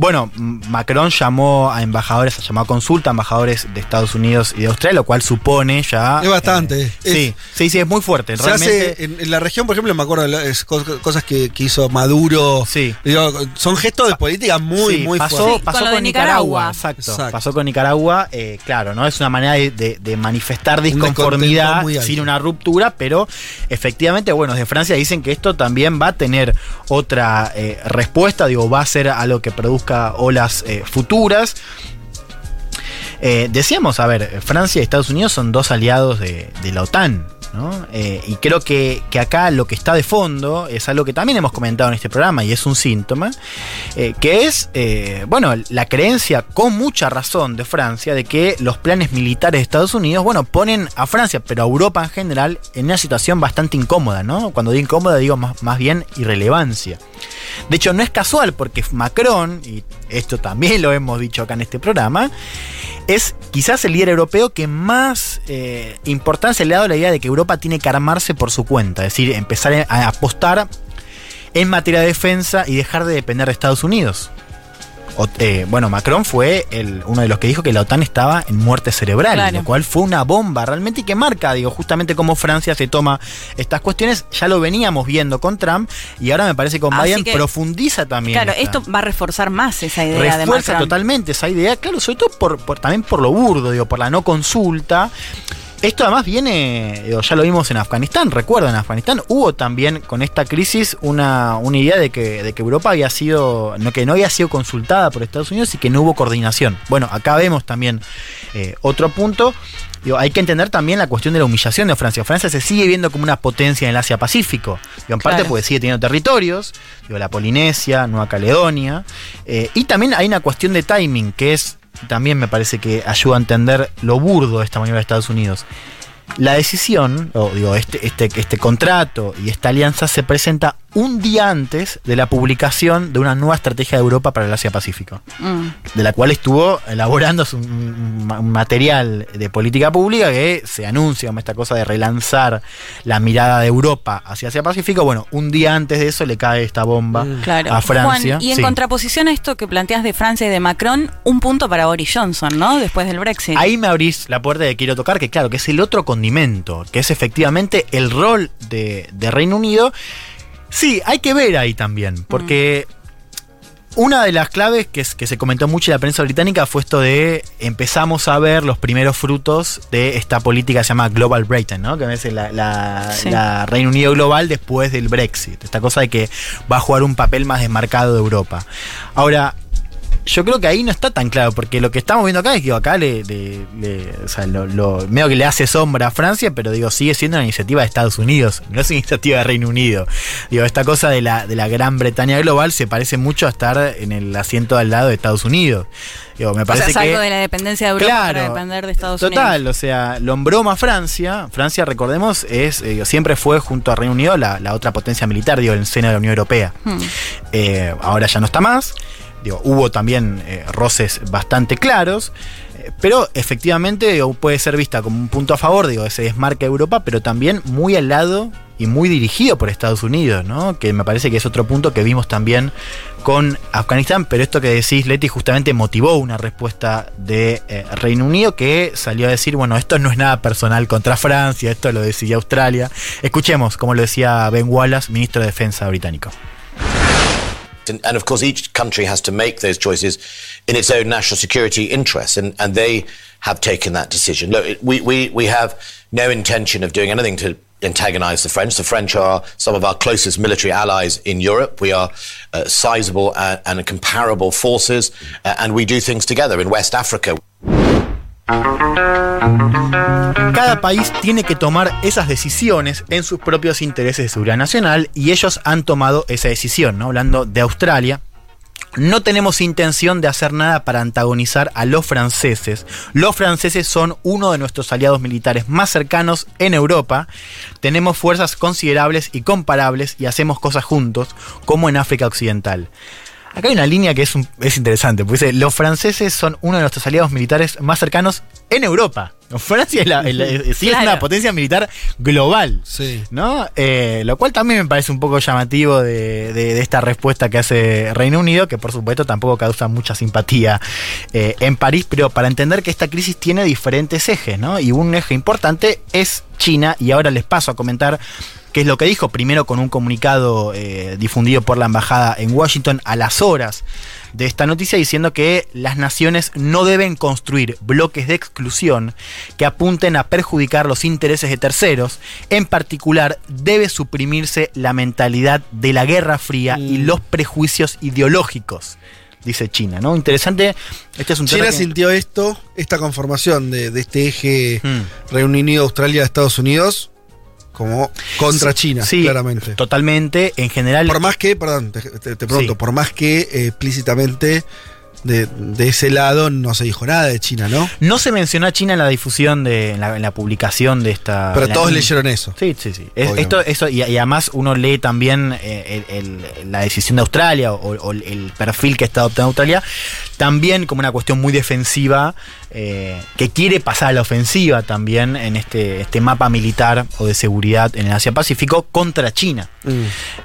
bueno, Macron llamó a embajadores, llamó a consulta a embajadores de Estados Unidos y de Australia, lo cual supone ya. Es bastante. eh, sí, sí, sí, es muy fuerte. Se Realmente. hace en, en la región, por ejemplo, me acuerdo de cosas que, que hizo Maduro. Digo, son gestos de política muy, Sí, muy pasó, fuertes. pasó con, Nicaragua, exacto, Pasó con Nicaragua, eh, claro, ¿no? Es una manera de, de- de manifestar disconformidad sin una ruptura, pero efectivamente, bueno, desde Francia dicen que esto también va a tener otra eh, respuesta, digo, va a ser algo que produzca olas eh, futuras. Eh, decíamos, a ver, Francia y Estados Unidos son dos aliados de la OTAN. Eh, y creo que, que acá lo que está de fondo es algo que también hemos comentado en este programa y es un síntoma, eh, que es, eh, bueno, la creencia con mucha razón de Francia de que los planes militares de Estados Unidos, bueno, ponen a Francia, pero a Europa en general, en una situación bastante incómoda, ¿no? Cuando digo incómoda digo más, más bien irrelevancia. De hecho, no es casual porque Macron, y esto también lo hemos dicho acá en este programa, es quizás el líder europeo que más eh, importancia le ha dado la idea de que Europa tiene que armarse por su cuenta, es decir, empezar a apostar en materia de defensa y dejar de depender de Estados Unidos. O- eh, bueno, Macron fue el- uno de los que dijo que la OTAN estaba en muerte cerebral, Claro. lo cual fue una bomba realmente y que marca, digo, justamente cómo Francia se toma estas cuestiones. Ya lo veníamos viendo con Trump y ahora me parece que con Así Biden que- profundiza también. Claro, esta- esto va a reforzar más esa idea de refuerza Macron. totalmente esa idea, claro, sobre todo por, por- también por lo burdo, digo, por la no consulta. Esto además viene, ya lo vimos en Afganistán, recuerdo en Afganistán hubo también con esta crisis una, una idea de que, de que Europa había sido, no, que no había sido consultada por Estados Unidos y que no hubo coordinación. Bueno, acá vemos también eh, otro punto. Digo, hay que entender también la cuestión de la humillación de Francia. Francia se sigue viendo como una potencia en el Asia-Pacífico. En parte porque sigue teniendo territorios, digo, la Polinesia, Nueva Caledonia. eh, y también hay una cuestión de timing, que es, también me parece que ayuda a entender lo burdo de esta maniobra de Estados Unidos. La decisión, o digo, este, este, este contrato y esta alianza se presenta un día antes de la publicación de una nueva estrategia de Europa para el Asia-Pacífico Mm. de la cual estuvo elaborando un, un ma- un material de política pública que se anuncia como esta cosa de relanzar la mirada de Europa hacia Asia Pacífico. Bueno, un día antes de eso le cae esta bomba Claro. a Francia. Juan, y en Sí. contraposición a esto que planteas de Francia y de Macron, un punto para Boris Johnson, ¿no? Después del Brexit. Ahí me abrís la puerta que quiero tocar, que claro, que es el otro condimento, que es efectivamente el rol de, de Reino Unido. Sí, hay que ver ahí también, porque una de las claves que, es- que se comentó mucho en la prensa británica fue esto de empezamos a ver los primeros frutos de esta política que se llama Global Britain, ¿no? Que es la, la- Sí. la Reino Unido global después del Brexit. Esta cosa de que va a jugar un papel más desmarcado de Europa. Ahora, yo creo que ahí no está tan claro, porque lo que estamos viendo acá es que acá le, le- le- o sea, lo, lo- medio que le hace sombra a Francia, pero digo, sigue siendo una iniciativa de Estados Unidos, [LAUGHS] no es una iniciativa de Reino Unido. Digo, esta cosa de la, de la Gran Bretaña global se parece mucho a estar en el asiento al lado de Estados Unidos. Digo, me O sea, parece salgo que. de la dependencia de Europa para Claro. depender de Estados Total, Unidos. o sea, lo embroma Francia. Francia, recordemos, es eh, siempre fue junto a Reino Unido la, la otra potencia militar, digo, en el seno de la Unión Europea. Hmm. Eh, ahora ya no está más. Digo, hubo también eh, roces bastante claros. eh, Pero efectivamente puede ser vista como un punto a favor, digo, ese desmarque de Europa, pero también muy al lado y muy dirigido por Estados Unidos, ¿no? Que me parece que es otro punto que vimos también con Afganistán, pero esto que decís, Leti, justamente motivó una respuesta de eh, Reino Unido que salió a decir, bueno, esto no es nada personal contra Francia, esto lo decidió Australia. Escuchemos, como lo decía Ben Wallace, ministro de Defensa británico. And, and of course, each country has to make those choices in its own national security interests, and, and they have taken that decision. Look, we, we, we have no intention of doing anything to antagonize the French. The French are some of our closest military allies in Europe. We are uh, sizable and, and comparable forces, uh, and we do things together in West Africa. Cada país tiene que tomar esas decisiones en sus propios intereses de seguridad nacional y ellos han tomado esa decisión. Hablando de Australia. No tenemos intención de hacer nada para antagonizar a los franceses. Los franceses son uno de nuestros aliados militares más cercanos en Europa. Tenemos fuerzas considerables y comparables y hacemos cosas juntos, como en África Occidental. Acá hay una línea que es, un- es interesante, porque dice, los franceses son uno de nuestros aliados militares más cercanos en Europa. [LAUGHS] Francia es, la- es la- es- sí es Claro. una potencia militar global. Sí. ¿no? Eh, lo cual también me parece un poco llamativo de, de- de esta respuesta que hace Reino Unido, que por supuesto tampoco causa mucha simpatía eh, en París, pero para entender que esta crisis tiene diferentes ejes, ¿no? Y un eje importante es China, y ahora les paso a comentar qué es lo que dijo, primero con un comunicado eh, difundido por la embajada en Washington a las horas de esta noticia diciendo que las naciones no deben construir bloques de exclusión que apunten a perjudicar los intereses de terceros. En particular, debe suprimirse la mentalidad de la Guerra Fría y Mm. los prejuicios ideológicos, dice China, ¿no? Interesante, este es un tema China que- sintió esto, esta conformación de, de este eje Hmm. Reino Unido, Australia, Estados Unidos, como contra China, Sí, claramente. Totalmente, en general. Por más que, perdón, te, te- te pregunto, Sí. por más que eh, explícitamente de, de ese lado no se dijo nada de China, ¿no? No se mencionó a China en la difusión, de, en, la, en la publicación de esta. Pero todos leyeron eso. Sí, sí, sí. Es- esto, eso, y, y además uno lee también eh, el- el- la decisión de Australia o, o el perfil que está adoptando Australia, también como una cuestión muy defensiva, eh, que quiere pasar a la ofensiva también en este, este mapa militar o de seguridad en el Asia-Pacífico contra China. Mm.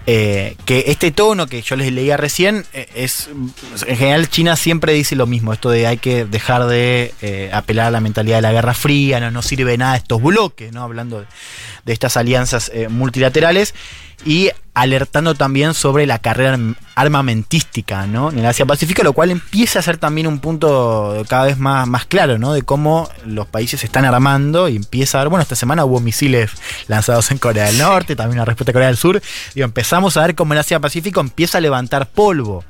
Eh, que este tono que yo les leía recién es en general China siempre dice lo mismo esto de hay que dejar de eh, apelar a la mentalidad de la Guerra Fría no, no sirve de nada estos bloques no hablando de, de estas alianzas eh, multilaterales y alertando también sobre la carrera arm- armamentística ¿no? en el Asia Pacífico lo cual empieza a ser también un punto cada vez más, más claro ¿no? de cómo los países se están armando y empieza a ver bueno esta semana hubo misiles lanzados en Corea del Norte también una respuesta a Corea del Sur digo, empezamos a ver cómo el Asia Pacífico empieza a levantar polvo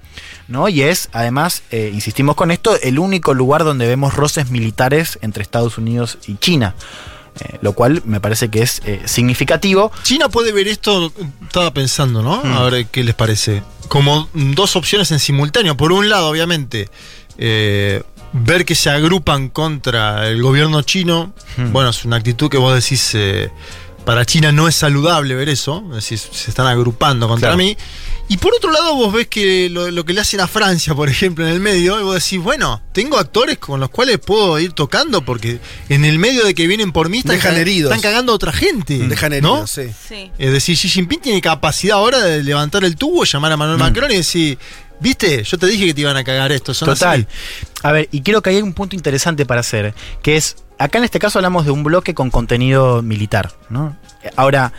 ¿no? Y es, además, eh, insistimos con esto, el único lugar donde vemos roces militares entre Estados Unidos y China. Eh, lo cual me parece que es eh, significativo. China puede ver esto, estaba pensando, ¿no? Hmm. A ver qué les parece. Como dos opciones en simultáneo. Por un lado, obviamente, eh, ver que se agrupan contra el gobierno chino. Hmm. Bueno, es una actitud que vos decís, para China no es saludable ver eso. Es decir, se están agrupando contra Claro. mí. Y por otro lado, vos ves que lo, lo que le hacen a Francia, por ejemplo, en el medio, y vos decís, bueno, tengo actores con los cuales puedo ir tocando porque en el medio de que vienen por mí están, Dejan ca- heridos. están cagando a otra gente. Dejan ¿no? heridos, sí. Es decir, Xi Jinping tiene capacidad ahora de levantar el tubo, llamar a Mm. Manuel Macron y decir, viste, yo te dije que te iban a cagar esto. son Total. así". A ver, y creo que hay un punto interesante para hacer, que es, acá en este caso hablamos de un bloque con contenido militar, ¿no? Ahora,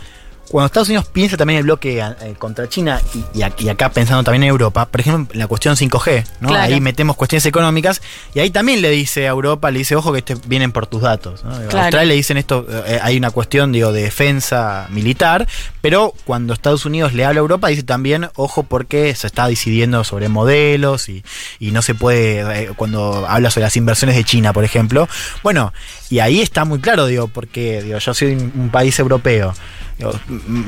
cuando Estados Unidos piensa también en el bloque eh, contra China y, y y acá pensando también en Europa, por ejemplo, en la cuestión 5G, ¿no? Claro. Ahí metemos cuestiones económicas y ahí también le dice a Europa, le dice, ojo que este vienen por tus datos. ¿no? A. Australia le dicen esto, eh, hay una cuestión, digo, de defensa militar, pero cuando Estados Unidos le habla a Europa dice también, ojo porque se está decidiendo sobre modelos y, y no se puede, eh, cuando habla sobre las inversiones de China, por ejemplo. Bueno, y ahí está muy claro, digo, porque digo, yo soy un, un país europeo,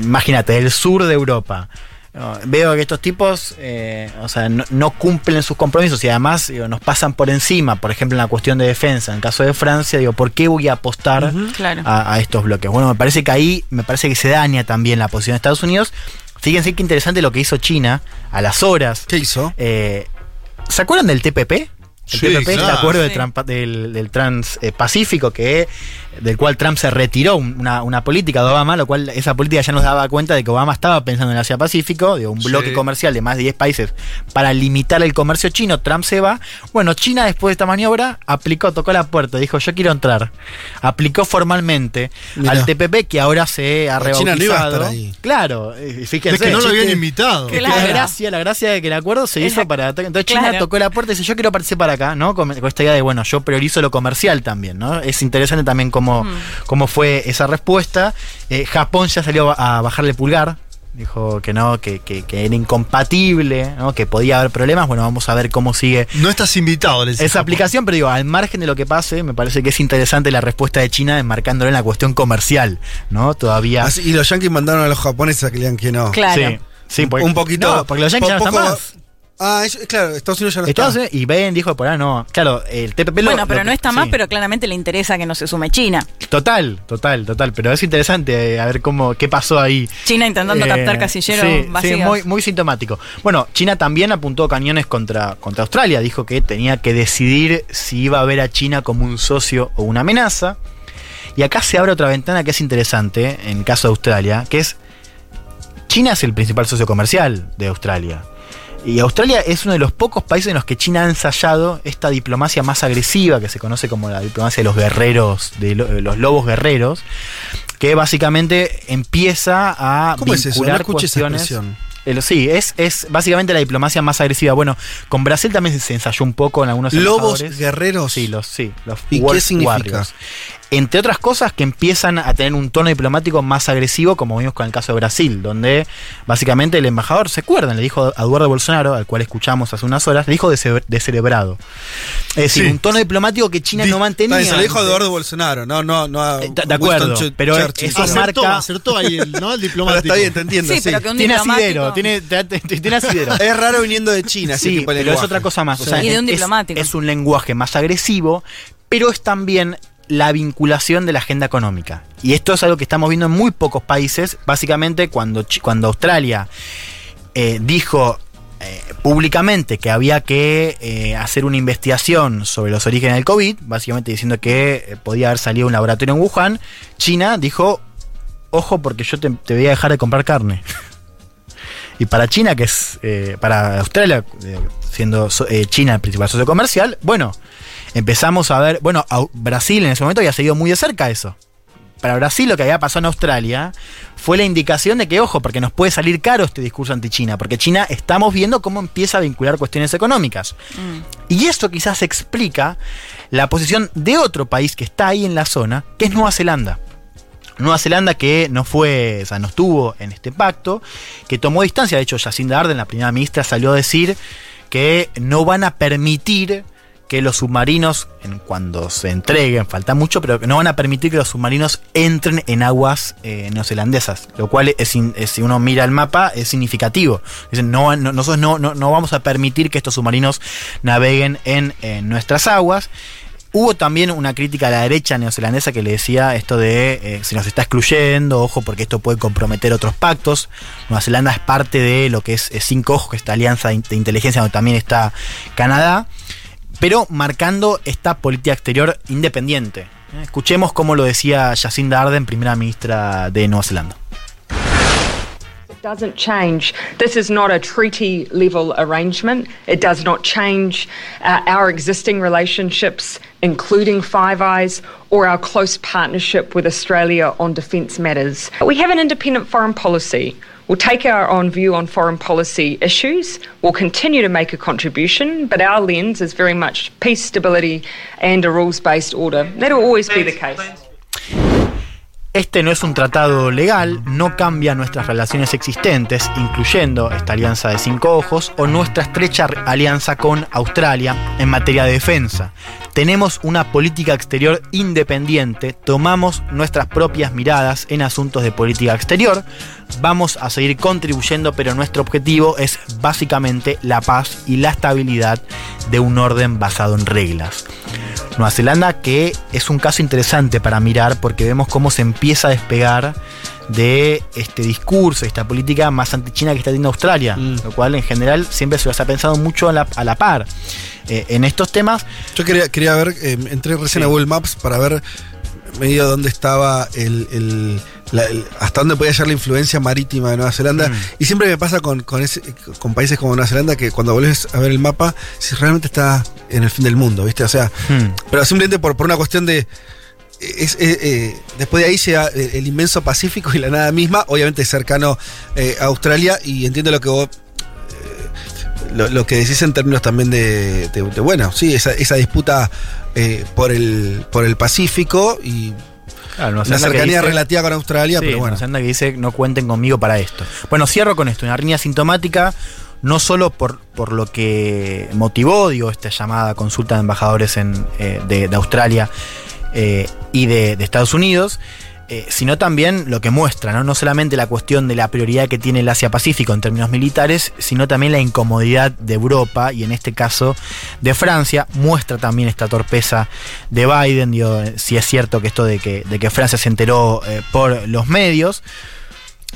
imagínate, del sur de Europa. No, Veo que estos tipos, eh, o sea, no, no cumplen sus compromisos y además digo, nos pasan por encima, por ejemplo, en la cuestión de defensa. En el caso de Francia, digo, ¿por qué voy a apostar Claro. a, a estos bloques? Bueno, me parece que ahí, me parece que se daña también la posición de Estados Unidos. Fíjense qué interesante lo que hizo China a las horas. ¿Qué hizo? ¿Se acuerdan del TPP? El Sí, TPP es el acuerdo de Sí. Trampa- del, del Transpacífico, que del cual Trump se retiró un- una, una política de Obama, lo cual esa política ya nos daba cuenta de que Obama estaba pensando en el Asia Pacífico, de un Sí. bloque comercial de más de 10 países para limitar el comercio chino. Trump se va. Bueno, China después de esta maniobra aplicó, tocó la puerta, dijo yo quiero entrar. Aplicó formalmente Mirá. al TPP que ahora se ha rebautizado. China no iba a estar ahí. Claro, eh, fíjense. Es que no lo habían invitado. Claro. La gracia, la gracia de que el acuerdo se hizo para. Entonces China Claro. tocó la puerta y dice: Yo quiero participar acá, ¿no? Con, con esta idea de, bueno, yo priorizo lo comercial también, ¿no? Es interesante también cómo, cómo fue esa respuesta. Eh, Japón ya salió a bajarle pulgar. Dijo que no, que, que- que era incompatible, ¿no? que podía haber problemas. Bueno, vamos a ver cómo sigue No estás invitado, les esa aplicación, pero digo, al margen de lo que pase, me parece que es interesante la respuesta de China enmarcándolo en la cuestión comercial, ¿no? Todavía. Así- y los yankees mandaron a los japoneses a que le digan que no. Claro. Sí, sí, porque- un poquito. no, porque los yankees ya no están poco- más. Ah, ellos- claro, Estados Unidos ya no Estados está. Unidos- y Ben dijo por ahí no. Claro, el TPP lo- Bueno, pero lo no que- está más, sí. pero claramente le interesa que no se sume China. Total, total, total. Pero es interesante eh, a ver cómo qué pasó ahí. China intentando Eh, captar casilleros sí, vacíos. Sí, muy, muy sintomático. Bueno, China también apuntó cañones contra, contra Australia. Dijo que tenía que decidir si iba a ver a China como un socio o una amenaza. Y acá se abre otra ventana que es interesante en el caso de Australia, que es China es el principal socio comercial de Australia. Y Australia es uno de los pocos países en los que China ha ensayado esta diplomacia más agresiva, que se conoce como la diplomacia de los guerreros, de lo- de los lobos guerreros, que básicamente empieza a ¿Cómo es eso? No vincular esa cuestiones. El- sí, es, es básicamente la diplomacia más agresiva. Bueno, con Brasil también se ensayó un poco en algunos ¿Lobos embajadores. guerreros? Sí, los, sí, los ¿Y qué significa? Warriors. Entre otras cosas que empiezan a tener un tono diplomático más agresivo, como vimos con el caso de Brasil, donde básicamente el embajador, ¿se acuerdan? Le dijo a Eduardo Bolsonaro, al cual escuchamos hace unas horas, le dijo de descerebrado. Es decir, Sí. un tono diplomático que China no mantenía. Se lo dijo a Eduardo Bolsonaro, no, no, no a de acuerdo, Winston Ch- pero Churchill. eso Acertó, marca- acertó ahí el, ¿no? el [LAUGHS] Pero diplomático. está bien, te entiendo. Sí, pero que un tiene diplomático- asidero, tiene, tiene asidero. Es raro viniendo de China, Sí, tipo de pero es otra cosa más. O Sí. sea, Y de un es- diplomático. Es, un lenguaje más agresivo, pero es también la vinculación de la agenda económica. Y esto es algo que estamos viendo en muy pocos países. Básicamente, cuando, cuando Australia eh, dijo eh, públicamente que había que eh, hacer una investigación sobre los orígenes del COVID, básicamente diciendo que podía haber salido un laboratorio en Wuhan, China dijo, ojo porque yo te, te voy a dejar de comprar carne. [LAUGHS] Y para China, que es, para Australia, siendo China el principal socio comercial, bueno, empezamos a ver, bueno, Brasil en ese momento había seguido muy de cerca eso. Para Brasil lo que había pasado en Australia fue la indicación de que, ojo, porque nos puede salir caro este discurso anti-China, porque China estamos viendo cómo empieza a vincular cuestiones económicas. Y esto quizás explica la posición de otro país que está ahí en la zona, que es Nueva Zelanda. Nueva Zelanda que no fue, o sea, no estuvo en este pacto, que tomó distancia, de hecho Jacinda Ardern, la primera ministra, salió a decir que no van a permitir que los submarinos, cuando se entreguen, falta mucho, pero no van a permitir que los submarinos entren en aguas eh, neozelandesas, lo cual es, es- si uno mira el mapa es significativo. Dicen, no, no- nosotros no, no, no vamos a permitir que estos submarinos naveguen en, nuestras aguas. Hubo también una crítica a la derecha neozelandesa que le decía esto de eh, se nos está excluyendo, ojo, porque esto puede comprometer otros pactos. Nueva Zelanda es parte de lo que es, eh, Cinco Ojos, que es esta alianza de inteligencia donde también está Canadá, pero marcando esta política exterior independiente. Escuchemos cómo lo decía Jacinda Ardern, primera ministra de Nueva Zelanda. Doesn't change. This is not a treaty level arrangement. It does not change uh, our existing relationships, including Five Eyes, or our close partnership with Australia on defence matters. We have an independent foreign policy. We'll take our own view on foreign policy issues. We'll continue to make a contribution, but our lens is very much peace, stability, and a rules based order. That'll always be the case. Este no es un tratado legal, no cambia nuestras relaciones existentes, incluyendo esta alianza de cinco ojos o nuestra estrecha alianza con Australia en materia de defensa. Tenemos una política exterior independiente, tomamos nuestras propias miradas en asuntos de política exterior, vamos a seguir contribuyendo, pero nuestro objetivo es básicamente la paz y la estabilidad de un orden basado en reglas. Nueva Zelanda que es un caso interesante para mirar porque vemos cómo se empieza a despegar de este discurso, esta política más anti-China que está teniendo Australia, lo cual en general siempre se los ha pensado mucho a la, a la par. Eh, en estos temas... Yo quería, quería ver, eh, entré recién a Google Maps para ver medio dónde estaba el, el- la- el- hasta dónde podía llegar la influencia marítima de Nueva Zelanda. Mm. Y siempre me pasa con, con, ese- con países como Nueva Zelanda que cuando volvés a ver el mapa, si realmente está en el fin del mundo, ¿viste? O sea, Hmm. pero simplemente por, por una cuestión de. es- eh, eh, después de ahí llega el, el inmenso Pacífico y la nada misma, obviamente cercano eh, a Australia, y entiendo lo que vos. Lo, lo que decís en términos también de, de- de, bueno, sí, esa, esa disputa por, el, por el Pacífico y Claro, que cercanía dice- relativa con Australia, Sí, pero bueno. Zelanda que dice no cuenten conmigo para esto. Bueno, cierro con esto, una línea sintomática, no solo por, por lo que motivó, digo, esta llamada consulta de embajadores en, eh, de, de Australia eh, y de, de Estados Unidos, eh, sino también lo que muestra, ¿no? no solamente la cuestión de la prioridad que tiene el Asia-Pacífico en términos militares, sino también la incomodidad de Europa y en este caso de Francia, muestra también esta torpeza de Biden, digo, si es cierto que esto de que, de que Francia se enteró eh, por los medios.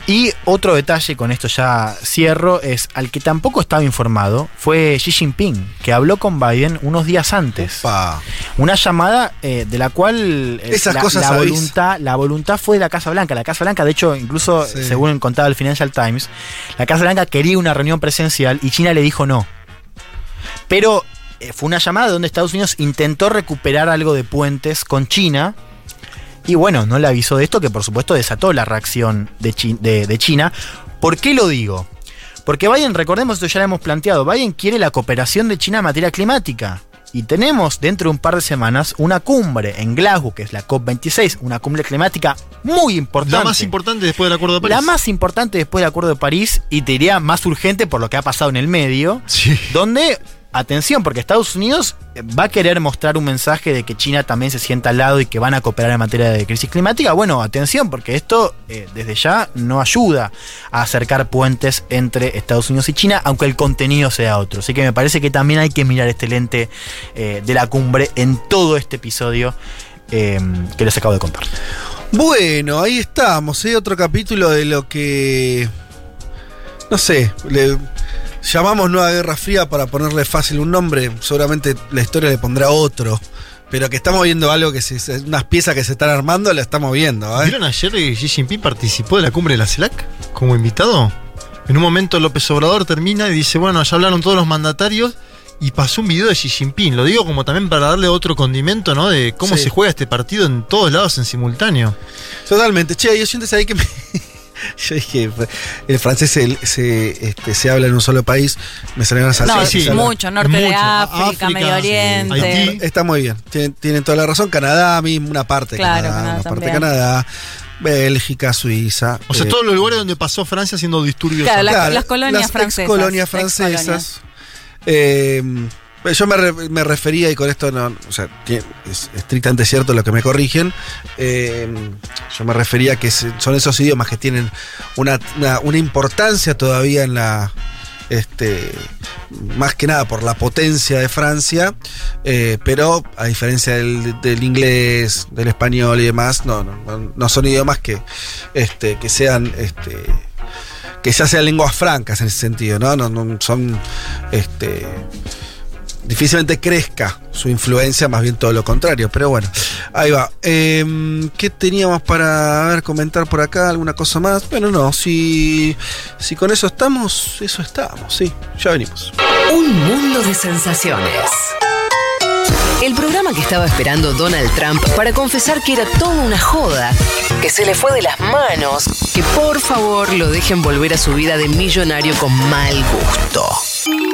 Y otro detalle, con esto ya cierro, es al que tampoco estaba informado fue Xi Jinping, que habló con Biden unos días antes. Una llamada eh, de la cual eh, Esas la, cosas la sabéis. voluntad, la voluntad fue de la Casa Blanca. La Casa Blanca, de hecho, incluso Sí. según contaba el Financial Times, la Casa Blanca quería una reunión presencial y China le dijo no. Pero eh, fue una llamada donde Estados Unidos intentó recuperar algo de puentes con China. Y bueno, no le avisó de esto, que por supuesto desató la reacción de, Chi- de- de China. ¿Por qué lo digo? Porque Biden, recordemos, esto ya lo hemos planteado, Biden quiere la cooperación de China en materia climática. Y tenemos dentro de un par de semanas una cumbre en Glasgow, que es la COP26, una cumbre climática muy importante. La más importante después del Acuerdo de París. La más importante después del Acuerdo de París y te diría más urgente por lo que ha pasado en el medio. Donde, atención, porque Estados Unidos eh, va a querer mostrar un mensaje de que China también se sienta al lado y que van a cooperar en materia de crisis climática. Bueno, atención, porque esto eh, desde ya no ayuda a acercar puentes entre Estados Unidos y China, aunque el contenido sea otro. Así que me parece que también hay que mirar este lente eh, de la cumbre en todo este episodio eh, que les acabo de contar. Bueno, ahí estamos, ¿eh? otro capítulo de lo que. No sé, llamamos Nueva Guerra Fría para ponerle fácil un nombre. Seguramente la historia le pondrá otro. Pero que estamos viendo algo que se, se- unas piezas que se están armando, la estamos viendo. ¿eh? ¿Vieron ayer que Xi Jinping participó de la cumbre de la CELAC como invitado? En un momento López Obrador termina y dice, bueno, ya hablaron todos los mandatarios y pasó un video de Xi Jinping. Lo digo como también para darle otro condimento, ¿no? De cómo Sí. se juega este partido en todos lados en simultáneo. Totalmente. Che, yo siento ahí que me- [LAUGHS] [LAUGHS] Yo dije, el francés se, se, este, se habla en un solo país. Me salieron las No, sí, mucho, norte de África, Medio Oriente. Está muy bien. Tienen, tienen toda la razón. Canadá, mismo, una parte de Claro, Canadá, Canadá una parte de también. Canadá. Bélgica, Suiza. O sea, eh, todos los lugares donde pasó Francia haciendo disturbios. Claro, las- Claro, las colonias las francesas. Colonias francesas. Eh, yo me, re- me refería, y con esto no, o sea, es estrictamente cierto lo que me corrigen. eh, yo me refería que son esos idiomas que tienen una, una- importancia todavía en la. Este, más que nada por la potencia de Francia, eh, pero a diferencia del, inglés, del español y demás, no, no- no son idiomas que, este, que sean este, que ya sean lenguas francas en ese sentido, ¿no? No, no son este difícilmente crezca su influencia, más bien todo lo contrario, pero bueno, ahí va. Em, ¿Qué teníamos para ver, comentar por acá? ¿Alguna cosa más? Bueno, no, si, si con eso estamos, eso estamos, sí, ya venimos. Un mundo de sensaciones. El programa que estaba esperando Donald Trump para confesar que era toda una joda, que se le fue de las manos, que por favor lo dejen volver a su vida de millonario con mal gusto.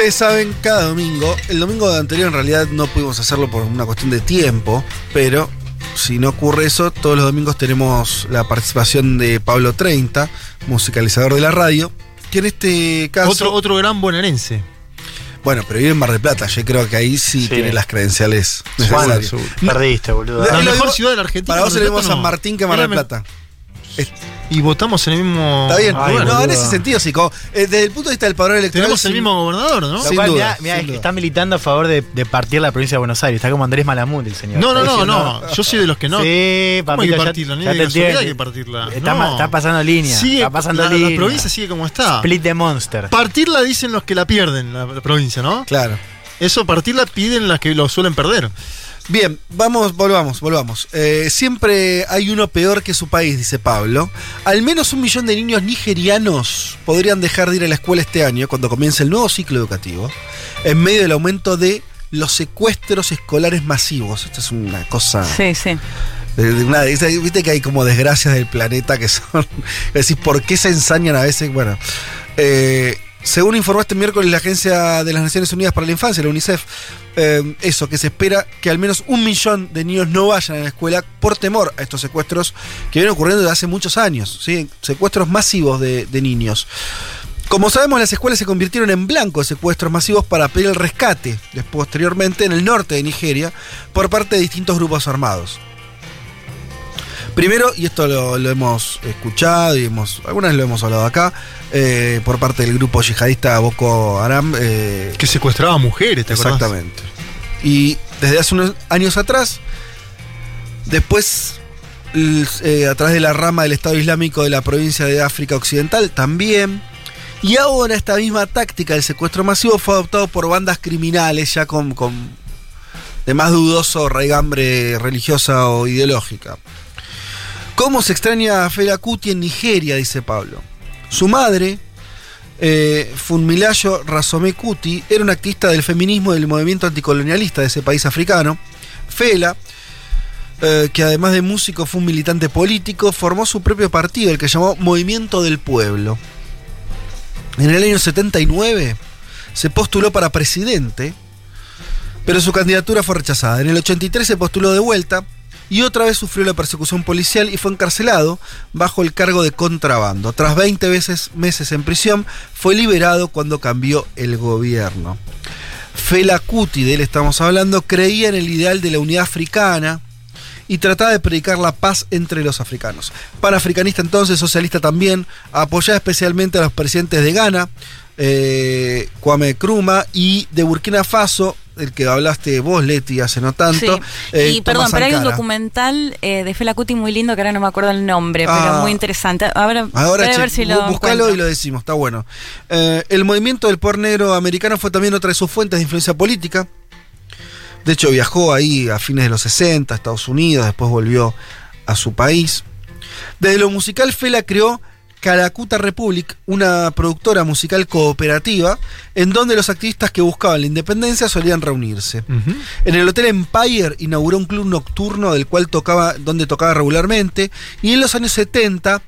Ustedes saben, cada domingo, el domingo anterior en realidad no pudimos hacerlo por una cuestión de tiempo, pero si no ocurre eso, todos los domingos tenemos la participación de Pablo 30, musicalizador de la radio, que en este caso... Otro, otro gran bonaerense. Bueno, pero vive en Mar del Plata, yo creo que ahí sí, Sí. tiene las credenciales Juan, necesarias. Perdiste, boludo. La lo mejor digo- ciudad de la Argentina. Para vos Plata, San. Martín que Mar del Plata. Y votamos en el mismo. Está bien, no, en ese sentido sí. como, eh, desde el punto de vista del padrón electoral. Tenemos el mismo gobernador, ¿no? Lo Sin cual, duda, mirá, mirá, sin es que duda. está militando a favor de, de partir la provincia de Buenos Aires. Está como Andrés Malamud, el señor. No, no, no, no. Yo soy de los que no. Sí, ¿Cómo hay que partirla? Ni ya de te casualidad entiendo. hay que partirla. Está, No. está pasando línea. Sigue, está pasando la, línea. la provincia sigue como está. Split the monster. Partirla dicen los que la pierden, la, la provincia, ¿no? Claro. Eso, partirla piden las que lo suelen perder. Bien, vamos, volvamos, volvamos. Eh, siempre hay uno peor que su país, dice Pablo. Al menos un millón de niños nigerianos podrían dejar de ir a la escuela este año, cuando comience el nuevo ciclo educativo, en medio del aumento de los secuestros escolares masivos. Esta es una cosa. Sí, sí. una- Viste que hay como desgracias del planeta que son. [LAUGHS] Es decir, ¿por qué se ensañan a veces? Bueno. eh, según informó este miércoles la Agencia de las Naciones Unidas para la Infancia, la UNICEF, eh, eso, que se espera que al menos un millón de niños no vayan a la escuela por temor a estos secuestros que vienen ocurriendo desde hace muchos años, ¿sí? secuestros masivos de, de niños. Como sabemos, las escuelas se convirtieron en blanco de secuestros masivos para pedir el rescate, posteriormente en el norte de Nigeria, por parte de distintos grupos armados. Primero, y esto lo, lo hemos escuchado y hemos, algunas lo hemos hablado acá, eh, por parte del grupo yihadista Boko Haram. eh, Que secuestraba mujeres, ¿te acordás? Exactamente. Y desde hace unos años atrás, después, eh, a través de la rama del Estado Islámico de la provincia de África Occidental, también. Y ahora esta misma táctica del secuestro masivo fue adoptado por bandas criminales ya con, con de más dudoso raigambre religiosa o ideológica. ¿Cómo se extraña a Fela Kuti en Nigeria? Dice Pablo. Su madre, eh, Funmilayo Razome Kuti, era una activista del feminismo y del movimiento anticolonialista de ese país africano. Fela, eh, que además de músico fue un militante político, formó su propio partido, el que llamó Movimiento del Pueblo. En el año 79 se postuló para presidente, pero su candidatura fue rechazada. En el 83 se postuló de vuelta y otra vez sufrió la persecución policial y fue encarcelado bajo el cargo de contrabando. Tras 20 veces, meses en prisión, fue liberado cuando cambió el gobierno. Fela Kuti, de él estamos hablando, creía en el ideal de la unidad africana y trataba de predicar la paz entre los africanos. Panafricanista entonces, socialista también, apoyaba especialmente a los presidentes de Ghana, eh, Kwame Nkrumah, y de Burkina Faso, el que hablaste vos, Leti, hace no tanto. Sí. eh, y perdón, pero hay un documental eh, de Fela Kuti muy lindo que ahora no me acuerdo el nombre, Ah. pero muy interesante. Ahora, Ahora voy a che, ver si lo buscalo y lo decimos, está bueno. Eh, el movimiento del poder negro americano fue también otra de sus fuentes de influencia política. De hecho, viajó ahí a fines de los 60 a Estados Unidos, después volvió a su país. Desde lo musical, Fela creó Caracuta Republic, una productora musical cooperativa, en donde los activistas que buscaban la independencia solían reunirse. En el Hotel Empire inauguró un club nocturno del cual tocaba, donde tocaba regularmente, y en los años 70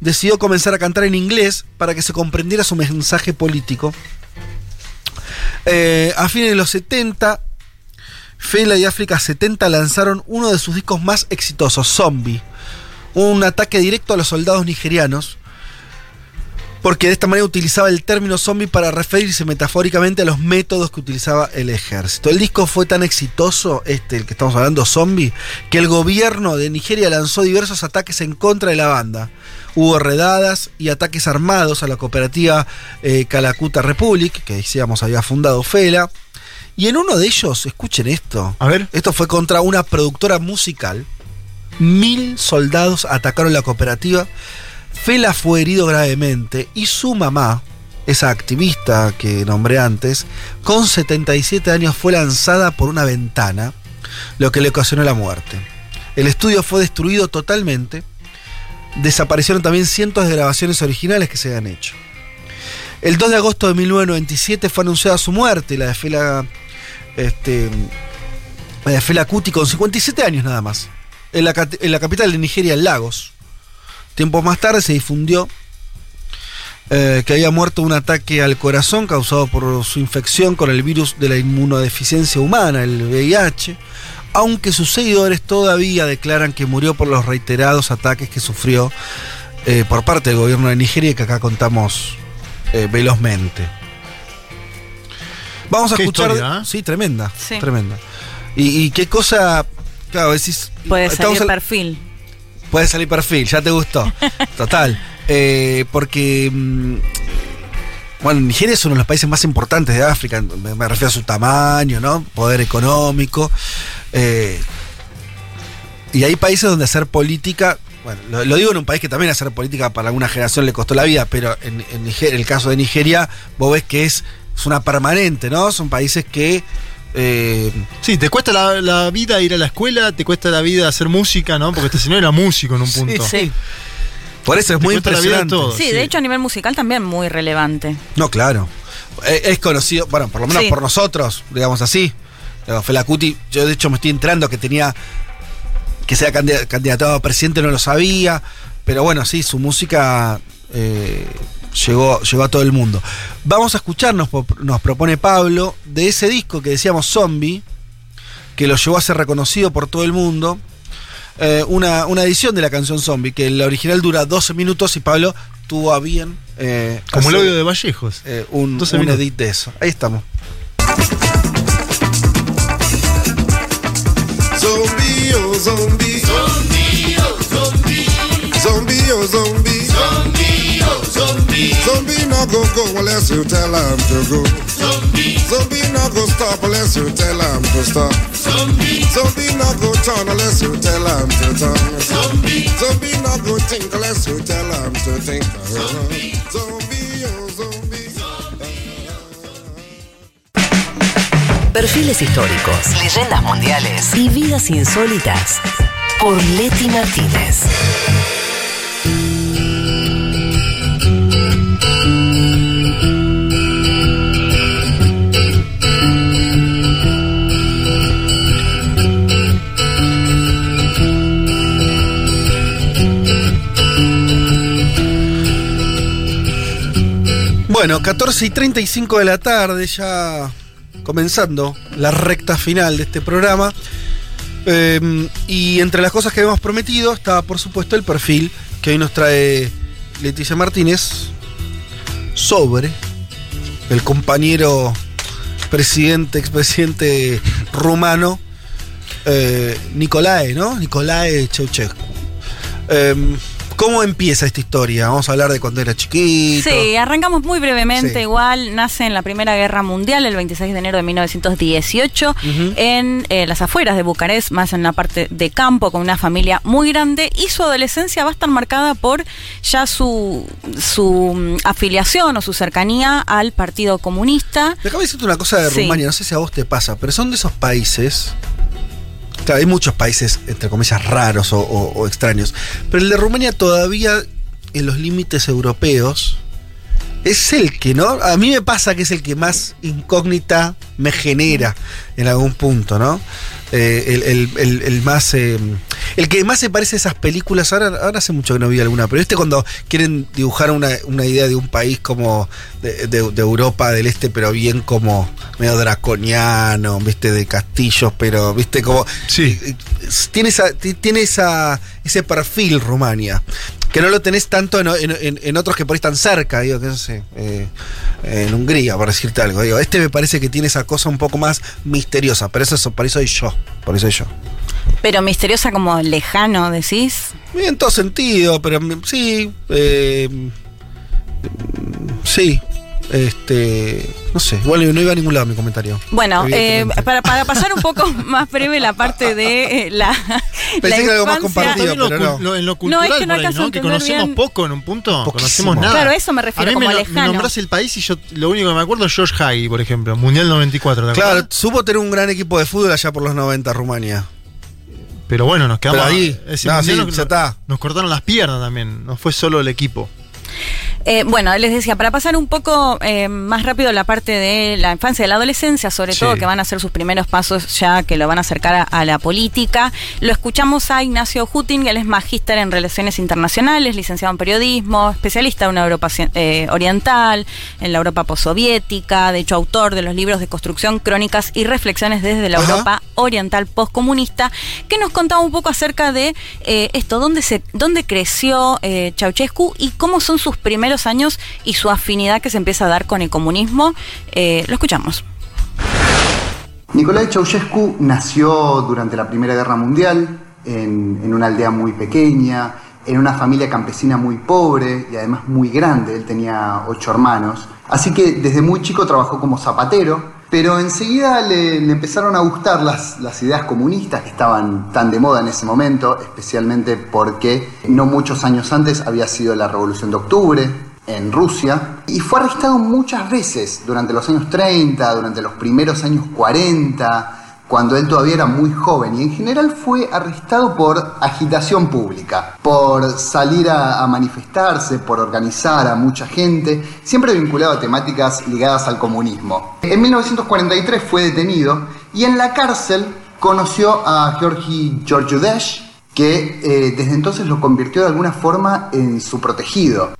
decidió comenzar a cantar en inglés para que se comprendiera su mensaje político. Eh, a fines de los 70, Fela y África 70 lanzaron uno de sus discos más exitosos, Zombie, un ataque directo a los soldados nigerianos, porque de esta manera utilizaba el término zombie para referirse metafóricamente a los métodos que utilizaba el ejército. El disco fue tan exitoso, este, el que estamos hablando, Zombie, que el gobierno de Nigeria lanzó diversos ataques en contra de la banda. Hubo redadas y ataques armados a la cooperativa eh, Calacuta Republic, que decíamos había fundado Fela. Y en uno de ellos, escuchen esto. A ver. Esto fue contra una productora musical. Mil soldados atacaron la cooperativa. Fela fue herido gravemente y su mamá, esa activista que nombré antes, con 77 años fue lanzada por una ventana, lo que le ocasionó la muerte. El estudio fue destruido totalmente. Desaparecieron también cientos de grabaciones originales que se habían hecho. El 2 de agosto de 1997 fue anunciada su muerte, la de Fela, este, la de Fela Kuti, con 57 años nada más, en la, en la capital de Nigeria, en Lagos. Tiempo más tarde se difundió eh, que había muerto un ataque al corazón causado por su infección con el virus de la inmunodeficiencia humana, el VIH, aunque sus seguidores todavía declaran que murió por los reiterados ataques que sufrió eh, por parte del gobierno de Nigeria que acá contamos eh, velozmente. Vamos a Qué escuchar. historia, ¿eh? Sí, tremenda. Sí. Tremenda. Y, y qué cosa. Claro, decís. Puede salir al- perfil. Puede salir perfil, ya te gustó. [LAUGHS] Total. Eh, porque. mm, bueno, Nigeria es uno de los países más importantes de África. Me, me refiero a su tamaño, ¿no? Poder económico. Eh, y hay países donde hacer política. Bueno, lo, lo digo en un país que también hacer política para alguna generación le costó la vida, pero en, en Nigeria- el caso de Nigeria, vos ves que es, es una permanente, ¿no? Son países que. Eh, Sí, te cuesta la, la vida ir a la escuela, te cuesta la vida hacer música, ¿no? Porque este señor era músico en un punto. Sí. por eso es Te muy impresionante. todo. Sí, de hecho a nivel musical también muy relevante. No, claro. Eh, Es conocido, bueno, por lo menos Sí. por nosotros, digamos así. Digo, Fela Kuti, yo de hecho me estoy enterando que tenía que sea candid- candidatado a presidente, no lo sabía. Pero bueno, sí, su música eh, llegó, llegó a todo el mundo. Vamos a escucharnos, nos propone Pablo, de ese disco que decíamos Zombie, que lo llevó a ser reconocido por todo el mundo. eh, una, una edición de la canción Zombie, que la original dura 12 minutos y Pablo tuvo a bien. eh, Como el audio de Vallejos. eh, un, 12 un edit de eso. Ahí estamos. Zombie, oh zombie. Zombie, oh zombie. Zombie, oh zombie. Zombie. Zombie no go go unless you tell him to go. Zombie. Zombie no go stop unless you tell him to stop. Zombie. Zombie no go turn unless you tell him to turn. Zombie. Zombie no go think unless you tell him to think. Zombie. Zombie, oh zombie. Perfiles históricos, leyendas mundiales y vidas insólitas por Leti Martínez. Bueno, 14 y 35 de la tarde, ya comenzando la recta final de este programa. Eh, y entre las cosas que habíamos prometido estaba, por supuesto, el perfil que hoy nos trae Leticia Martínez sobre el compañero presidente, expresidente rumano, eh, Nicolae, ¿no? Nicolae Ceausescu. Eh, ¿Cómo empieza esta historia? Vamos a hablar de cuando era chiquito. Sí, arrancamos muy brevemente. Sí. Igual nace en la Primera Guerra Mundial el 26 de enero de 1918 Ujú. en eh, las afueras de Bucarest, más en la parte de campo, con una familia muy grande. Y su adolescencia va a estar marcada por ya su, su mm, afiliación o su cercanía al Partido Comunista. Déjame decirte una cosa de Sí. Rumania, no sé si a vos te pasa, pero son de esos países. Claro, hay muchos países, entre comillas, raros o, o- extraños. Pero el de Rumania todavía, en los límites europeos, es el que, ¿no? A mí me pasa que es el que más incógnita me genera en algún punto, ¿no? Eh, el, el- el- el más. eh, el que más se parece a esas películas, ahora, ahora hace mucho que no vi alguna, pero este cuando quieren dibujar una, una idea de un país como de, de- de Europa del Este, pero bien como medio draconiano, viste, de castillos, pero viste como. Sí. Tiene, esa, ti- tiene esa, ese perfil Rumania. Que no lo tenés tanto en, en- en- en otros que por ahí están cerca, digo, que no sé, eh, en Hungría, por decirte algo. Digo, este me parece que tiene esa cosa un poco más misteriosa, pero eso, por eso soy yo. Por eso soy yo. Pero misteriosa como lejano, decís. En todo sentido, pero mm, sí. eh, mm, sí. Este. No sé, igual no iba a ningún lado mi comentario. Bueno, eh, para, para pasar un poco [LAUGHS] más breve la parte de eh, la. Pensé la que era algo más compartido, En lo, pero no. lo- en lo No, cultural, es que no por ahí, ¿no? Que conocemos bien. poco en un punto. Poquísimo. Conocemos nada. Claro, eso me refiero, A mí como me, lo- lejano. me nombrás el país y yo lo único que me acuerdo es George Hagi, por ejemplo, Mundial 94. ¿te Claro, supo tener un gran equipo de fútbol allá por los 90, Rumania. Pero bueno, nos quedamos Pero ahí, no, sí, nos, ya está. nos cortaron las piernas también. No fue solo el equipo. Eh, bueno, les decía, para pasar un poco eh, más rápido la parte de la infancia y la adolescencia, sobre Sí. todo que van a ser sus primeros pasos ya que lo van a acercar a, a la política, lo escuchamos a Ignacio Hutin, él es magíster en Relaciones Internacionales, licenciado en Periodismo, especialista en una Europa eh, Oriental, en la Europa postsoviética, de hecho autor de los libros de construcción, crónicas y reflexiones desde la Ajá. Europa Oriental postcomunista, que nos contaba un poco acerca de eh, esto, dónde, se, dónde creció Ceausescu y cómo son sus primeros años y su afinidad que se empieza a dar con el comunismo. Eh, lo escuchamos. Nicolai Ceausescu nació durante la Primera Guerra Mundial en, en una aldea muy pequeña, en una familia campesina muy pobre y además muy grande. Él tenía ocho hermanos. Así que desde muy chico trabajó como zapatero, pero enseguida le, empezaron a gustar las ideas comunistas que estaban tan de moda en ese momento, especialmente porque no muchos años antes había sido la Revolución de Octubre, en Rusia y fue arrestado muchas veces durante los años 30, durante los primeros años 40, cuando él todavía era muy joven y en general fue arrestado por agitación pública, por salir a, manifestarse, por organizar a mucha gente, siempre vinculado a temáticas ligadas al comunismo. En 1943 fue detenido y en la cárcel conoció a Georgi Georgioudesh, que eh, desde entonces lo convirtió de alguna forma en su protegido.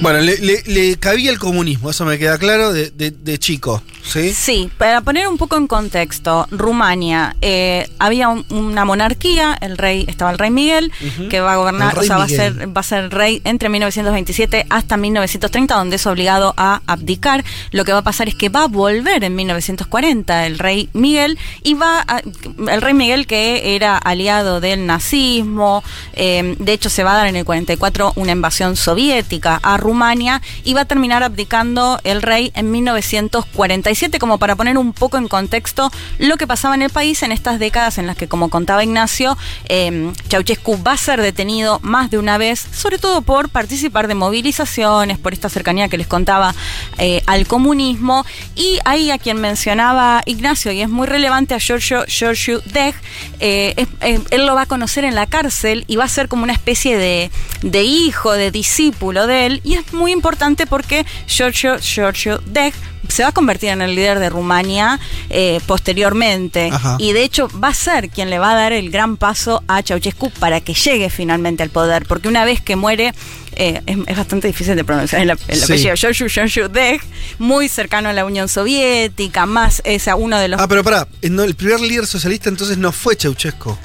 Bueno, le, cabía el comunismo, eso me queda claro, de chico, ¿sí? Sí, para poner un poco en contexto, Rumania eh, había un- una monarquía, el rey estaba el rey Miguel, que va a gobernar, o sea, va a ser va a ser rey entre 1927 hasta 1930, donde es obligado a abdicar. Lo que va a pasar es que va a volver en 1940 el rey Miguel y va a- el rey Miguel que era aliado del nazismo, eh, de hecho se va a dar en el 44 una invasión soviética a Rumania y va a terminar abdicando el rey en 1947 como para poner un poco en contexto lo que pasaba en el país en estas décadas en las que como contaba Ignacio eh, Ceausescu va a ser detenido más de una vez sobre todo por participar de movilizaciones por esta cercanía que les contaba eh, al comunismo. Y ahí a quien mencionaba Ignacio y es muy relevante a Giorgio Giorgio Deg eh, eh, él lo va a conocer en la cárcel y va a ser como una especie de, de hijo, de discípulo de él. Y es muy importante porque Giorgio Giorgio Deg se va a convertir en el líder de Rumania eh, posteriormente Ajá. y de hecho va a ser quien le va a dar el gran paso a Ceausescu para que llegue finalmente al poder porque una vez que muere eh, es, es bastante difícil de pronunciar el, el Sí. apellido Deg muy cercano a la Unión Soviética más es a uno de los Ah, pero pará, eh, no, el primer líder socialista entonces no fue Ceausescu.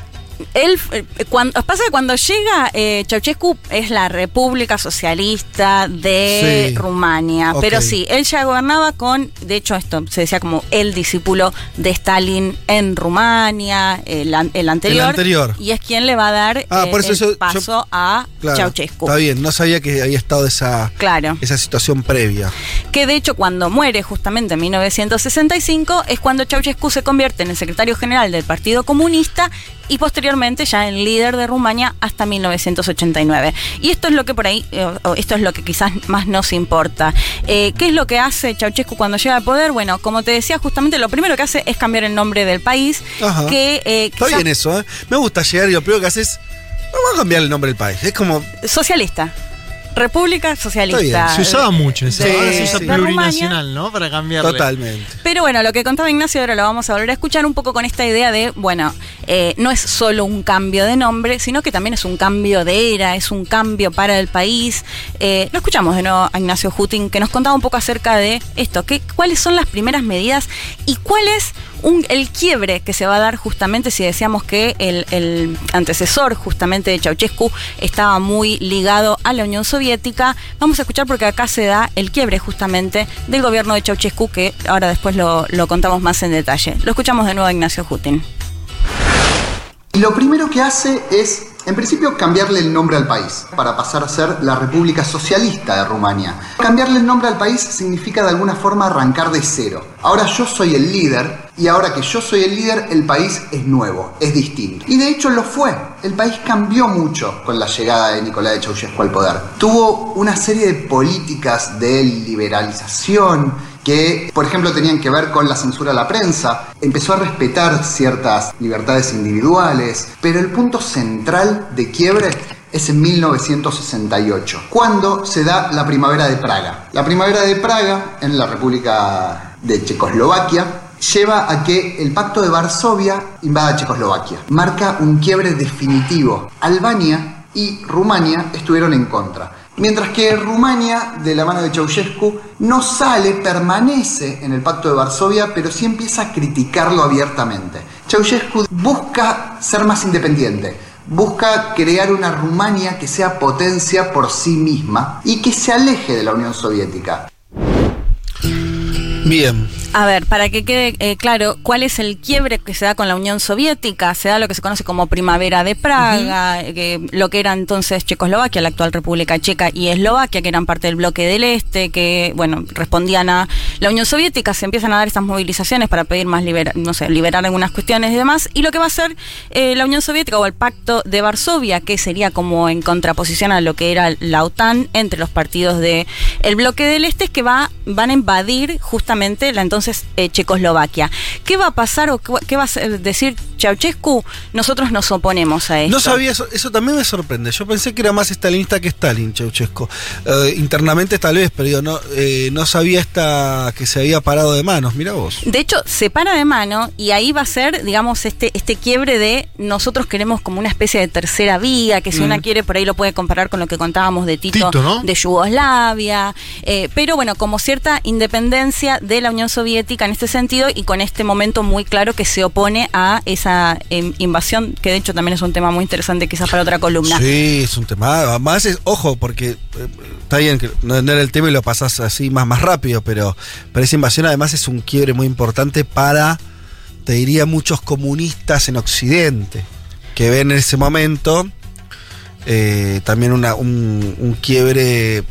Él, eh, cuando, pasa que cuando llega eh, Ceausescu es la República Socialista de Sí. Rumania, pero sí, él ya gobernaba con, de hecho esto se decía como el discípulo de Stalin en Rumania, el, an- el anterior, El anterior. y es quien le va a dar Ah, eh, por eso el eso yo- paso a Claro, Ceausescu. Está bien, no sabía que había estado esa, Claro. esa situación previa. que de hecho cuando muere justamente en 1965 es cuando Ceausescu se convierte en el secretario general del Partido Comunista y posteriormente ya en líder de Rumania hasta 1989. Y esto es lo que por ahí, eh, esto es lo que quizás más nos importa. Eh, ¿Qué es lo que hace Ceausescu cuando llega al poder? Bueno, como te decía, justamente lo primero que hace es cambiar el nombre del país, Ajá. que eh, Está quizás- bien eso, ¿eh? Me gusta llegar y lo primero que haces, vamos a cambiar el nombre del país. Es como, socialista. República Socialista. Está bien, Se usaba mucho eso. de- Ahora se usa plurinacional, ¿no? Para cambiarle. totalmente. Pero bueno, lo que contaba Ignacio ahora lo vamos a volver a escuchar un poco con esta idea de, bueno, eh, no es solo un cambio de nombre, sino que también es un cambio de era, es un cambio para el país. Eh, lo escuchamos de nuevo a Ignacio Hutin, que nos contaba un poco acerca de esto, que, cuáles son las primeras medidas y cuál es el quiebre que se va a dar justamente si decíamos que el, antecesor justamente de Ceausescu estaba muy ligado a la Unión Soviética. Vamos a escuchar porque acá se da el quiebre justamente del gobierno de Ceausescu, que ahora después lo, contamos más en detalle. Lo escuchamos de nuevo a Ignacio Hutin. Y lo primero que hace es En principio, cambiarle el nombre al país para pasar a ser la República Socialista de Rumania. Cambiarle el nombre al país significa de alguna forma arrancar de cero. Ahora yo soy el líder y ahora que yo soy el líder, el país es nuevo, es distinto. Y de hecho lo fue. El país cambió mucho con la llegada de Nicolás de Ceausescu al poder. Tuvo una serie de políticas de liberalización, que, por ejemplo, tenían que ver con la censura a la prensa, empezó a respetar ciertas libertades individuales, pero el punto central de quiebre es en 1968, cuando se da la primavera de Praga. La primavera de Praga, en la República de Checoslovaquia, lleva a que el pacto de Varsovia invada Checoslovaquia. Marca un quiebre definitivo. Albania y Rumania estuvieron en contra. Mientras que Rumania, de la mano de Ceausescu, no sale, permanece en el pacto de Varsovia, pero sí empieza a criticarlo abiertamente. Ceausescu busca ser más independiente, busca crear una Rumania que sea potencia por sí misma y que se aleje de la Unión Soviética. Bien. A ver, para que quede eh, claro, ¿cuál es el quiebre que se da con la Unión Soviética? Se da lo que se conoce como Primavera de Praga, eh, lo que era entonces Checoslovaquia, la actual República Checa, y Eslovaquia, que eran parte del bloque del Este, que, bueno, respondían a la Unión Soviética. Se empiezan a dar estas movilizaciones para pedir más, libera- no sé, liberar algunas cuestiones y demás. Y lo que va a hacer eh, la Unión Soviética o el Pacto de Varsovia, que sería como en contraposición a lo que era la OTAN entre los partidos de el bloque del Este, es que va, van a invadir justamente la entonces eh, Checoslovaquia. ¿Qué va a pasar o qué, va a decir Ceausescu? Nosotros nos oponemos a esto. No sabía eso, eso también me sorprende. Yo pensé que era más stalinista que Stalin, Ceausescu. Eh, internamente tal vez, pero yo no, eh, no sabía esta que se había parado de manos. Mira vos. De hecho, se para de mano y ahí va a ser, digamos, este, este quiebre de nosotros queremos como una especie de tercera vía, que si Mm. una quiere por ahí lo puede comparar con lo que contábamos de Tito, Tito, ¿no? de Yugoslavia, pero bueno, como cierta independencia de la Unión Soviética en este sentido y con este momento muy claro que se opone a esa em, invasión, que de hecho también es un tema muy interesante quizás para otra columna. Sí, es un tema. Además, es, ojo, porque eh, está bien que no, era el tema y lo pasás así más, más rápido, pero, pero esa invasión además es un quiebre muy importante para, te diría, muchos comunistas en Occidente, que ven en ese momento eh, también un, quiebre eh,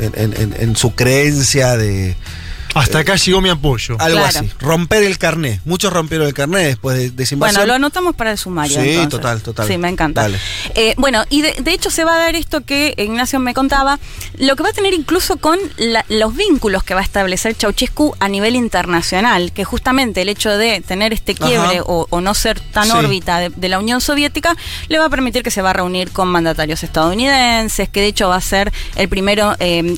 en su creencia de... Hasta acá llegó mi apoyo. Algo Claro. así. Romper el carné. Muchos rompieron el carné después de, de esa invasión. Bueno, lo anotamos para el sumario. Sí, entonces. total, total. Sí, me encanta. Dale. Eh, bueno, y de, de hecho se va a dar esto que Ignacio me contaba, lo que va a tener incluso con la- los vínculos que va a establecer Ceausescu a nivel internacional, que justamente el hecho de tener este quiebre o, o no ser tan Sí. órbita de, de la Unión Soviética, le va a permitir que se va a reunir con mandatarios estadounidenses, que de hecho va a ser el primero eh,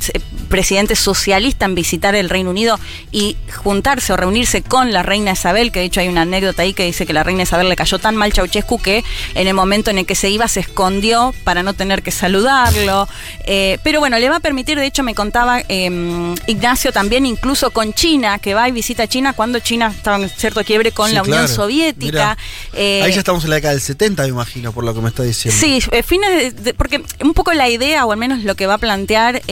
presidente socialista en visitar el Reino Unido y juntarse o reunirse con la reina Isabel, que de hecho hay una anécdota ahí que dice que la reina Isabel le cayó tan mal Ceausescu que en el momento en el que se iba se escondió para no tener que saludarlo. Eh, pero bueno, le va a permitir, de hecho me contaba eh, Ignacio también incluso con China, que va y visita China cuando China estaba en cierto quiebre con Sí, la Unión. Soviética. Eh, Ahí ya estamos en la década del 70, me imagino, por lo que me está diciendo. Sí, eh, fines de- de- porque un poco la idea, o al menos lo que va a plantear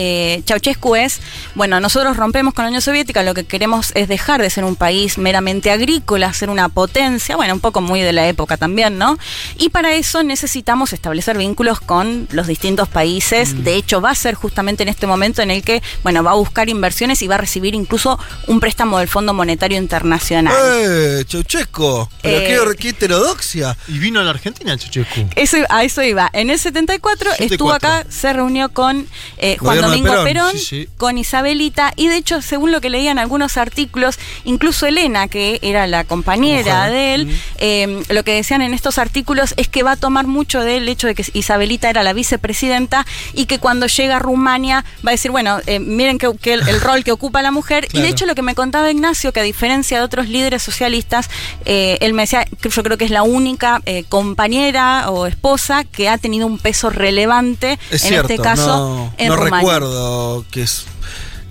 Ceausescu es, bueno, nosotros rompemos con la Unión Soviética, lo que queremos es dejar de ser un país meramente agrícola, ser una potencia, bueno, un poco muy de la época también, ¿no? Y para eso necesitamos establecer vínculos con los distintos países. Mm. De hecho, va a ser justamente en este momento en el que, bueno, va a buscar inversiones y va a recibir incluso un préstamo del Fondo Monetario Internacional. ¡Eh, Ceausescu! ¿Pero Eh, qué, qué heterodoxia? Y vino a la Argentina Ceausescu. Eso, a eso iba. En el 74 estuvo 74. acá, se reunió con eh, Juan Domingo Perón, Perón, sí, sí. con Isabelita, y de hecho, según lo que leían algunos artículos, incluso Elena, que era la compañera de él, eh, lo que decían en estos artículos es que va a tomar mucho del hecho de que Isabelita era la vicepresidenta y que cuando llega a Rumania va a decir, bueno, eh, miren que, que el, el [LAUGHS] rol que ocupa la mujer. Y de hecho, lo que me contaba Ignacio, que a diferencia de otros líderes socialistas, eh, él me decía, que yo creo que es la única eh, compañera o esposa que ha tenido un peso relevante Es en cierto, este caso no, en no Rumania. recuerdo que es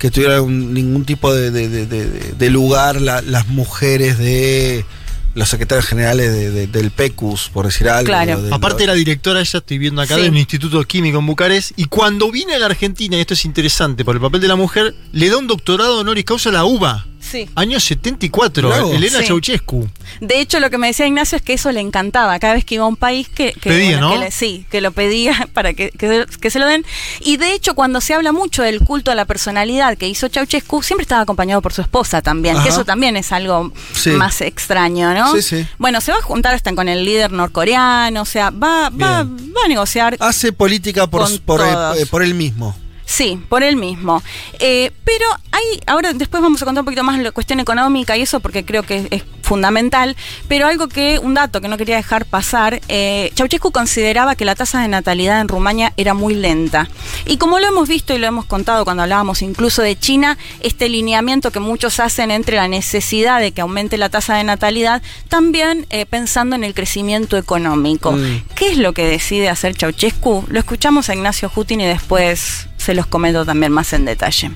que tuviera un- ningún tipo de, de- de- de- de lugar la- las mujeres de los secretarios generales de- de- del PECUS, por decir algo. de- Aparte era directora, ella estoy viendo acá, Sí. de un instituto químico en Bucarest. Y cuando viene a la Argentina, y esto es interesante, por el papel de la mujer, le da un doctorado honoris causa a la UBA. Sí. Año 74, Bravo. Elena Sí. Ceausescu. De hecho, lo que me decía Ignacio es que eso le encantaba. Cada vez que iba a un país que, que, Pedía, ¿no? que le- sí, que lo pedía [LAUGHS] para que, que, que se lo den. Y de hecho, cuando se habla mucho del culto a la personalidad que hizo Ceausescu, siempre estaba acompañado por su esposa también. Ajá. Que eso también es algo Sí. más extraño, ¿no? Sí, sí. Bueno, se va a juntar hasta con el líder norcoreano, o sea, va, va, va a negociar. Hace política por, por, eh, por él mismo. Sí, por él mismo. Eh, pero hay, ahora después vamos a contar un poquito más la cuestión económica y eso porque creo que es fundamental, pero algo que, un dato que no quería dejar pasar, eh, Ceausescu consideraba que la tasa de natalidad en Rumania era muy lenta. Y como lo hemos visto y lo hemos contado cuando hablábamos incluso de China, este lineamiento que muchos hacen entre la necesidad de que aumente la tasa de natalidad, también eh, pensando en el crecimiento económico. Mm. ¿Qué es lo que decide hacer Ceausescu? Lo escuchamos a Ignacio Jutin y después se los comento también más en detalle.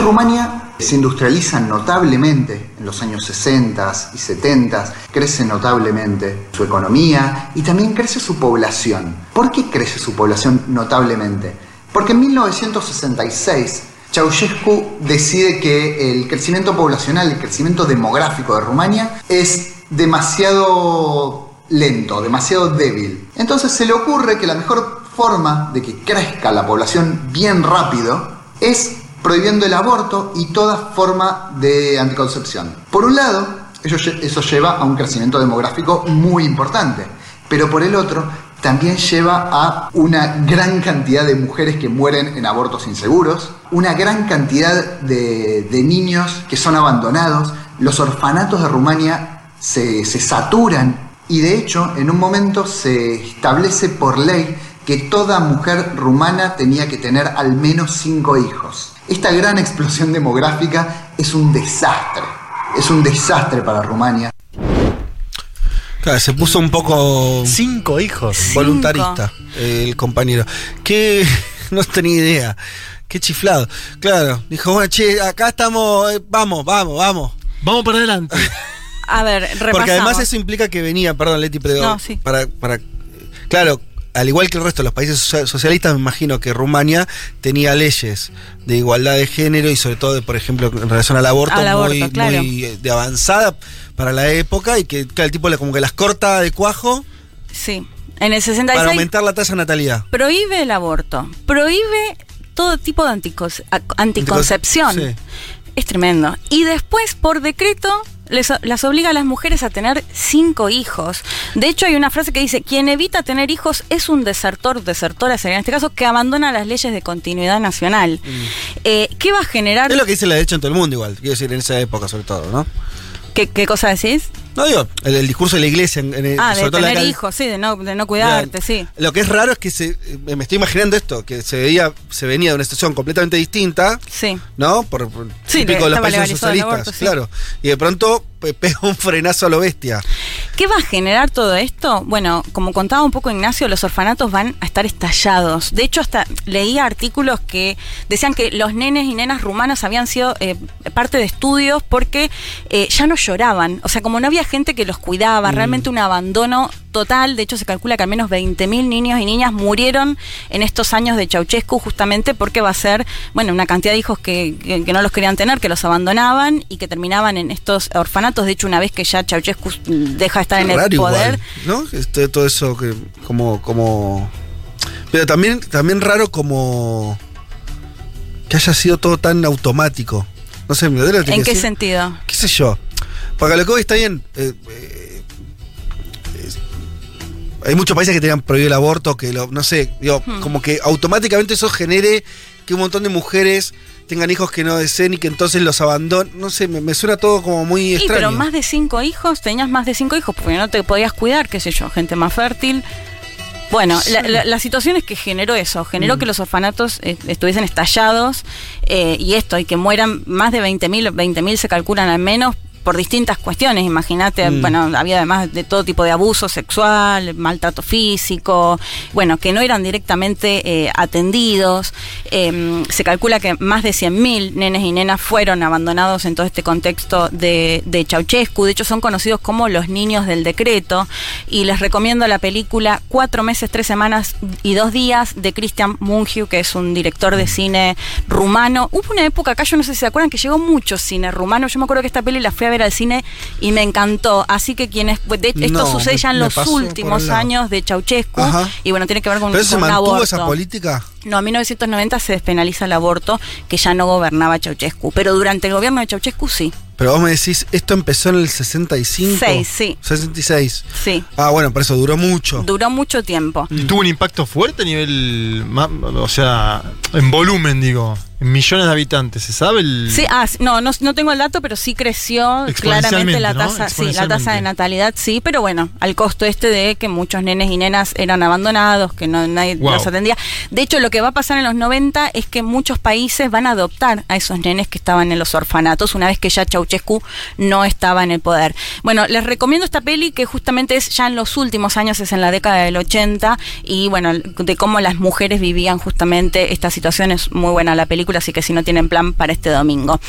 Rumania se industrializa notablemente en los años 60 y 70, crece notablemente su economía y también crece su población. ¿Por qué crece su población notablemente? Porque en 1966 Ceausescu decide que el crecimiento poblacional, el crecimiento demográfico de Rumania es demasiado lento, demasiado débil. Entonces se le ocurre que la mejor forma de que crezca la población bien rápido es prohibiendo el aborto y toda forma de anticoncepción. Por un lado, eso, lle- eso lleva a un crecimiento demográfico muy importante, pero por el otro, también lleva a una gran cantidad de mujeres que mueren en abortos inseguros, una gran cantidad de, de niños que son abandonados, los orfanatos de Rumania se, se saturan y de hecho en un momento se establece por ley que toda mujer rumana tenía que tener al menos cinco hijos. Esta gran explosión demográfica es un desastre, es un desastre para Rumania. Claro, se puso un poco. Cinco hijos. Voluntarista, eh, el compañero. Que [LAUGHS] no tenía idea. Qué chiflado. Claro, dijo, bueno, che, acá estamos, eh, vamos, vamos, vamos. Vamos para adelante. A ver, repasamos. Porque además eso implica que venía, perdón, Leti, pero No, sí. para, para. Claro, al igual que el resto de los países socia- socialistas, me imagino que Rumania tenía leyes de igualdad de género y sobre todo, por ejemplo, en relación al aborto, Al aborto, muy, claro. muy, eh, de avanzada para la época y que el tipo le- como que las corta de cuajo Sí. En el para 66 aumentar la tasa de natalidad. prohíbe el aborto, prohíbe todo tipo de anticoncepción. Sí. Es tremendo. Y después, por decreto, les- las obliga a las mujeres a tener cinco hijos. De hecho, hay una frase que dice, quien evita tener hijos es un desertor, desertora sería en este caso, que abandona las leyes de continuidad nacional. Eh, ¿Qué va a generar? Mm. Es lo que dice la derecha en todo el mundo igual, quiero decir, en esa época sobre todo, ¿no? ¿Qué, qué cosa decís? No digo, el, el discurso de la iglesia, en, en- Ah, de sobre todo la tener hijos, sí, de no, de no cuidarte, sí. Lo que es raro es que se, eh, me estoy imaginando esto, que se veía, se venía de una situación completamente distinta, Sí. ¿no? Por, por Sí, típico de los países socialistas, aborto, sí. claro. Y de pronto pe- [LAUGHS] pega un frenazo a lo bestia. ¿Qué va a generar todo esto? Bueno, como contaba un poco Ignacio, los orfanatos van a estar estallados. De hecho, hasta leía artículos que decían que los nenes y nenas rumanos habían sido eh, parte de estudios porque eh, ya no lloraban. O sea, como no había gente que los cuidaba, realmente un abandono total. De hecho, se calcula que al menos 20.000 niños y niñas murieron en estos años de Ceausescu justamente porque va a ser, bueno, una cantidad de hijos que, que- que no los querían tener, que los abandonaban y que terminaban en estos orfanatos. De hecho, una vez que ya Ceausescu deja de estar en el poder, igual, ¿no? Este, todo eso que como como pero también también raro como que haya sido todo tan automático. No sé, me duele ¿en qué decir. sentido? qué sé yo. Porque lo que voy está bien. eh, eh, es- hay muchos países que tenían prohibido el aborto, que lo, no sé, digo, Hmm. como que automáticamente eso genere que un montón de mujeres tengan hijos que no deseen y que entonces los abandonen. No sé, me, me suena todo como muy Sí, extraño. pero más de cinco hijos, tenías más de cinco hijos porque no te podías cuidar, qué sé yo, gente más fértil. Bueno, la, la- la situación es que generó eso, generó Mm. que los orfanatos eh, estuviesen estallados eh, y esto, y que mueran más de 20.000, 20.000 se calculan al menos por distintas cuestiones. Imagínate, Mm. bueno, había además de todo tipo de abuso sexual, maltrato físico, bueno, que no eran directamente eh, atendidos. Eh, se calcula que más de 100.000 nenes y nenas fueron abandonados en todo este contexto de, de Ceausescu. De hecho, son conocidos como los niños del decreto. Y les recomiendo la película Cuatro meses, tres semanas y dos días de Christian Mungiu, que es un director de cine rumano. Hubo una época acá, yo no sé si se acuerdan, que llegó mucho cine rumano. Yo me acuerdo que esta peli la fui a ver al cine y me encantó. Así que quienes. de- esto No, sucede ya en los últimos años de Ceausescu. Ajá. Y bueno, tiene que ver con, ¿Pero se con un mantuvo esa política? No, en 1990 se despenaliza el aborto, que ya no gobernaba Ceausescu. Pero durante el gobierno de Ceausescu sí. Pero vos me decís, esto empezó en el 65. Seis, sí. 66. Sí. Ah, bueno, por eso duró mucho. Duró mucho tiempo. Y tuvo un impacto fuerte a nivel, o sea, en volumen, digo, en millones de habitantes, ¿se sabe? El... Sí, ah, no, no, no tengo el dato, pero sí creció claramente la ¿no? tasa, sí, la tasa de natalidad, sí, pero bueno, al costo este de que muchos nenes y nenas eran abandonados, que no nadie Wow. los atendía. De hecho, lo que va a pasar en los 90 es que muchos países van a adoptar a esos nenes que estaban en los orfanatos una vez que ya Ceausescu no estaba en el poder. Bueno, les recomiendo esta peli que justamente es ya en los últimos años, es en la década del 80 y bueno, de cómo las mujeres vivían justamente esta situación es muy buena la película, así que si no tienen plan para este domingo.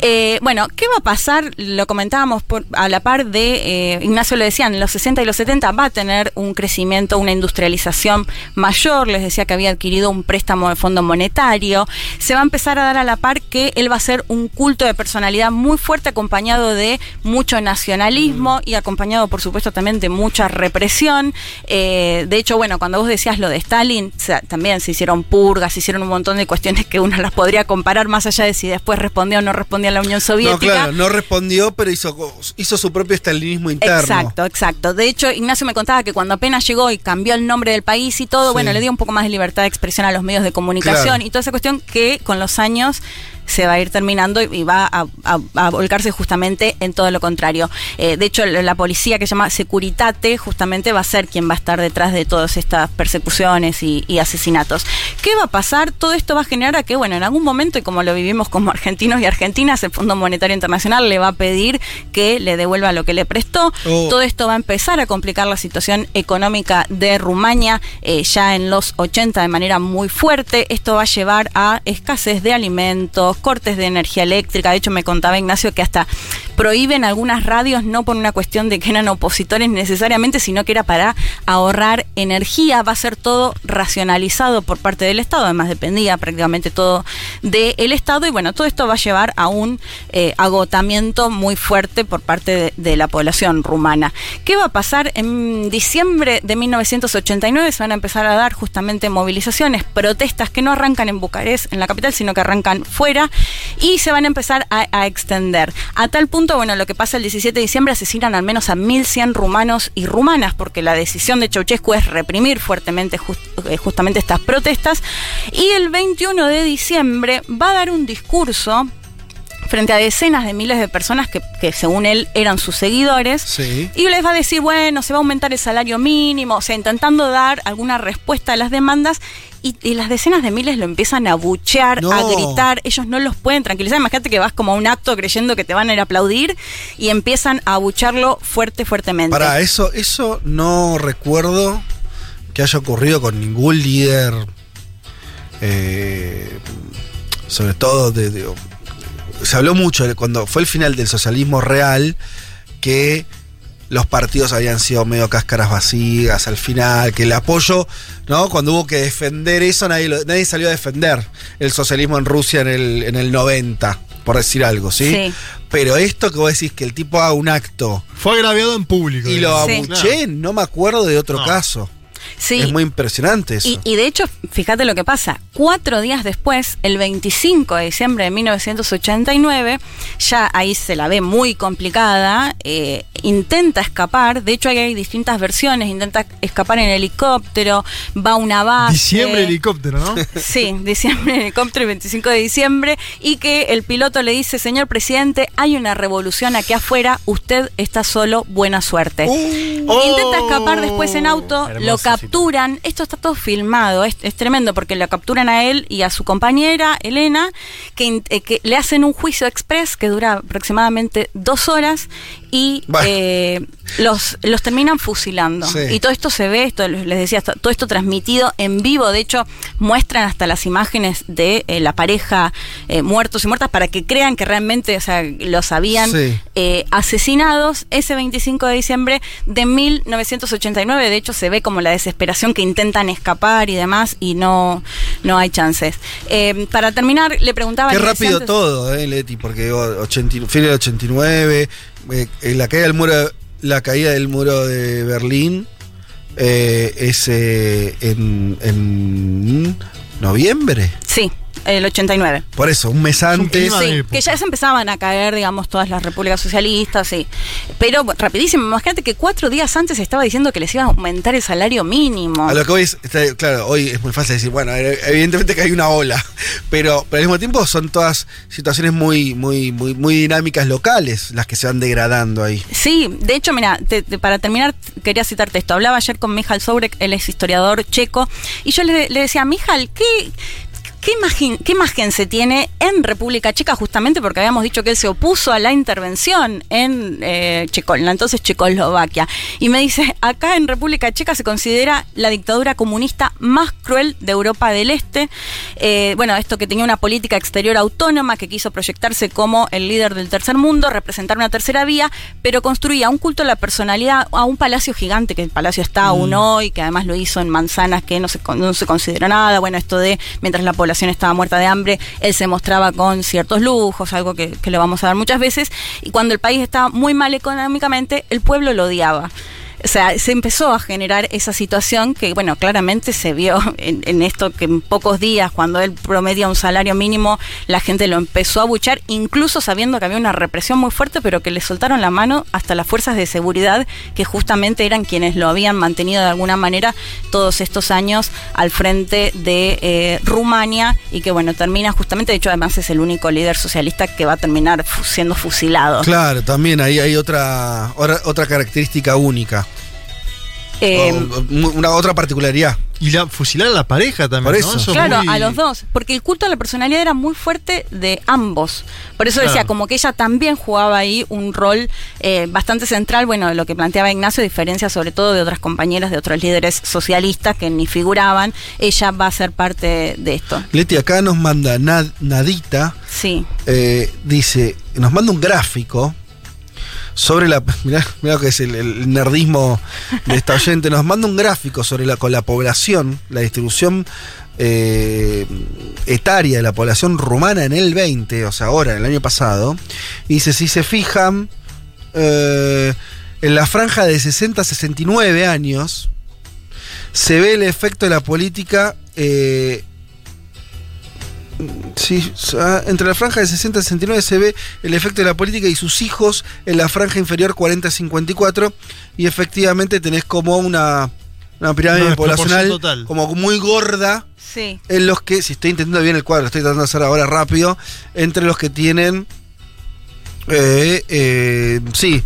Eh, bueno, ¿qué va a pasar? Lo comentábamos por- a la par de, eh, Ignacio lo decía, en los 60 y los 70 va a tener un crecimiento, una industrialización mayor, les decía que había adquirido un préstamo de fondo monetario, se va a empezar a dar a la par que él va a ser un culto de personalidad muy fuerte acompañado de mucho nacionalismo y acompañado por supuesto también de mucha represión. Eh, de hecho, bueno, cuando vos decías lo de Stalin, o sea, también se hicieron purgas, se hicieron un montón de cuestiones que uno las podría comparar más allá de si después respondía o no respondía a la Unión No, Soviética. claro, no respondió, pero hizo, hizo su propio estalinismo interno. Exacto, exacto. De hecho, Ignacio me contaba que cuando apenas llegó y cambió el nombre del país y todo, Sí. bueno, le dio un poco más de libertad de expresión a los medios de comunicación Claro. y toda esa cuestión que con los años se va a ir terminando y- va a, a- a volcarse justamente en todo lo contrario. Eh, de hecho, la la policía que se llama Securitate justamente va a ser quien va a estar detrás de todas estas persecuciones y, y asesinatos. ¿Qué va a pasar? Todo esto va a generar a que, bueno, en algún momento, y como lo vivimos como [LAUGHS] argentinos y argentinas, el Fondo Monetario Internacional le va a pedir que le devuelva lo que le prestó. Oh. Todo esto va a empezar a complicar la situación económica de Rumania eh, ya en los 80 de manera muy fuerte. Esto va a llevar a escasez de alimentos, cortes de energía eléctrica. De hecho, me contaba Ignacio que hasta prohíben algunas radios no por una cuestión de que eran opositores necesariamente, sino que era para ahorrar energía. Va a ser todo racionalizado por parte del Estado, además dependía prácticamente todo del Estado. Y bueno, todo esto va a llevar a un eh, agotamiento muy fuerte por parte de, de la población rumana. ¿Qué va a pasar? En diciembre de 1989 se van a empezar a dar justamente movilizaciones, protestas que no arrancan en Bucarest, en la capital, sino que arrancan fuera y se van a empezar a extender. A tal punto, bueno, lo que pasa el 17 de diciembre asesinan al menos a 1.100 rumanos y rumanas, porque la decisión de Ceausescu es reprimir fuertemente eh, justamente estas protestas. Y el 21 de diciembre va a dar un discurso frente a decenas de miles de personas que, que según él eran sus seguidores. Sí. Y les va a decir, bueno, se va a aumentar el salario mínimo, o sea, intentando dar alguna respuesta a las demandas. Y, y las decenas de miles lo empiezan a buchear, No. a gritar. Ellos no los pueden tranquilizar. Imagínate que vas como a un acto creyendo que te van a ir a aplaudir y empiezan a bucharlo fuerte, fuertemente. Para eso, eso no recuerdo que haya ocurrido con ningún líder, eh, sobre todo de, de- se habló mucho cuando fue el final del socialismo real que los partidos habían sido medio cáscaras vacías al final, que el apoyo, ¿no? Cuando hubo que defender eso, nadie, lo- nadie salió a defender el socialismo en Rusia en el, en el 90, por decir algo, ¿sí? Sí. Pero esto que vos decís que el tipo haga un acto Fue agraviado en público. y lo Sí. abuché, no me acuerdo de otro caso. Sí. Es muy impresionante eso. Y, y de hecho, fíjate lo que pasa. Cuatro días después, el 25 de diciembre de 1989, ya ahí se la ve muy complicada, eh, intenta escapar. De hecho, ahí hay distintas versiones. Intenta escapar en helicóptero, va a una base. Diciembre helicóptero, ¿no? [LAUGHS] Sí, diciembre helicóptero, el 25 de diciembre, y que el piloto le dice, señor presidente, hay una revolución aquí afuera, usted está solo, buena suerte. Uh. Intenta escapar después en auto, lo Hermosa capturan esto está todo filmado, es, tremendo porque la capturan a él y a su compañera, Elena, que, eh, que le hacen un juicio express que dura aproximadamente dos horas y eh, los, los terminan fusilando. Sí. Y todo esto se ve, esto les decía, todo esto transmitido en vivo, de hecho muestran hasta las imágenes de eh, la pareja eh, muertos y muertas para que crean que realmente o sea, los habían Sí. eh, asesinados ese 25 de diciembre de 1989. De hecho, se ve como la desesperación que intentan escapar y demás, y no, no hay chances. Eh, para terminar, le preguntaba. Qué rápido antes- todo, eh, Leti, porque 80 y- fin del 89, eh, eh, la caída del muro, la caída del muro de Berlín eh, es eh, en, en noviembre. Sí, el 89. Por eso, un mes antes. Sí, que ya se empezaban a caer, digamos, todas las repúblicas socialistas, sí. Pero bueno, rapidísimo, imagínate que cuatro días antes estaba diciendo que les iba a aumentar el salario mínimo. A lo que hoy es, está- claro, hoy es muy fácil decir, bueno, eh, evidentemente que hay una ola, [LAUGHS] pero, pero al mismo tiempo son todas situaciones muy, muy, muy, muy dinámicas locales las que se van degradando ahí. Sí, de hecho, mira, te- te- para terminar, quería citarte esto. Hablaba ayer con Mijal Sobrek, él es historiador checo, y yo le, le decía, Mijal, ¿qué, qué, imagen, ¿qué imagen se tiene en República Checa? Justamente porque habíamos dicho que él se opuso a la intervención en, eh, Checo- en la entonces Checoslovaquia. Y me dice, acá en República Checa se considera la dictadura comunista más cruel de Europa del Este. Eh, bueno, esto que tenía una política exterior autónoma, que quiso proyectarse como el líder del tercer mundo, representar una tercera vía, pero construía un culto a la personalidad, a un palacio gigante, que el palacio está aún hoy, que además lo hizo en manzanas que no se, no se consideró nada. Bueno, esto de mientras la población estaba muerta de hambre, él se mostraba con ciertos lujos, algo que, que le vamos a dar muchas veces. Y cuando el país estaba muy mal económicamente, el pueblo lo odiaba. O sea, se empezó a generar esa situación que, bueno, claramente se vio [LAUGHS] en, en esto que en pocos días, cuando él promedia un salario mínimo, la gente lo empezó a buchar, incluso sabiendo que había una represión muy fuerte, pero que le soltaron la mano hasta las fuerzas de seguridad, que justamente eran quienes lo habían mantenido de alguna manera todos estos años al frente de eh, Rumania y que, bueno, termina justamente, de hecho, además es el único líder socialista que va a terminar siendo fusilado. Claro, también ahí hay otra, otra característica única. Eh, O- o- una otra particularidad. Y la, fusilar a la pareja también, Por ¿no? eso. Eso es Claro, muy- a los dos, porque el culto a la personalidad era muy fuerte de ambos. Por eso decía, como que ella también jugaba ahí un rol eh, bastante central, bueno, de lo que planteaba Ignacio, diferencia sobre todo de otras compañeras, de otros líderes socialistas que ni figuraban, ella va a ser parte de esto. Leti acá nos manda Nad- Nadita, Sí. eh, dice, nos manda un gráfico sobre la. [LAUGHS] Mirá, mirá lo que es el, nerdismo de esta oyente. Nos manda un gráfico sobre la, con la población, la distribución eh, etaria de la población rumana en el 20, o sea, ahora, en el año pasado. Y dice: si se fijan, eh, en la franja de 60 a 69 años, se ve el efecto de la política. eh, Sí, entre la franja de 60 a 69 se ve el efecto de la política y sus hijos en la franja inferior 40 a 54 y efectivamente tenés como una, una pirámide poblacional total. como muy gorda Sí. en los que, si estoy entendiendo bien el cuadro, estoy tratando de hacer ahora rápido, entre los que tienen, eh, eh, sí,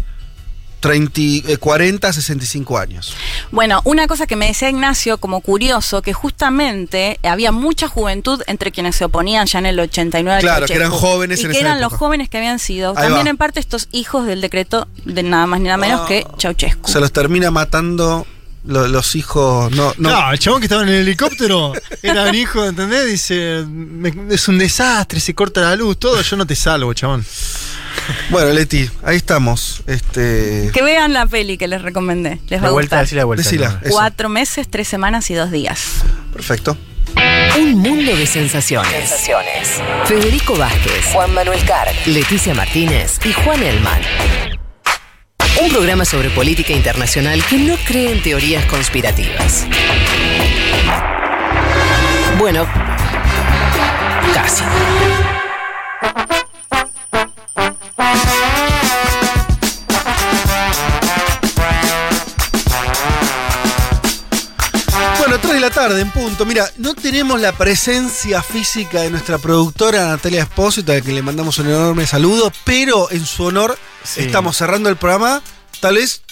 30, eh, 40 a 65 años. Bueno, una cosa que me decía Ignacio como curioso, que justamente había mucha juventud entre quienes se oponían ya en el 89 al Claro, que eran jóvenes y en que esa eran los jóvenes que habían sido Ahí también va. en parte estos hijos del decreto de nada más ni nada menos Ah. que Ceausescu. Se los termina matando lo- los hijos. No, no, No, el chabón que estaba en el helicóptero era un hijo, ¿entendés? Dice, "Me- es un desastre, se corta la luz, todo, yo no te salvo, chabón. [LAUGHS] Bueno, Leti, ahí estamos. Este. Que vean la peli que les recomendé. Les va La a vuelta, gustar. la vuelta. Decila, eso. Cuatro meses, tres semanas y dos días. Perfecto. Un mundo de sensaciones. Federico Vázquez, Juan Manuel Carr, Leticia Martínez y Juan Elman. Un programa sobre política internacional que no cree en teorías conspirativas. Bueno, casi. Tarde en punto. Mira, no tenemos la presencia física de nuestra productora Natalia Espósito, a la que le mandamos un enorme saludo, pero en su honor Sí. estamos cerrando el programa, tal vez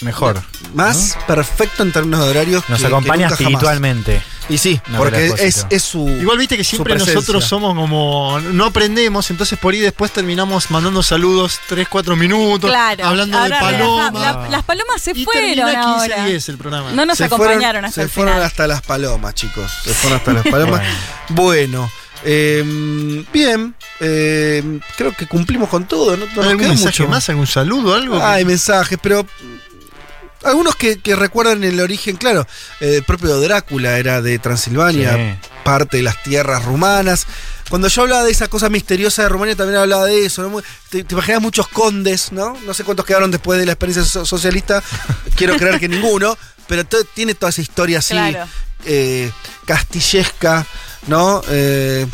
mejor. Más perfecto en términos de horarios. Nos que- que acompaña nunca jamás. Y sí, porque es, es su. Igual viste que siempre nosotros somos como. No aprendemos, entonces por ahí después terminamos mandando saludos 3, 4 minutos. Claro. Hablando Ahora, de paloma. la- las palomas se Y fueron termina 15 ahora. 10 el programa. No nos Se acompañaron fueron, hasta se el fueron final. hasta las palomas, chicos. Se fueron hasta las palomas. bueno. eh, bien, eh, creo que cumplimos con todo. No, ¿Algún queda mensaje mucho más? ¿Algún saludo? ¿Algo? Ah, hay mensajes, pero algunos que, que recuerdan el origen, claro, eh, el propio Drácula era de Transilvania, Sí. parte de las tierras rumanas. Cuando yo hablaba de esa cosa misteriosa de Rumania, también hablaba de eso. ¿no? Te, te imaginas muchos condes, ¿no? No sé cuántos quedaron después de la experiencia so- socialista. [LAUGHS] Quiero creer que ninguno, pero tiene toda esa historia así, Claro. eh, castillesca, ¿no? Eh,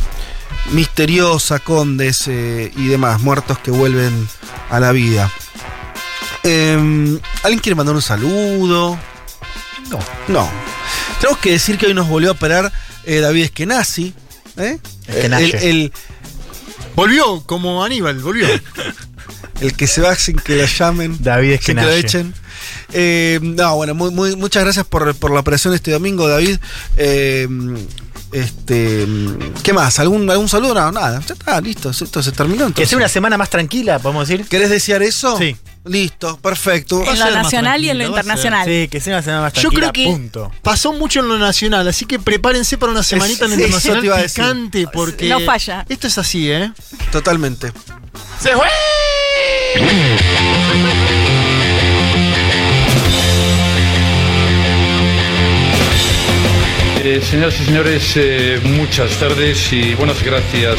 misteriosa, condes eh, y demás, muertos que vuelven a la vida. Eh, ¿Alguien quiere mandar un saludo? No. No. Tenemos que decir que hoy nos volvió a operar eh, David Eskenazi. ¿eh? Eskenazi. El, el- Volvió como Aníbal, volvió. [LAUGHS] el que se va sin que lo llamen. David sin que lo Eskenazi. echen. Eh, no, bueno, muy, muy- muchas gracias por, por la operación este domingo, David. Eh, este, ¿Qué más? ¿Algún, algún saludo? No, nada. Ya está, listo. Esto se terminó. Que Entonces. sea una semana más tranquila, podemos decir. ¿Querés desear eso? Sí. Listo, perfecto. En lo nacional y en lo internacional. Sí, que sea una semana más Yo creo que Punto. pasó mucho en lo nacional, así que prepárense para una semanita en sí, internacional iba a decir. picante, porque No falla. esto es así, ¿eh? Totalmente. ¡Se fue! Eh, señoras y señores, eh, muchas tardes y buenas gracias.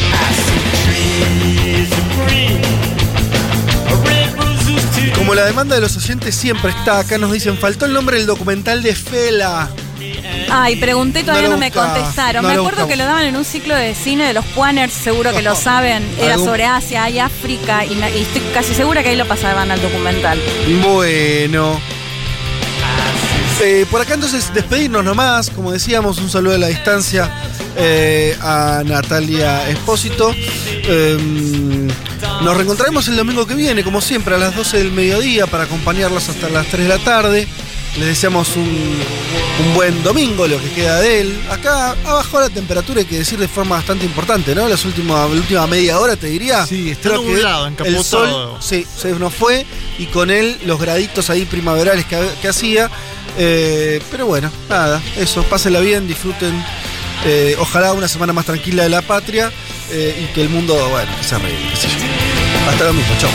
Como la demanda de los oyentes siempre está, acá nos dicen, faltó el nombre del documental de Fela. Ay, pregunté, todavía No me buscaba, contestaron. no me acuerdo buscaba. que lo daban en un ciclo de cine de los Puaners, seguro que lo saben. Era Algún- sobre Asia y África, y estoy casi segura que ahí lo pasaban al documental. Bueno. Eh, por acá entonces despedirnos nomás, como decíamos, un saludo a la distancia eh, a Natalia Espósito. Eh, nos reencontraremos el domingo que viene, como siempre, a las 12 del mediodía para acompañarlos hasta las 3 de la tarde. Les deseamos un, un buen domingo, lo que queda de él. Acá ha bajado la temperatura, hay que decir de forma bastante importante, ¿no? Las últimas, la última media hora, te diría. Sí, está Creo nublado, El encapotado. sol Sí, se nos fue y con él los graditos ahí primaverales que, que hacía. Eh, pero bueno, nada, eso, pásenla bien, disfruten. Eh, ojalá una semana más tranquila de la patria eh, y que el mundo, bueno, que se arregle. Hasta lo mismo, chao.